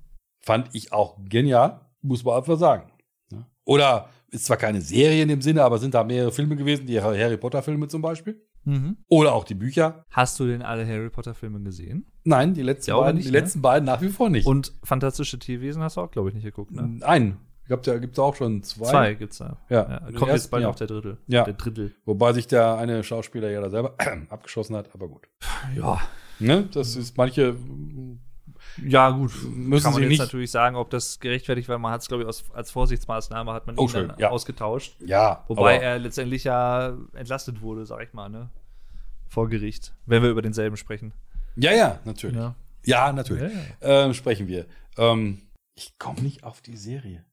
fand ich auch genial, muss man einfach sagen. Ne? Oder ist zwar keine Serie in dem Sinne, aber sind da mehrere Filme gewesen, die Harry Potter Filme zum Beispiel.
Mhm.
Oder auch die Bücher.
Hast du denn alle Harry Potter Filme gesehen?
Nein, die letzten,
Ja,
beiden,
nicht,
die
ne?
letzten beiden nach wie vor nicht.
Und Fantastische Tierwesen hast du auch, glaube ich, nicht geguckt, ne?
Einen. Ich glaube, da gibt es auch schon zwei.
Zwei gibt's da.
Ja.
kommt
Den
jetzt
ersten,
bald
ja.
noch der Drittel.
Ja.
Der Drittel.
Wobei sich der eine Schauspieler ja da selber abgeschossen hat, aber gut.
Ja.
Ne? Das ist manche,
Ja, gut.
Müssen
Kann man
sie
jetzt
nicht.
natürlich sagen, ob das gerechtfertigt, weil man hat es, glaube ich, aus, als Vorsichtsmaßnahme hat man
Oh,
ihn
schön,
dann
ja.
ausgetauscht.
Ja,
Wobei er letztendlich ja entlastet wurde, sag ich mal, ne? Vor Gericht. Wenn wir über denselben sprechen.
Ja, ja, natürlich.
Ja.
Ja, natürlich. Ähm, sprechen wir. Ähm, ich komme nicht auf die Serie.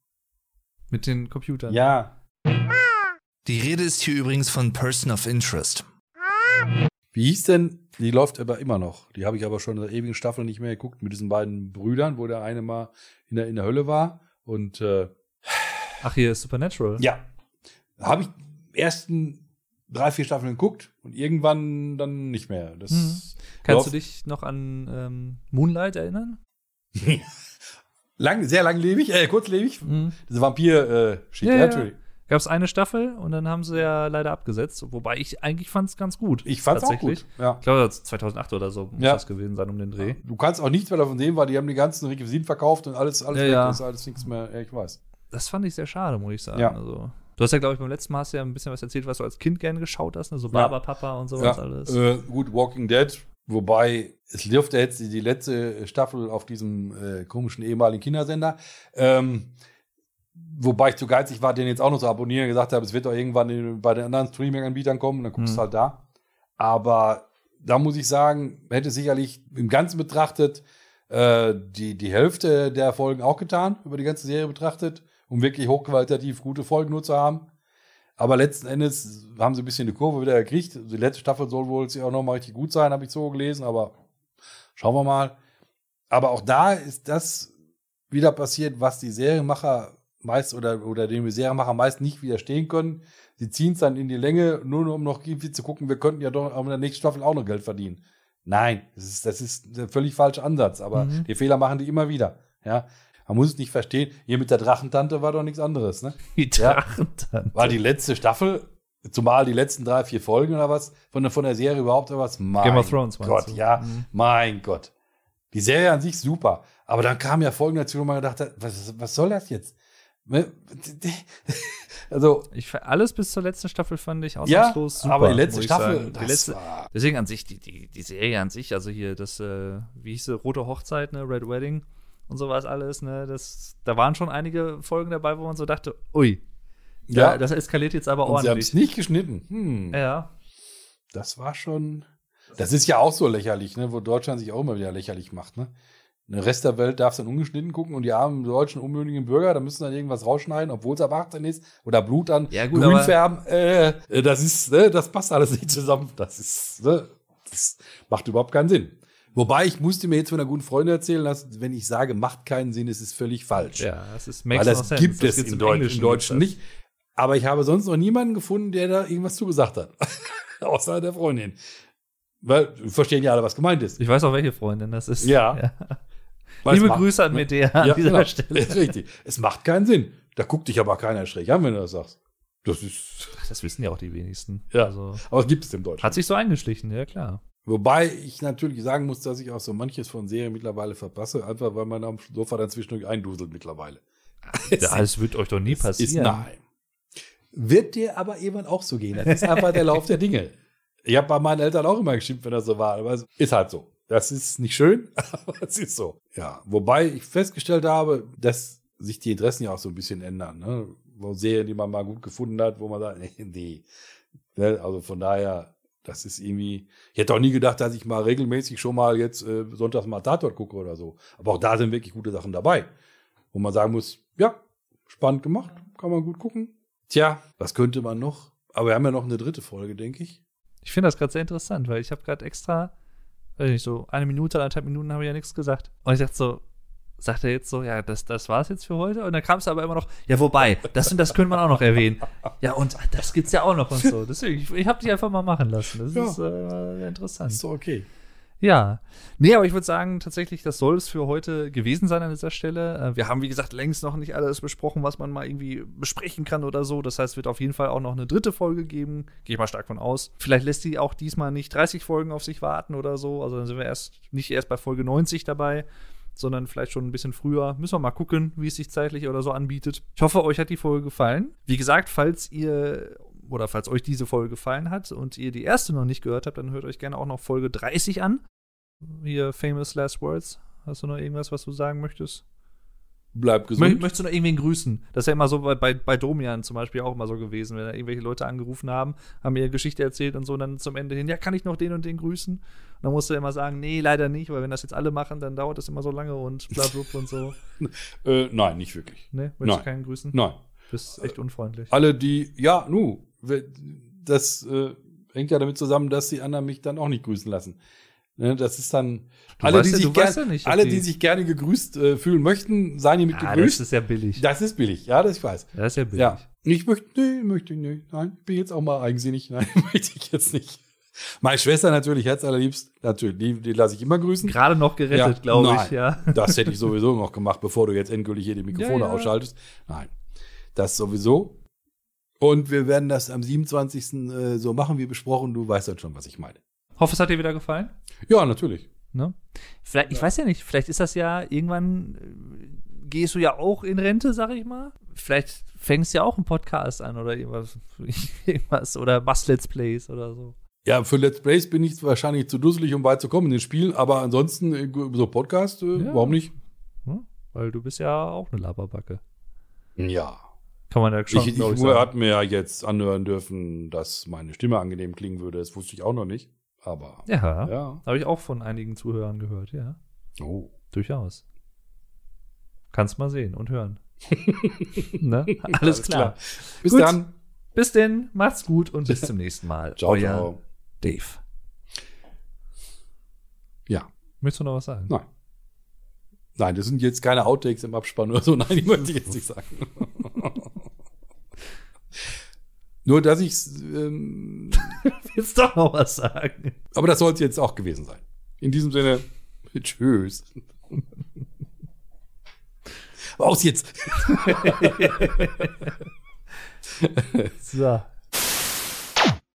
Mit den Computern.
Ja.
Die Rede ist hier übrigens von Person of Interest.
Wie hieß denn? Die läuft aber immer noch. Die habe ich aber schon in der ewigen Staffel nicht mehr geguckt mit diesen beiden Brüdern, wo der eine mal in der, in der Hölle war. Und äh,
Ach, hier ist Supernatural.
ja, habe ich ersten drei, vier Staffeln geguckt und irgendwann dann nicht mehr. Das
Mhm. Kannst du dich noch an ähm, Moonlight erinnern?
lang, sehr langlebig, äh, kurzlebig.
Mhm.
Diese Vampir-Shit,
Ja,
ja,
ja.
natürlich.
Gab es eine Staffel und dann haben sie ja leider abgesetzt. Wobei ich eigentlich fand es ganz gut.
Ich fand's auch
Tatsächlich.
gut. Ja.
Ich glaube, 2008 oder so muss
Ja.
das gewesen sein um den Dreh.
Du kannst auch nichts mehr davon sehen, weil die haben die ganzen Requisiten verkauft und alles, alles
Ja,
weg.
ja.
ist alles nichts mehr. Ja, ich weiß.
Das fand ich sehr schade, muss ich sagen.
Ja.
Also, du hast ja, glaube ich, beim letzten Mal hast du ja ein bisschen was erzählt, was du als Kind gerne geschaut hast, ne? so Barberpapa und sowas
Ja,
alles.
äh, gut, Walking Dead, wobei es dürfte jetzt die, die letzte Staffel auf diesem äh, komischen ehemaligen Kindersender. Ähm, wobei ich zu geizig war, den jetzt auch noch zu abonnieren, gesagt habe, es wird doch irgendwann bei den anderen Streaming-Anbietern kommen, dann guckst du
Mhm.
halt da. Aber da muss ich sagen, hätte sicherlich im Ganzen betrachtet äh, die, die Hälfte der Folgen auch getan, über die ganze Serie betrachtet, um wirklich hochqualitativ gute Folgen nur zu haben. Aber letzten Endes haben sie ein bisschen die Kurve wieder gekriegt. Die letzte Staffel soll wohl auch noch mal richtig gut sein, habe ich so gelesen, aber schauen wir mal. Aber auch da ist das wieder passiert, was die Serienmacher meist oder, oder dem Serienmacher meist nicht widerstehen können. Sie ziehen es dann in die Länge, nur um noch irgendwie zu gucken, wir könnten ja doch in der nächsten Staffel auch noch Geld verdienen. Nein, das ist, das ist der völlig falsche Ansatz, aber
Mhm.
die Fehler machen die immer wieder. Ja, man muss es nicht verstehen. Hier mit der Drachentante war doch nichts anderes, ne?
Die
Ja.
Drachentante.
War die letzte Staffel, zumal die letzten drei, vier Folgen oder was, von der, von der Serie überhaupt oder was? Mein
Game of Thrones, meinst
Gott,
du?
ja,
Mhm.
mein Gott. Die Serie an sich super. Aber dann kam ja Folgen dazu, wo man gedacht hat, was, was soll das jetzt? Ne? Also,
Ich, alles bis zur letzten Staffel fand ich
ja,
ausnahmslos super.
aber die letzte Staffel.
Die letzte, deswegen an sich, die, die, die Serie an sich, also hier das, äh, wie hieß sie, Rote Hochzeit, ne, Red Wedding und sowas alles, ne, das, da waren schon einige Folgen dabei, wo man so dachte, ui,
ja,
ja, das eskaliert jetzt aber
und sie haben
ordentlich.
es nicht geschnitten. Hm.
Ja,
Das war schon. Das ist ja auch so lächerlich, ne? wo Deutschland sich auch immer wieder lächerlich macht. Ne? Der Rest der Welt darf dann ungeschnitten gucken und die armen deutschen unmündigen Bürger, da müssen dann irgendwas rausschneiden, obwohl es ab 18 ist, oder Blut an
Ja, gut,
grün färben. Äh, äh, das ist, ne? das passt alles nicht zusammen. Das ist, ne? das macht überhaupt keinen Sinn. Wobei ich musste mir jetzt von einer guten Freundin erzählen lassen, wenn ich sage, macht keinen Sinn, ist es völlig falsch.
ja, es ist
Weil das
no sense.
gibt
Das
es in,
im
Deutsch, Deutschen nicht. Aber ich habe sonst noch niemanden gefunden, der da irgendwas zugesagt hat. Außer der Freundin. Weil wir verstehen ja alle, was gemeint ist.
das. Ich weiß auch, welche Freundin das ist.
Ja. Weil
Liebe
macht-
Grüße an Medea an
Ja,
dieser
genau.
Stelle.
Ist richtig. Es macht keinen Sinn. Da guckt dich aber keiner schräg an, wenn du das sagst. Das ist.
Das wissen ja auch die wenigsten.
Ja.
Also,
Aber es gibt es im Deutschen.
hat sich so eingeschlichen, ja klar.
Wobei ich natürlich sagen muss, dass ich auch so manches von Serien mittlerweile verpasse, einfach weil man am Sofa dann zwischendurch einduselt mittlerweile.
Ja, das wird euch doch nie
Ist
passieren.
nein. Wird dir aber irgendwann auch so gehen. Das ist einfach der Lauf der Dinge. Ich habe bei meinen Eltern auch immer geschimpft, wenn das so war. Aber es ist halt so. Das ist nicht schön, aber es ist so. Ja, wobei ich festgestellt habe, dass sich die Interessen ja auch so ein bisschen ändern. Ne? Wo Serien, die man mal gut gefunden hat, wo man sagt, nee, nee. Ne? Also von daher, das ist irgendwie. Ich hätte auch nie gedacht, dass ich mal regelmäßig schon mal jetzt äh, sonntags mal Tatort gucke oder so. Aber auch da sind wirklich gute Sachen dabei. Wo man sagen muss, ja, spannend gemacht, kann man gut gucken. Tja, was könnte man noch? Aber wir haben ja noch eine dritte Folge, denke ich.
Ich finde das gerade sehr interessant, weil ich habe gerade extra, weiß nicht, so eine Minute, anderthalb Minuten habe ich ja nichts gesagt. Und ich dachte so, sagt er jetzt so, ja, das, das war's jetzt für heute? Und dann kam es aber immer noch, ja, wobei, das und das könnte man auch noch erwähnen. Ja, und das gibt's ja auch noch und so. Deswegen, ich, ich habe dich einfach mal machen lassen. Das
Ja.
ist äh, interessant.
Ist doch okay.
Ja. Nee, aber ich würde sagen, tatsächlich, das soll es für heute gewesen sein an dieser Stelle. Äh, Wir haben, wie gesagt, längst noch nicht alles besprochen, was man mal irgendwie besprechen kann oder so. Das heißt, es wird auf jeden Fall auch noch eine dritte Folge geben. Gehe ich mal stark von aus. Vielleicht lässt die auch diesmal nicht 30 Folgen auf sich warten oder so. Also dann sind wir erst nicht erst bei Folge 90 dabei, sondern vielleicht schon ein bisschen früher. Müssen wir mal gucken, wie es sich zeitlich oder so anbietet. Ich hoffe, euch hat die Folge gefallen. Wie gesagt, falls ihr oder falls euch diese Folge gefallen hat und ihr die erste noch nicht gehört habt, dann hört euch gerne auch noch Folge 30 an. Hier Famous Last Words Hast du noch irgendwas, was du sagen möchtest?
Bleib gesund.
möchtest du noch irgendwen grüßen? Das ist ja immer so bei, bei, bei Domian zum Beispiel auch immer so gewesen, wenn da irgendwelche Leute angerufen haben, haben ihre Geschichte erzählt und so, und dann zum Ende hin, ja, kann ich noch den und den grüßen? Dann musst du immer sagen, nee, leider nicht, weil wenn das jetzt alle machen, dann dauert das immer so lange und bla bla bla und so.
Äh, nein, nicht wirklich.
Ne, möchtest
Nein.
du keinen grüßen?
Nein.
Bist echt unfreundlich.
Alle, die, ja, nu, das äh, hängt ja damit zusammen, dass die anderen mich dann auch nicht grüßen lassen. Ne, das ist dann,
Du
alle, die,
ja-
sich,
du
gern,
ja nicht,
alle
die-
die sich gerne gegrüßt äh, fühlen möchten, seien hiermit
das
gegrüßt.
ist ja billig.
Das ist billig, ja, das ich weiß.
Das ist ja billig.
Ja. Ich möchte, nee, möchte, nee, nein, ich bin jetzt auch mal eigensinnig. Nein, möchte ich jetzt nicht. Meine Schwester natürlich, herzallerliebst, natürlich, die, die lasse ich immer grüßen.
Gerade noch gerettet,
Ja,
glaube ich, ja.
Das hätte ich sowieso noch gemacht, bevor du jetzt endgültig hier die Mikrofone
Ja, ja.
ausschaltest. Nein, das sowieso. Und wir werden das am 27. Äh, so machen wie besprochen. Du weißt dann schon, was ich meine.
Hoffe, es hat dir wieder gefallen.
Ja, natürlich.
Ne? Vielleicht, ich weiß ja nicht, vielleicht ist das ja irgendwann, äh, gehst du ja auch in Rente, sag ich mal. Vielleicht fängst du ja auch einen Podcast an oder irgendwas, irgendwas oder machst Let's Plays oder so.
Ja, für Let's Plays bin ich wahrscheinlich zu dusselig, um weit zu kommen in den Spielen, aber ansonsten äh, so Podcast, äh,
Ja.
warum nicht?
Hm? Weil du bist ja auch eine Laberbacke.
Ja.
Kann man ja schon,
Ich, ich,
ich, sagen.
hat mir ja jetzt anhören dürfen, dass meine Stimme angenehm klingen würde. Das wusste ich auch noch nicht. Aber
Ja,
ja.
habe ich auch von einigen Zuhörern gehört, ja.
Oh.
Durchaus. Kannst mal sehen und hören. ne? Alles, klar.
Bis
Gut.
dann.
Bis denn, macht's gut und bis zum nächsten Mal.
Ciao,
Euer
ciao.
Dave.
Ja.
Möchtest du noch was sagen?
Nein. Nein, das sind jetzt keine Outtakes im Abspann oder so. Nein, die möchte ich jetzt nicht sagen. Nur, dass ich ähm,
Willst doch noch was sagen?
aber das soll es jetzt auch gewesen sein. In diesem Sinne, tschüss. Aus jetzt.
So.